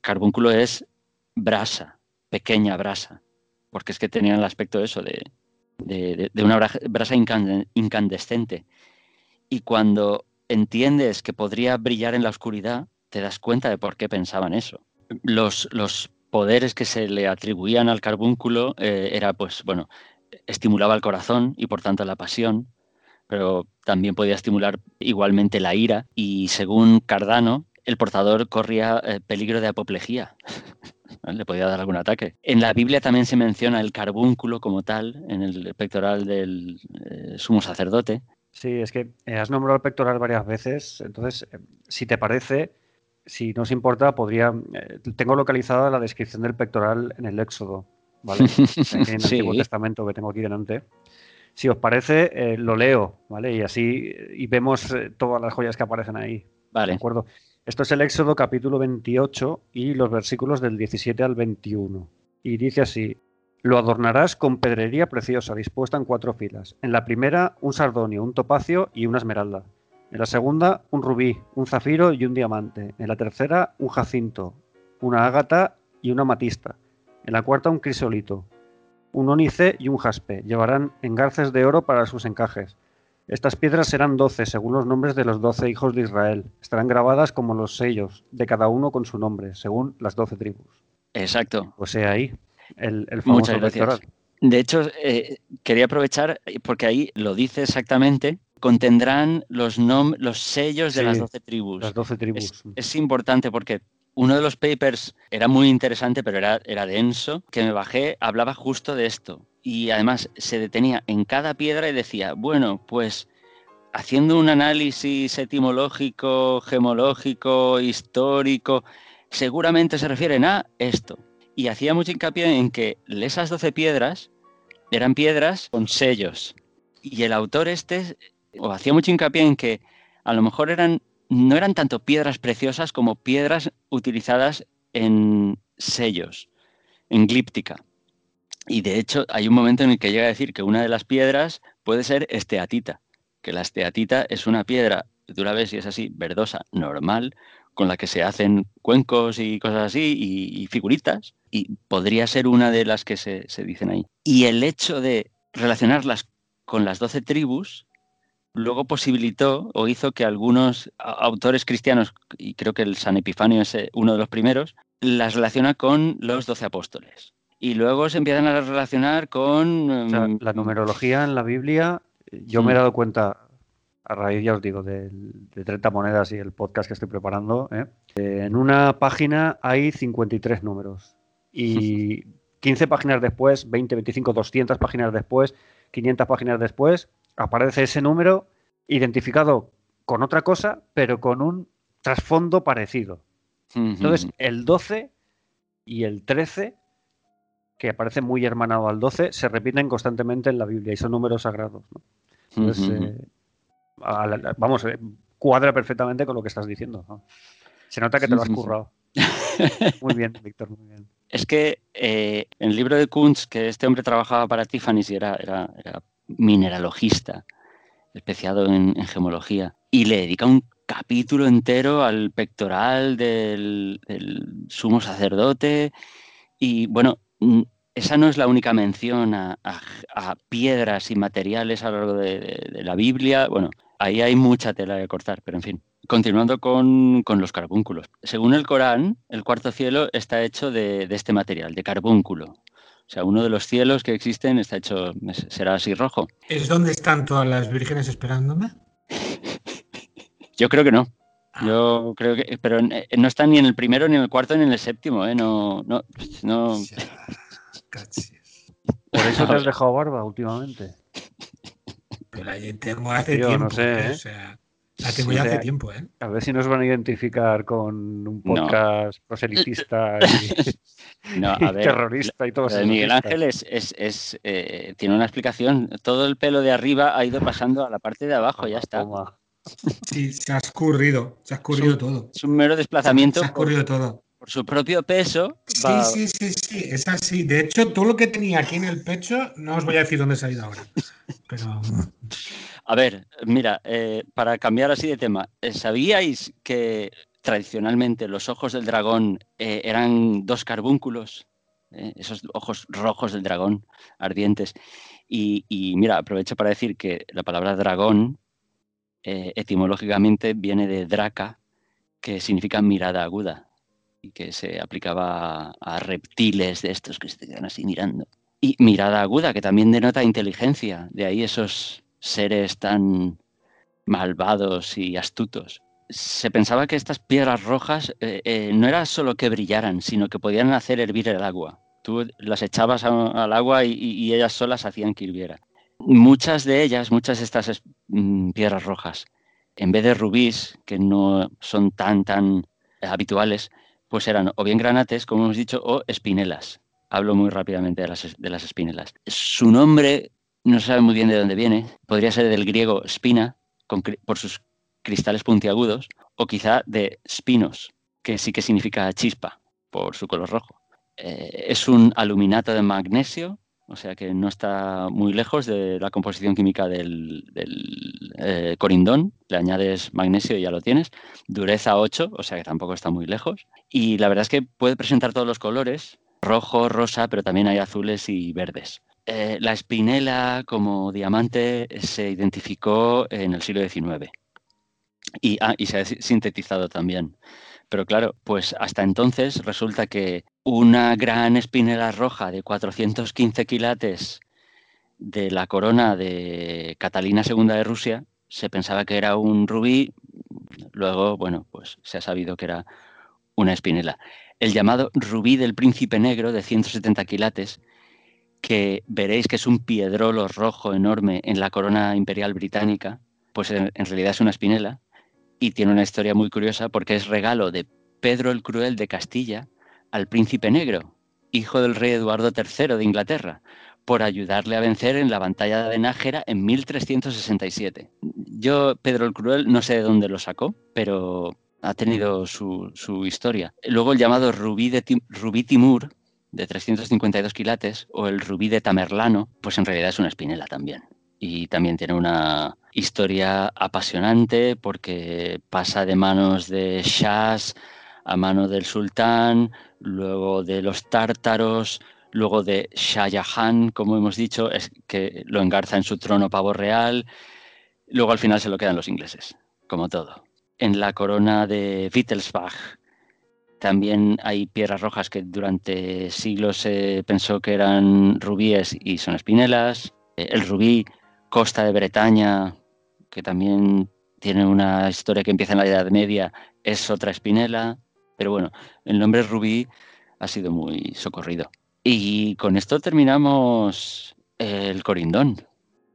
carbúnculo es brasa, pequeña brasa, porque es que tenían el aspecto de eso, de, una brasa incandescente. Y cuando entiendes que podría brillar en la oscuridad, te das cuenta de por qué pensaban eso. Los, poderes que se le atribuían al carbúnculo eh, era, pues, bueno, estimulaba el corazón y por tanto la pasión, pero también podía estimular igualmente la ira y según Cardano, el portador corría eh, peligro de apoplejía. Le podía dar algún ataque. En la Biblia también se menciona el carbúnculo como tal, en el pectoral del eh, sumo sacerdote. Sí, es que eh, has nombrado el pectoral varias veces, entonces, si te parece, si no os importa, podría. tengo localizada la descripción del pectoral en el Éxodo, ¿vale? en el Antiguo Testamento que tengo aquí delante. Si os parece, eh, lo leo, ¿vale? Y así y vemos eh, todas las joyas que aparecen ahí. Vale. ¿De acuerdo? Esto es el Éxodo capítulo 28 y los versículos del 17 al 21. Y dice así, lo adornarás con pedrería preciosa dispuesta en cuatro filas. En la primera, un sardonio, un topacio y una esmeralda. En la segunda, un rubí, un zafiro y un diamante. En la tercera, un jacinto, una ágata y una matista. En la cuarta, un crisolito un ónice y un jaspe. Llevarán engarces de oro para sus encajes. Estas piedras serán doce, según los nombres de los doce hijos de Israel. Estarán grabadas como los sellos, de cada uno con su nombre, según las doce tribus. Exacto. O sea, ahí, el, el famoso Muchas gracias. De hecho, eh, quería aprovechar, porque ahí lo dice exactamente, contendrán los, los sellos de las doce tribus. Las doce tribus. Es, es importante porque uno de los papers era muy interesante, pero era, era denso, que me bajé, hablaba justo de esto. Y además se detenía en cada piedra y decía, bueno, pues haciendo un análisis etimológico, gemológico, histórico, seguramente se refieren a esto. Y hacía mucho hincapié en que esas doce piedras eran piedras con sellos. Y el autor este o hacía mucho hincapié en que a lo mejor eran no eran tanto piedras preciosas como piedras utilizadas en sellos, en glíptica. Y de hecho hay un momento en el que llega a decir que una de las piedras puede ser esteatita, que la esteatita es una piedra, tú la ves y es así, verdosa, normal, con la que se hacen cuencos y cosas así, y, figuritas, y podría ser una de las que se, se dicen ahí. Y el hecho de relacionarlas con las doce tribus luego posibilitó o hizo que algunos autores cristianos, y creo que el San Epifanio es eh, uno de los primeros, las relaciona con los doce apóstoles. Y luego se empiezan a relacionar con... Em, la numerología en la Biblia, yo me he mm. dado cuenta, a raíz, ya os digo, de, 30 monedas y el podcast que estoy preparando, ¿eh? en una página hay 53 números. Y 15 páginas después, 20, 25, 200 páginas después, 500 páginas después, aparece ese número identificado con otra cosa, pero con un trasfondo parecido. Entonces, el 12 y el 13, que aparece muy hermanado al 12, se repiten constantemente en la Biblia y son números sagrados. Entonces, eh, vamos, eh, cuadra perfectamente con lo que estás diciendo. Se nota que te lo has currado. muy bien, Víctor, muy bien. Es que eh, en el libro de Kunz, que este hombre trabajaba para Tiffany y era, era, era mineralogista, especiado en, gemología, y le dedica un capítulo entero al pectoral del, sumo sacerdote. Y bueno, esa no es la única mención a, piedras y materiales a lo largo de, la Biblia. Bueno, ahí hay mucha tela de cortar, pero en fin. Continuando con, los carbúnculos. Según el Corán, el cuarto cielo está hecho de, este material, de carbúnculo. O sea, uno de los cielos que existen está hecho, será así rojo. ¿Es donde están todas las vírgenes esperándome? Yo creo que no. Ah. Yo creo que, pero eh, no está ni en el primero, ni en el cuarto, ni en el séptimo, ¿eh? No, no, no. Por eso te has dejado barba últimamente. Pero la tengo hace tiempo. No sé, ¿eh? O sea, la tengo ya hace tiempo, ¿eh? A ver si nos van a identificar con un podcast proselitista y, terrorista y todo eso. Miguel Ángel es, es, eh, tiene una explicación. Todo el pelo de arriba ha ido pasando a la parte de abajo, ya está. Sí, se ha escurrido, se ha escurrido todo. Es un mero desplazamiento. Se ha escurrido todo. Por su propio peso. Sí, sí, sí, sí, es así. De hecho, todo lo que tenía aquí en el pecho, no os voy a decir dónde se ha ido ahora. Pero. A ver, mira, eh, para cambiar así de tema, eh, ¿sabíais que tradicionalmente los ojos del dragón eh, eran dos carbúnculos? esos ojos rojos del dragón, ardientes. Y, mira, aprovecho para decir que la palabra dragón etimológicamente viene de draca, que significa mirada aguda y que se aplicaba a, reptiles de estos que se así mirando. Y mirada aguda, que también denota inteligencia, de ahí esos seres tan malvados y astutos. Se pensaba que estas piedras rojas eh, eh, no era solo que brillaran, sino que podían hacer hervir el agua. Tú las echabas al agua y, ellas solas hacían que hirviera. Muchas de ellas, muchas de estas mm, piedras rojas, en vez de rubíes, que no son tan, tan habituales, pues eran o bien granates, como hemos dicho, o espinelas. Hablo muy rápidamente de las, de las espinelas. Su nombre no se sabe muy bien de dónde viene. Podría ser del griego spina, por sus cristales puntiagudos, o quizá de spinos, que sí que significa chispa, por su color rojo. Eh, es un aluminato de magnesio, o sea que no está muy lejos de la composición química del, eh, corindón. Le añades magnesio y ya lo tienes. Dureza 8, o sea que tampoco está muy lejos. Y la verdad es que puede presentar todos los colores, rojo, rosa, pero también hay azules y verdes. Eh, la espinela como diamante se identificó en el siglo XIX ah, y, se ha sintetizado también. Pero claro, pues hasta entonces resulta que una gran espinela roja de 415 quilates de la corona de Catalina II de Rusia se pensaba que era un rubí, luego, bueno, pues se ha sabido que era una espinela. El llamado rubí del príncipe negro de 170 quilates que veréis que es un piedrolo rojo enorme en la corona imperial británica, pues en, realidad es una espinela y tiene una historia muy curiosa porque es regalo de Pedro el Cruel de Castilla al príncipe negro, hijo del rey Eduardo III de Inglaterra, por ayudarle a vencer en la batalla de Nájera en 1367. Yo, Pedro el Cruel, no sé de dónde lo sacó, pero ha tenido su, historia. Luego el llamado Rubí, de Rubí Timur, de 352 quilates o el rubí de Tamerlano, pues en realidad es una espinela también. Y también tiene una historia apasionante porque pasa de manos de shahs a mano del sultán, luego de los tártaros, luego de Shah Jahan, como hemos dicho, es que lo engarza en su trono pavo real, luego al final se lo quedan los ingleses, como todo. En la corona de Wittelsbach también hay piedras rojas que durante siglos se pensó que eran rubíes y son espinelas. El rubí Costa de Bretaña, que también tiene una historia que empieza en la Edad Media, es otra espinela. Pero bueno, el nombre rubí ha sido muy socorrido. Y con esto terminamos el corindón.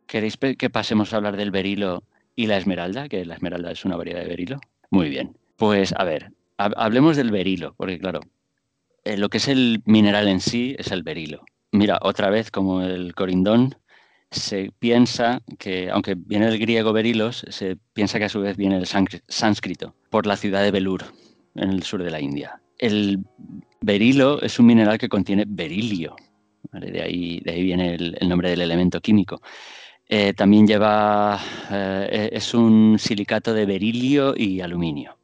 ¿Queréis que pasemos a hablar del berilo y la esmeralda? Que la esmeralda es una variedad de berilo. Muy bien. Pues a ver, hablemos del berilo, porque claro, eh, lo que es el mineral en sí es el berilo. Mira, otra vez como el corindón, se piensa que, aunque viene del griego berilos, se piensa que a su vez viene del sánscrito, por la ciudad de Belur, en el sur de la India. El berilo es un mineral que contiene berilio, de, ahí, viene el, nombre del elemento químico. Eh, también lleva, eh, es un silicato de berilio y aluminio.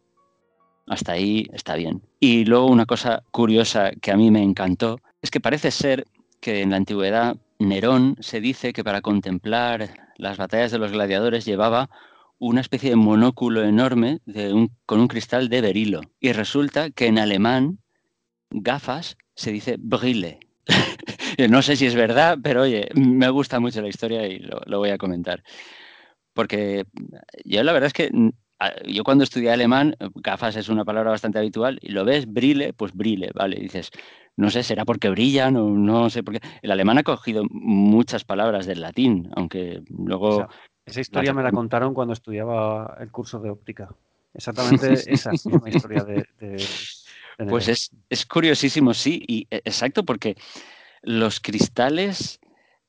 Hasta ahí está bien. Y luego una cosa curiosa que a mí me encantó es que parece ser que en la antigüedad Nerón se dice que para contemplar las batallas de los gladiadores llevaba una especie de monóculo enorme con un cristal de berilo. Y resulta que en alemán gafas se dice brille. no sé si es verdad, pero oye, me gusta mucho la historia y lo, voy a comentar. Porque yo la verdad es que yo cuando estudié alemán, gafas es una palabra bastante habitual, y lo ves, brille, pues brille, ¿vale? dices, no sé, será porque brillan o no sé por qué. El alemán ha cogido muchas palabras del latín, aunque luego... esa historia me la contaron cuando estudiaba el curso de óptica. Exactamente esa misma historia de... pues es, es, curiosísimo, sí, y e, exacto, porque los cristales,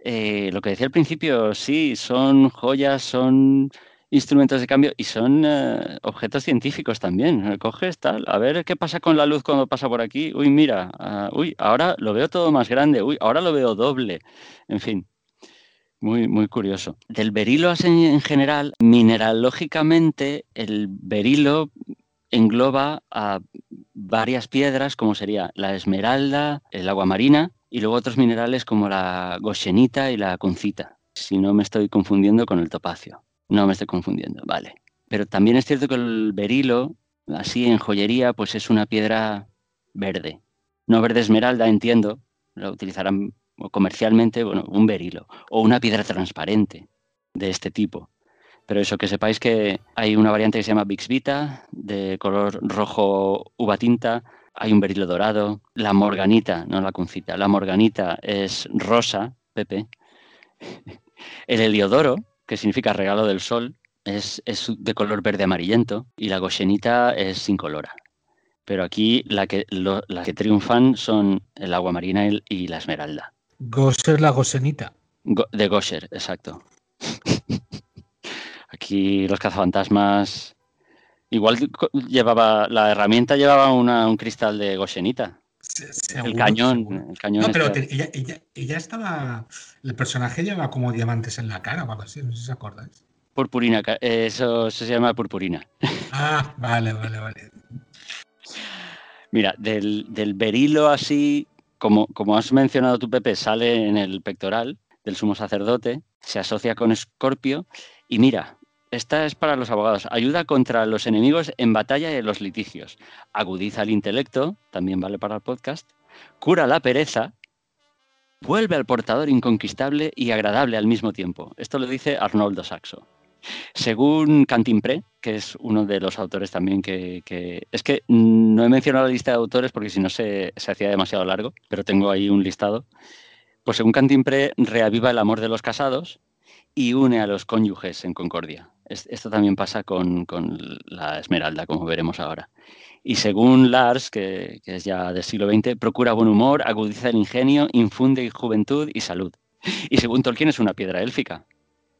eh, lo que decía al principio, sí, son joyas, son instrumentos de cambio y son eh, objetos científicos también. Coges tal, a ver qué pasa con la luz cuando pasa por aquí. Uy, mira, ah, uy, ahora lo veo todo más grande, uy, ahora lo veo doble. En fin, muy, muy curioso. Del berilo en general, mineralógicamente, el berilo engloba a varias piedras, como sería la esmeralda, el agua marina y luego otros minerales como la goshenita y la concita, si no me estoy confundiendo con el topacio. No me estoy confundiendo, vale. Pero también es cierto que el berilo, así en joyería, pues es una piedra verde. No verde esmeralda, entiendo, lo utilizarán comercialmente, bueno, un berilo. O una piedra transparente de este tipo. Pero eso, que sepáis que hay una variante que se llama Bixvita, de color rojo uva tinta, hay un berilo dorado, la morganita, no la concita, la morganita es rosa, Pepe. El heliodoro, que significa regalo del sol, es, de color verde amarillento y la goshenita es incolora. Pero aquí la que, que triunfan son el agua marina y, la esmeralda. Gosher la goshenita. de Gosher, exacto. aquí los cazafantasmas. Igual llevaba, la herramienta llevaba un cristal de el cañón. El cañón no, pero ella, ella, estaba. El personaje lleva como diamantes en la cara o algo así, no sé si os acordáis. Purpurina, eso, se llama purpurina. Ah, vale, vale, vale. Mira, del, del berilo así, como, como has mencionado tú, Pepe, sale en el pectoral del sumo sacerdote, se asocia con Escorpio y mira, esta es para los abogados. Ayuda contra los enemigos en batalla y en los litigios. Agudiza el intelecto, también vale para el podcast. Cura la pereza. Vuelve al portador inconquistable y agradable al mismo tiempo. Esto lo dice Arnoldo Saxo. Según Cantimpré, que es uno de los autores también que, Es que no he mencionado la lista de autores porque si no se, se hacía demasiado largo, pero tengo ahí un listado. Pues según Cantimpré, reaviva el amor de los casados y une a los cónyuges en concordia esto también pasa con, la esmeralda, como veremos ahora. Y según Lars, que, es ya del siglo XX, procura buen humor, agudiza el ingenio, infunde juventud y salud. Y según Tolkien es una piedra élfica.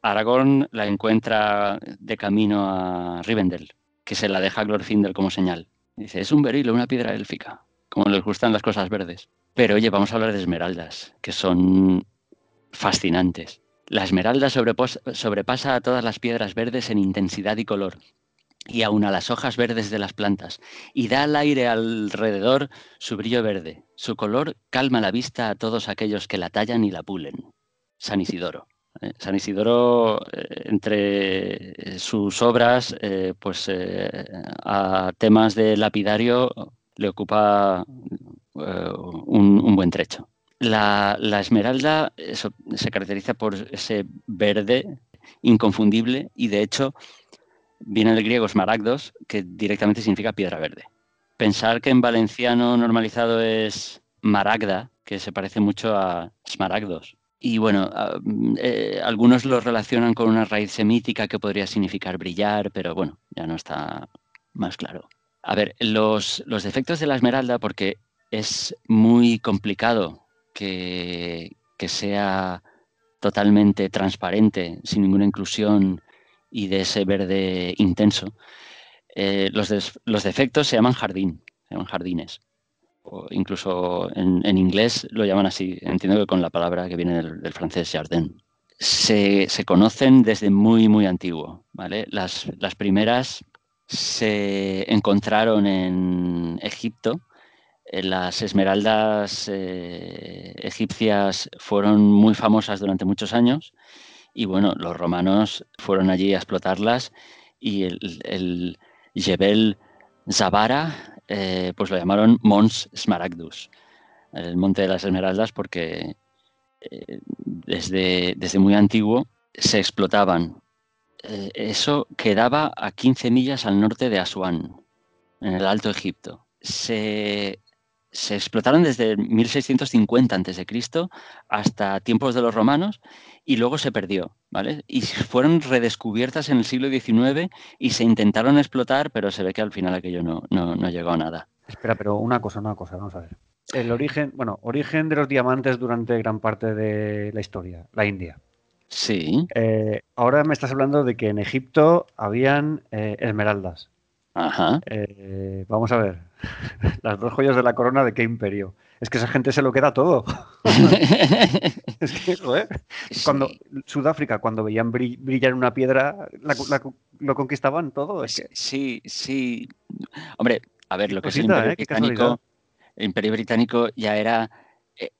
Aragorn la encuentra de camino a Rivendell, que se la deja a Glorfindel como señal. Dice, es un berilo, una piedra élfica, como les gustan las cosas verdes. Pero oye, vamos a hablar de esmeraldas, que son fascinantes. La esmeralda sobrepasa a todas las piedras verdes en intensidad y color, y aún a las hojas verdes de las plantas, y da al aire alrededor su brillo verde. Su color calma la vista a todos aquellos que la tallan y la pulen. San Isidoro. ¿eh? San Isidoro, eh, entre sus obras, eh, pues a temas de lapidario le ocupa un buen trecho. La, esmeralda se caracteriza por ese verde inconfundible y de hecho viene del griego smaragdos, que directamente significa piedra verde. Pensar que en valenciano normalizado es maragda, que se parece mucho a smaragdos. Y bueno, eh, algunos lo relacionan con una raíz semítica que podría significar brillar, pero bueno, ya no está más claro. A ver, los, los defectos de la esmeralda, porque es muy complicado que, sea totalmente transparente, sin ninguna inclusión y de ese verde intenso. Eh, los, los, defectos se llaman jardín, se llaman jardines. O incluso en, inglés lo llaman así, entiendo que con la palabra que viene del, francés jardin. Se, conocen desde muy, muy antiguo. ¿vale? Las, las primeras se encontraron en Egipto las esmeraldas eh, egipcias fueron muy famosas durante muchos años y bueno, los romanos fueron allí a explotarlas y el, el Jebel Zabara, eh, pues lo llamaron Mons Smaragdus, el monte de las esmeraldas, porque desde, desde muy antiguo se explotaban. eso quedaba a 15 millas al norte de Asuán, en el Alto Egipto. Se se explotaron desde 1650 a.C. hasta tiempos de los romanos y luego se perdió, ¿vale? Y fueron redescubiertas en el siglo XIX y se intentaron explotar, pero se ve que al final aquello no, no, llegó a nada. Espera, pero una cosa, una cosa, vamos a ver. El origen, bueno, origen de los diamantes durante gran parte de la historia, la India. Sí. Eh, ahora me estás hablando de que en Egipto habían eh, esmeraldas. Ajá. Eh, vamos a ver. Las dos joyas de la corona de qué imperio. Es que esa gente se lo queda todo. es que, joder. Cuando, Sudáfrica, cuando veían brillar una piedra, lo conquistaban todo. Sí, sí. Hombre, a ver, lo que es el imperio, ¿eh? británico, el imperio británico ya era eh,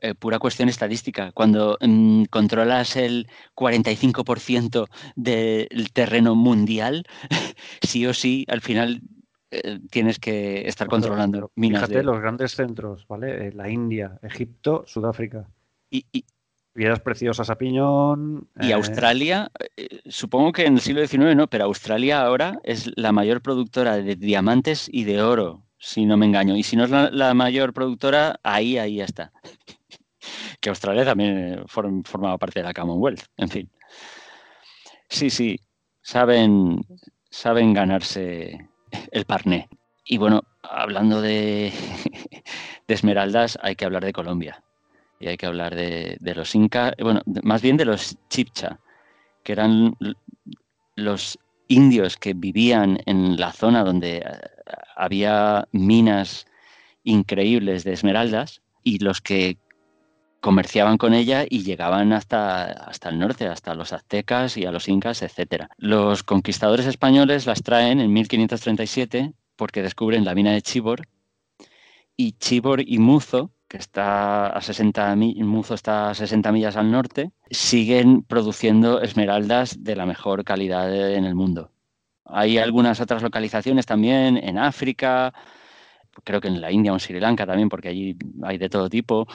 eh, pura cuestión estadística. Cuando mm, controlas el 45% del terreno mundial, sí o sí, al final eh, tienes que estar controlando minas. Fíjate, los grandes centros, ¿vale? la India, Egipto, Sudáfrica. Y, y piedras preciosas a piñón. Y Australia, supongo que en el siglo XIX no, pero Australia ahora es la mayor productora de diamantes y de oro si no me engaño. Y si no es la, mayor productora, ahí, ahí está. que Australia también eh, formaba parte de la Commonwealth, en fin. Sí, sí, saben, saben ganarse el parné. Y bueno, hablando de, esmeraldas, hay que hablar de Colombia. Y hay que hablar de, de los incas, bueno, más bien de los chipcha, que eran los indios que vivían en la zona donde eh, había minas increíbles de esmeraldas y los que comerciaban con ella y llegaban hasta, hasta el norte, hasta los aztecas y a los incas, etc. Los conquistadores españoles las traen en 1537 porque descubren la mina de Chibor y Chibor y Muzo, que está a 60 Muzo está a 60 millas al norte, siguen produciendo esmeraldas de la mejor calidad en el mundo. Hay algunas otras localizaciones también en África, creo que en la India o en Sri Lanka también, porque allí hay de todo tipo,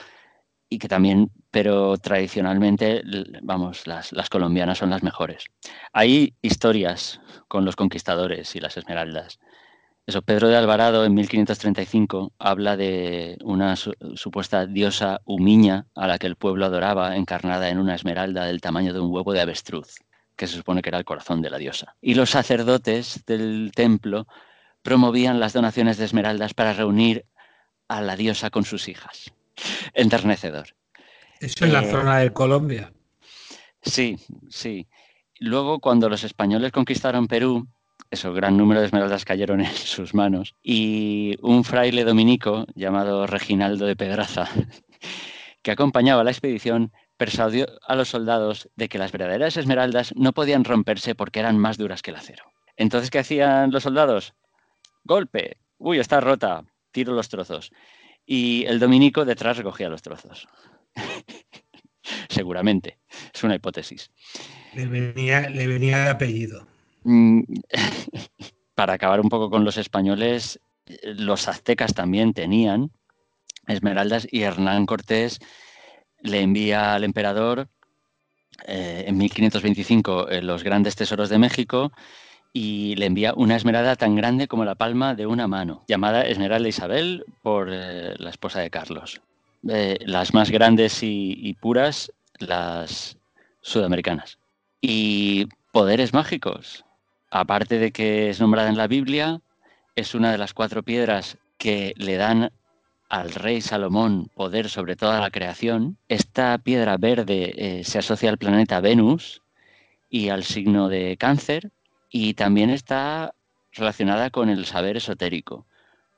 y que también, pero tradicionalmente, vamos, las, colombianas son las mejores. Hay historias con los conquistadores y las esmeraldas. Eso, Pedro de Alvarado en 1535 habla de una supuesta diosa humiña a la que el pueblo adoraba, encarnada en una esmeralda del tamaño de un huevo de avestruz que se supone que era el corazón de la diosa. Y los sacerdotes del templo promovían las donaciones de esmeraldas para reunir a la diosa con sus hijas. Enternecedor. Eso en la eh, zona de Colombia. Sí, sí. Luego, cuando los españoles conquistaron Perú, eso, gran número de esmeraldas cayeron en sus manos. Y un fraile dominico llamado Reginaldo de Pedraza, que acompañaba la expedición, persuadió a los soldados de que las verdaderas esmeraldas no podían romperse porque eran más duras que el acero. Entonces, ¿qué hacían los soldados? Golpe. Uy, está rota. Tiro los trozos. Y el dominico detrás recogía los trozos. Seguramente. Es una hipótesis. Le venía, le venía de apellido. Mm, para acabar un poco con los españoles, los aztecas también tenían esmeraldas y Hernán Cortés le envía al emperador eh, en 1525 eh, los grandes tesoros de México y le envía una esmeralda tan grande como la palma de una mano, llamada Esmeralda Isabel por eh, la esposa de Carlos. las más grandes y, y, puras, las sudamericanas. Y poderes mágicos. Aparte de que es nombrada en la Biblia, es una de las cuatro piedras que le dan al rey Salomón poder sobre toda la creación, esta piedra verde eh, se asocia al planeta Venus y al signo de cáncer y también está relacionada con el saber esotérico,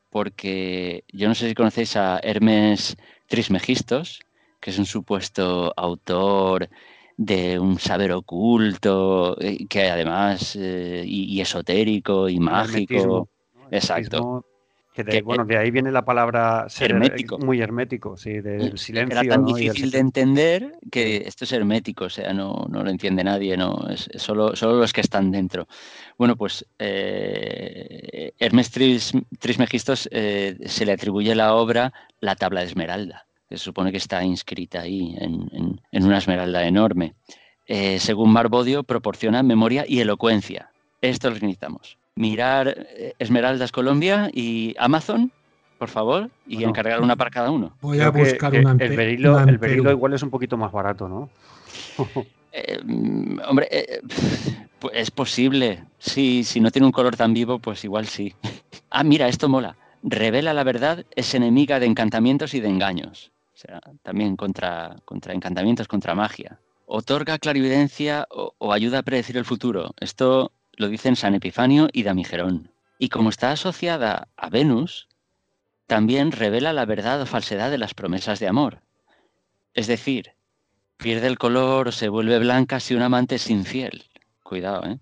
porque yo no sé si conocéis a Hermes Trismegistos, que es un supuesto autor de un saber oculto, eh, que además eh, y, esotérico y mágico. Exacto de, bueno, de ahí viene la palabra hermético. muy hermético, sí, del silencio. Era tan difícil de entender que esto es hermético, o sea, no, no lo entiende nadie, no, es, solo, solo los que están dentro. Bueno, pues eh, Hermes Trismegistos eh, se le atribuye la obra La tabla de esmeralda, que se supone que está inscrita ahí en, una esmeralda enorme. Eh, según Marbodio, proporciona memoria y elocuencia. Esto lo necesitamos mirar eh, Esmeraldas Colombia y Amazon, por favor, y encargar una para cada uno. Voy a buscar una El berilo, el berilo igual es un poquito más barato, ¿no? Eh, hombre, eh, pues es posible. Sí, si no tiene un color tan vivo, pues igual sí. ah, mira, esto mola. Revela la verdad, es enemiga de encantamientos y de engaños. O sea, también contra, contra encantamientos, contra magia. Otorga clarividencia o, o ayuda a predecir el futuro. Esto lo dicen San Epifanio y Damigerón. Y como está asociada a Venus, también revela la verdad o falsedad de las promesas de amor. Es decir, pierde el color o se vuelve blanca si un amante es infiel. Cuidado, ¿eh?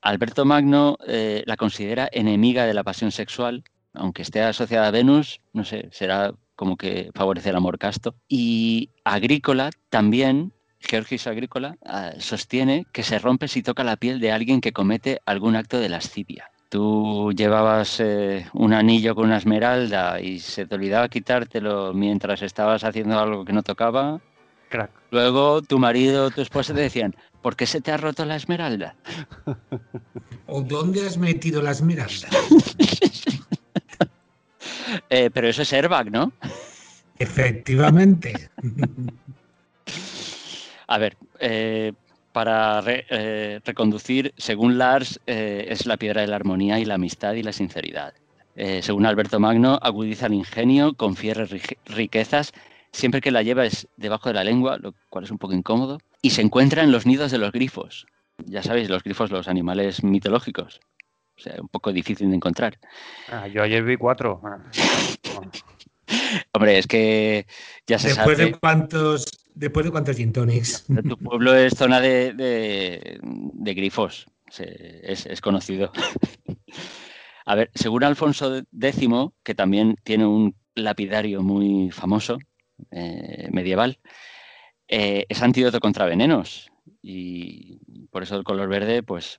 Alberto Magno eh, la considera enemiga de la pasión sexual, aunque esté asociada a Venus, no sé, será como que favorece el amor casto. Y Agrícola también Georgis Agrícola ah, sostiene que se rompe si toca la piel de alguien que comete algún acto de lascivia. Tú llevabas eh, un anillo con una esmeralda y se te olvidaba quitártelo mientras estabas haciendo algo que no tocaba. Crack. Luego tu marido o tu esposa te decían, ¿por qué se te ha roto la esmeralda? ¿O dónde has metido la esmeralda? Eh, pero eso es airbag, ¿no? Efectivamente. A ver, eh, para eh, reconducir, según Lars, eh, es la piedra de la armonía y la amistad y la sinceridad. según Alberto Magno, agudiza el ingenio, confiere riquezas, siempre que la llevas debajo de la lengua, lo cual es un poco incómodo, y se encuentra en los nidos de los grifos. Ya sabéis, los grifos, los animales mitológicos. O sea, un poco difícil de encontrar. Ah, yo ayer vi cuatro. Hombre, es que ya se Después sabe. De cuántos, después de cuántos gin Tu pueblo es zona de, grifos. Es, conocido. A ver, según Alfonso X, que también tiene un lapidario muy famoso, eh, medieval, eh, es antídoto contra venenos. Y por eso el color verde, pues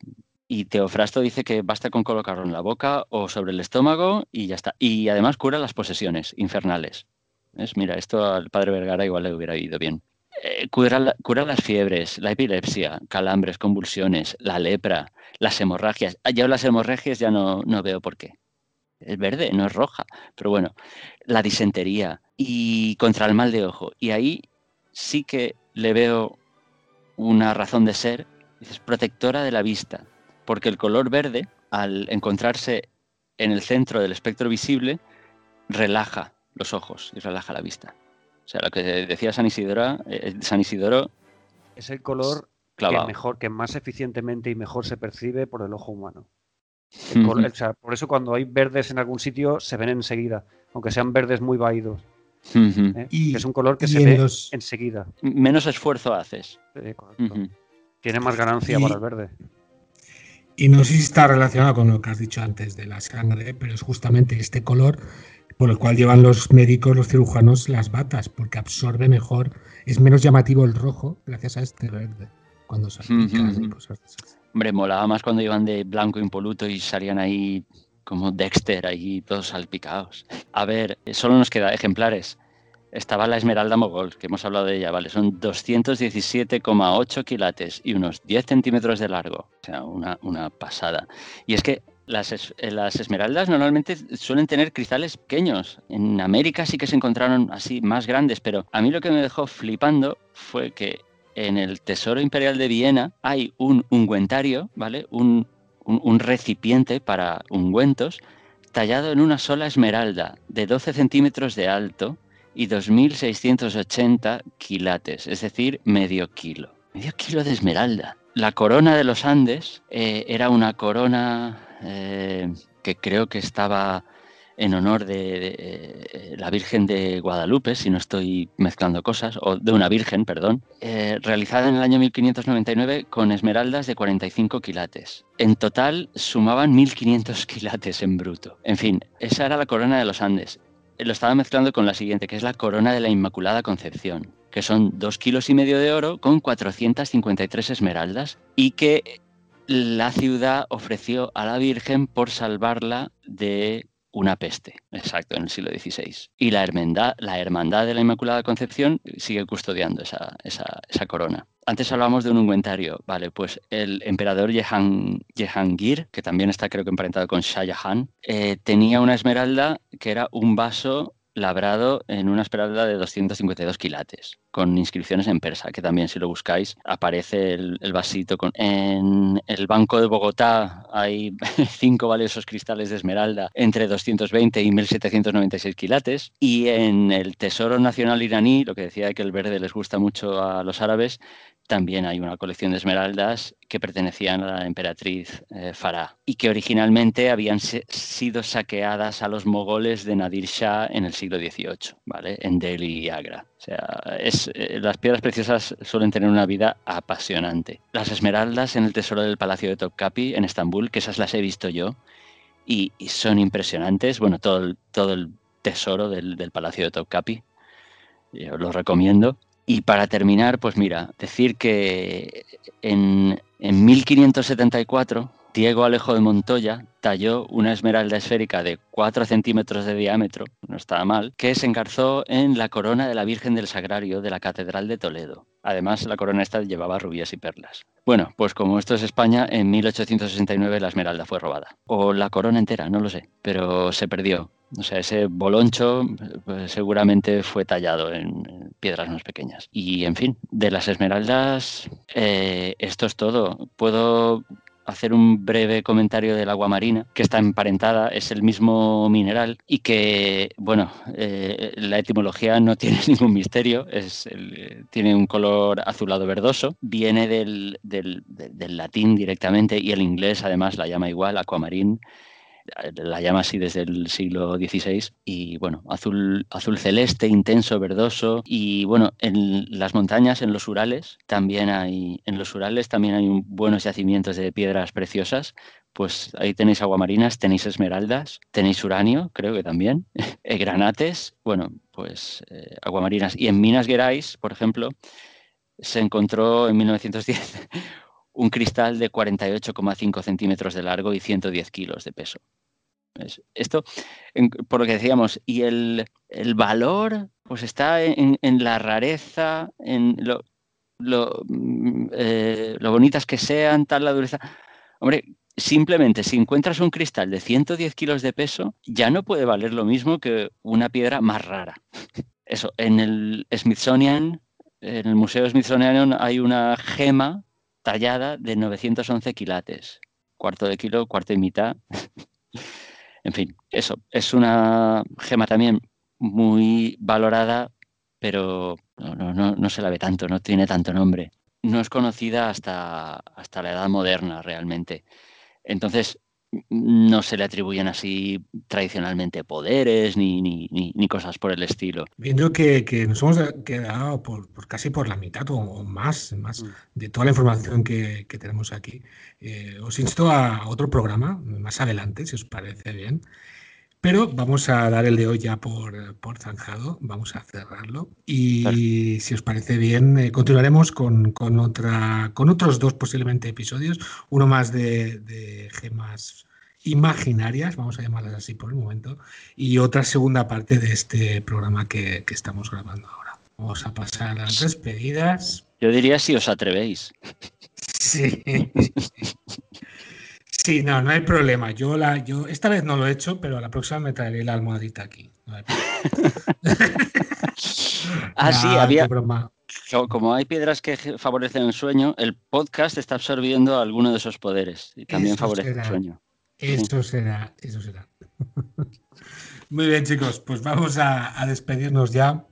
y Teofrasto dice que basta con colocarlo en la boca o sobre el estómago y ya está. Y además cura las posesiones infernales. Mira, esto al padre Vergara igual le hubiera ido bien. Eh, cura, las fiebres, la epilepsia, calambres, convulsiones, la lepra, las hemorragias. Ah, yo las hemorragias ya no, no veo por qué. Es verde, no es roja. Pero bueno, la disentería y contra el mal de ojo. Y ahí sí que le veo una razón de ser. Es protectora de la vista porque el color verde, al encontrarse en el centro del espectro visible, relaja los ojos y relaja la vista. O sea, lo que decía San Isidoro, eh, San Isidoro es el color que, mejor, que más eficientemente y mejor se percibe por el ojo humano. por eso cuando hay verdes en algún sitio se ven enseguida, aunque sean verdes muy vaídos. ¿eh? es un color que se ve enseguida. Menos esfuerzo haces. Tiene más ganancia para el verde. Y no sé si está relacionado con lo que has dicho antes de la sangre, pero es justamente este color por el cual llevan los médicos, los cirujanos, las batas, porque absorbe mejor, es menos llamativo el rojo gracias a este verde, cuando salpican y cosas Hombre, molaba más cuando iban de blanco impoluto y salían ahí como Dexter, ahí todos salpicados. A ver, solo nos queda ejemplares estaba la Esmeralda Mogol, que hemos hablado de ella, ¿vale? Son 217,8 quilates y unos 10 centímetros de largo. O sea, una, pasada. Y es que las, las, esmeraldas normalmente suelen tener cristales pequeños. En América sí que se encontraron así más grandes, pero a mí lo que me dejó flipando fue que en el Tesoro Imperial de Viena hay un ungüentario, ¿vale? Un, un recipiente para ungüentos tallado en una sola esmeralda de 12 centímetros de alto y 2.680 quilates, es decir, medio kilo. Medio kilo de esmeralda. La corona de los Andes eh, era una corona eh, que creo que estaba en honor de, eh, la Virgen de Guadalupe, si no estoy mezclando cosas, o de una Virgen, perdón, eh, realizada en el año 1599 con esmeraldas de 45 quilates. En total sumaban 1.500 quilates en bruto. En fin, esa era la corona de los Andes. Lo estaba mezclando con la siguiente, que es la corona de la Inmaculada Concepción, que son dos kilos y medio de oro con 453 esmeraldas y que la ciudad ofreció a la Virgen por salvarla de una peste, exacto, en el siglo XVI. Y la hermandad, la hermandad de la Inmaculada Concepción sigue custodiando esa, corona. Antes hablábamos de un ungüentario, vale, pues el emperador Jehangir, que también está creo que emparentado con Shah Jahan, eh, tenía una esmeralda que era un vaso labrado en una esmeralda de 252 quilates, con inscripciones en persa, que también si lo buscáis aparece el, vasito. Con... En el Banco de Bogotá hay cinco valiosos cristales de esmeralda entre 220 y 1796 quilates. Y en el Tesoro Nacional iraní, lo que decía que el verde les gusta mucho a los árabes, también hay una colección de esmeraldas que pertenecían a la emperatriz eh, Farah y que originalmente habían sido saqueadas a los mogoles de Nadir Shah en el siglo XVIII, ¿vale? en Delhi y Agra. O sea, eh, las piedras preciosas suelen tener una vida apasionante. Las esmeraldas en el tesoro del Palacio de Topkapi en Estambul, que esas las he visto yo, y, son impresionantes. Bueno, todo el, todo el tesoro del, del Palacio de Topkapi, yo lo recomiendo. Y para terminar, pues mira, decir que en, 1574 Diego Alejo de Montoya talló una esmeralda esférica de 4 centímetros de diámetro, no estaba mal, que se engarzó en la corona de la Virgen del Sagrario de la Catedral de Toledo. Además, la corona esta llevaba rubíes y perlas. Bueno, pues como esto es España, en 1869 la esmeralda fue robada. O la corona entera, no lo sé, pero se perdió. O sea, ese boloncho pues, seguramente fue tallado en piedras más pequeñas. Y en fin, de las esmeraldas, eh, esto es todo. Puedo hacer un breve comentario del agua marina, que está emparentada, es el mismo mineral y que, bueno, eh, la etimología no tiene ningún misterio, es tiene un color azulado verdoso, viene del, del, del, latín directamente y el inglés además la llama igual, aquamarín la llama así desde el siglo XVI, y bueno, azul, azul celeste, intenso, verdoso, y bueno, en las montañas, en los Urales, también hay, en los Urales también hay buenos yacimientos de piedras preciosas, pues ahí tenéis aguamarinas, tenéis esmeraldas, tenéis uranio, creo que también, eh, granates, bueno, pues eh, aguamarinas. Y en Minas Gerais, por ejemplo, se encontró en 1910 un cristal de 48,5 centímetros de largo y 110 kilos de peso. Esto, por lo que decíamos, y el, valor, pues está en, la rareza, en lo, mm, eh, lo, bonitas que sean, tal la dureza. Hombre, simplemente si encuentras un cristal de 110 kilos de peso, ya no puede valer lo mismo que una piedra más rara. Eso, en el Smithsonian, en el Museo Smithsonian hay una gema tallada de 911 quilates, cuarto de kilo, cuarto y mitad. En fin, eso, es una gema también muy valorada, pero no, no, no, se la ve tanto, no tiene tanto nombre. No es conocida hasta, hasta la edad moderna realmente. Entonces, no se le atribuyen así tradicionalmente poderes ni, ni, ni, cosas por el estilo. Viendo que, que nos hemos quedado por, casi por la mitad o, más, más mm. de toda la información que, que tenemos aquí, eh, os insto a otro programa más adelante, si os parece bien. Pero vamos a dar el de hoy ya por, por zanjado, vamos a cerrarlo. Y si os parece bien, eh, continuaremos con, con, otra, con otros dos posiblemente episodios, uno más de, de gemas imaginarias, vamos a llamarlas así por el momento, y otra segunda parte de este programa que, que estamos grabando ahora. Vamos a pasar a las despedidas. Yo diría si os atrevéis. Sí. Sí, no, no hay problema. Yo la, yo esta vez no lo he hecho, pero a la próxima me traeré la almohadita aquí. ah, sí, había. Como hay piedras que favorecen el sueño, el podcast está absorbiendo alguno de esos poderes y también favorece el sueño. Eso será, eso será. Muy bien, chicos, pues vamos a, despedirnos ya.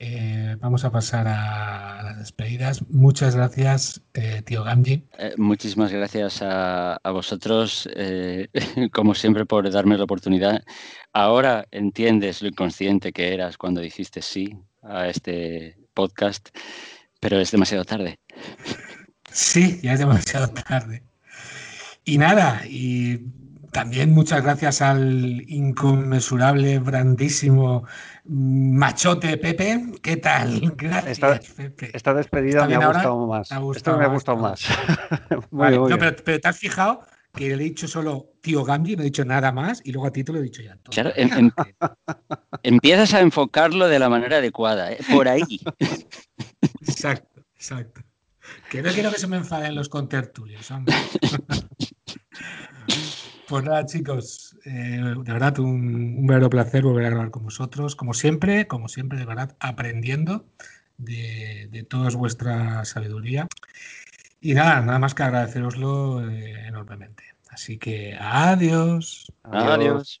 Eh, vamos a pasar a las despedidas. Muchas gracias, eh, tío Gamji. Eh, muchísimas gracias a, vosotros, como siempre, por darme la oportunidad. Ahora entiendes lo inconsciente que eras cuando dijiste sí a este podcast, pero es demasiado tarde. Sí, ya es demasiado tarde. Y nada, y también muchas gracias al inconmensurable, grandísimo machote Pepe. ¿Qué tal? Gracias, esta, Pepe. Esta despedida me ha gustado más. Esto me ha gustado más. no, pero, te has fijado que le he dicho solo tío Gambi, no he dicho nada más y luego a ti te lo he dicho ya. Claro, em, empiezas a enfocarlo de la manera adecuada, ¿eh? por ahí. Exacto, exacto. Que no quiero que se me enfaden los contertulios, hombre. Pues nada, chicos, eh, de verdad un, verdadero placer volver a grabar con vosotros. Como siempre, como siempre, de verdad, aprendiendo de, toda vuestra sabiduría. Y nada, nada más que agradeceroslo eh, enormemente. Así que adiós. Adiós.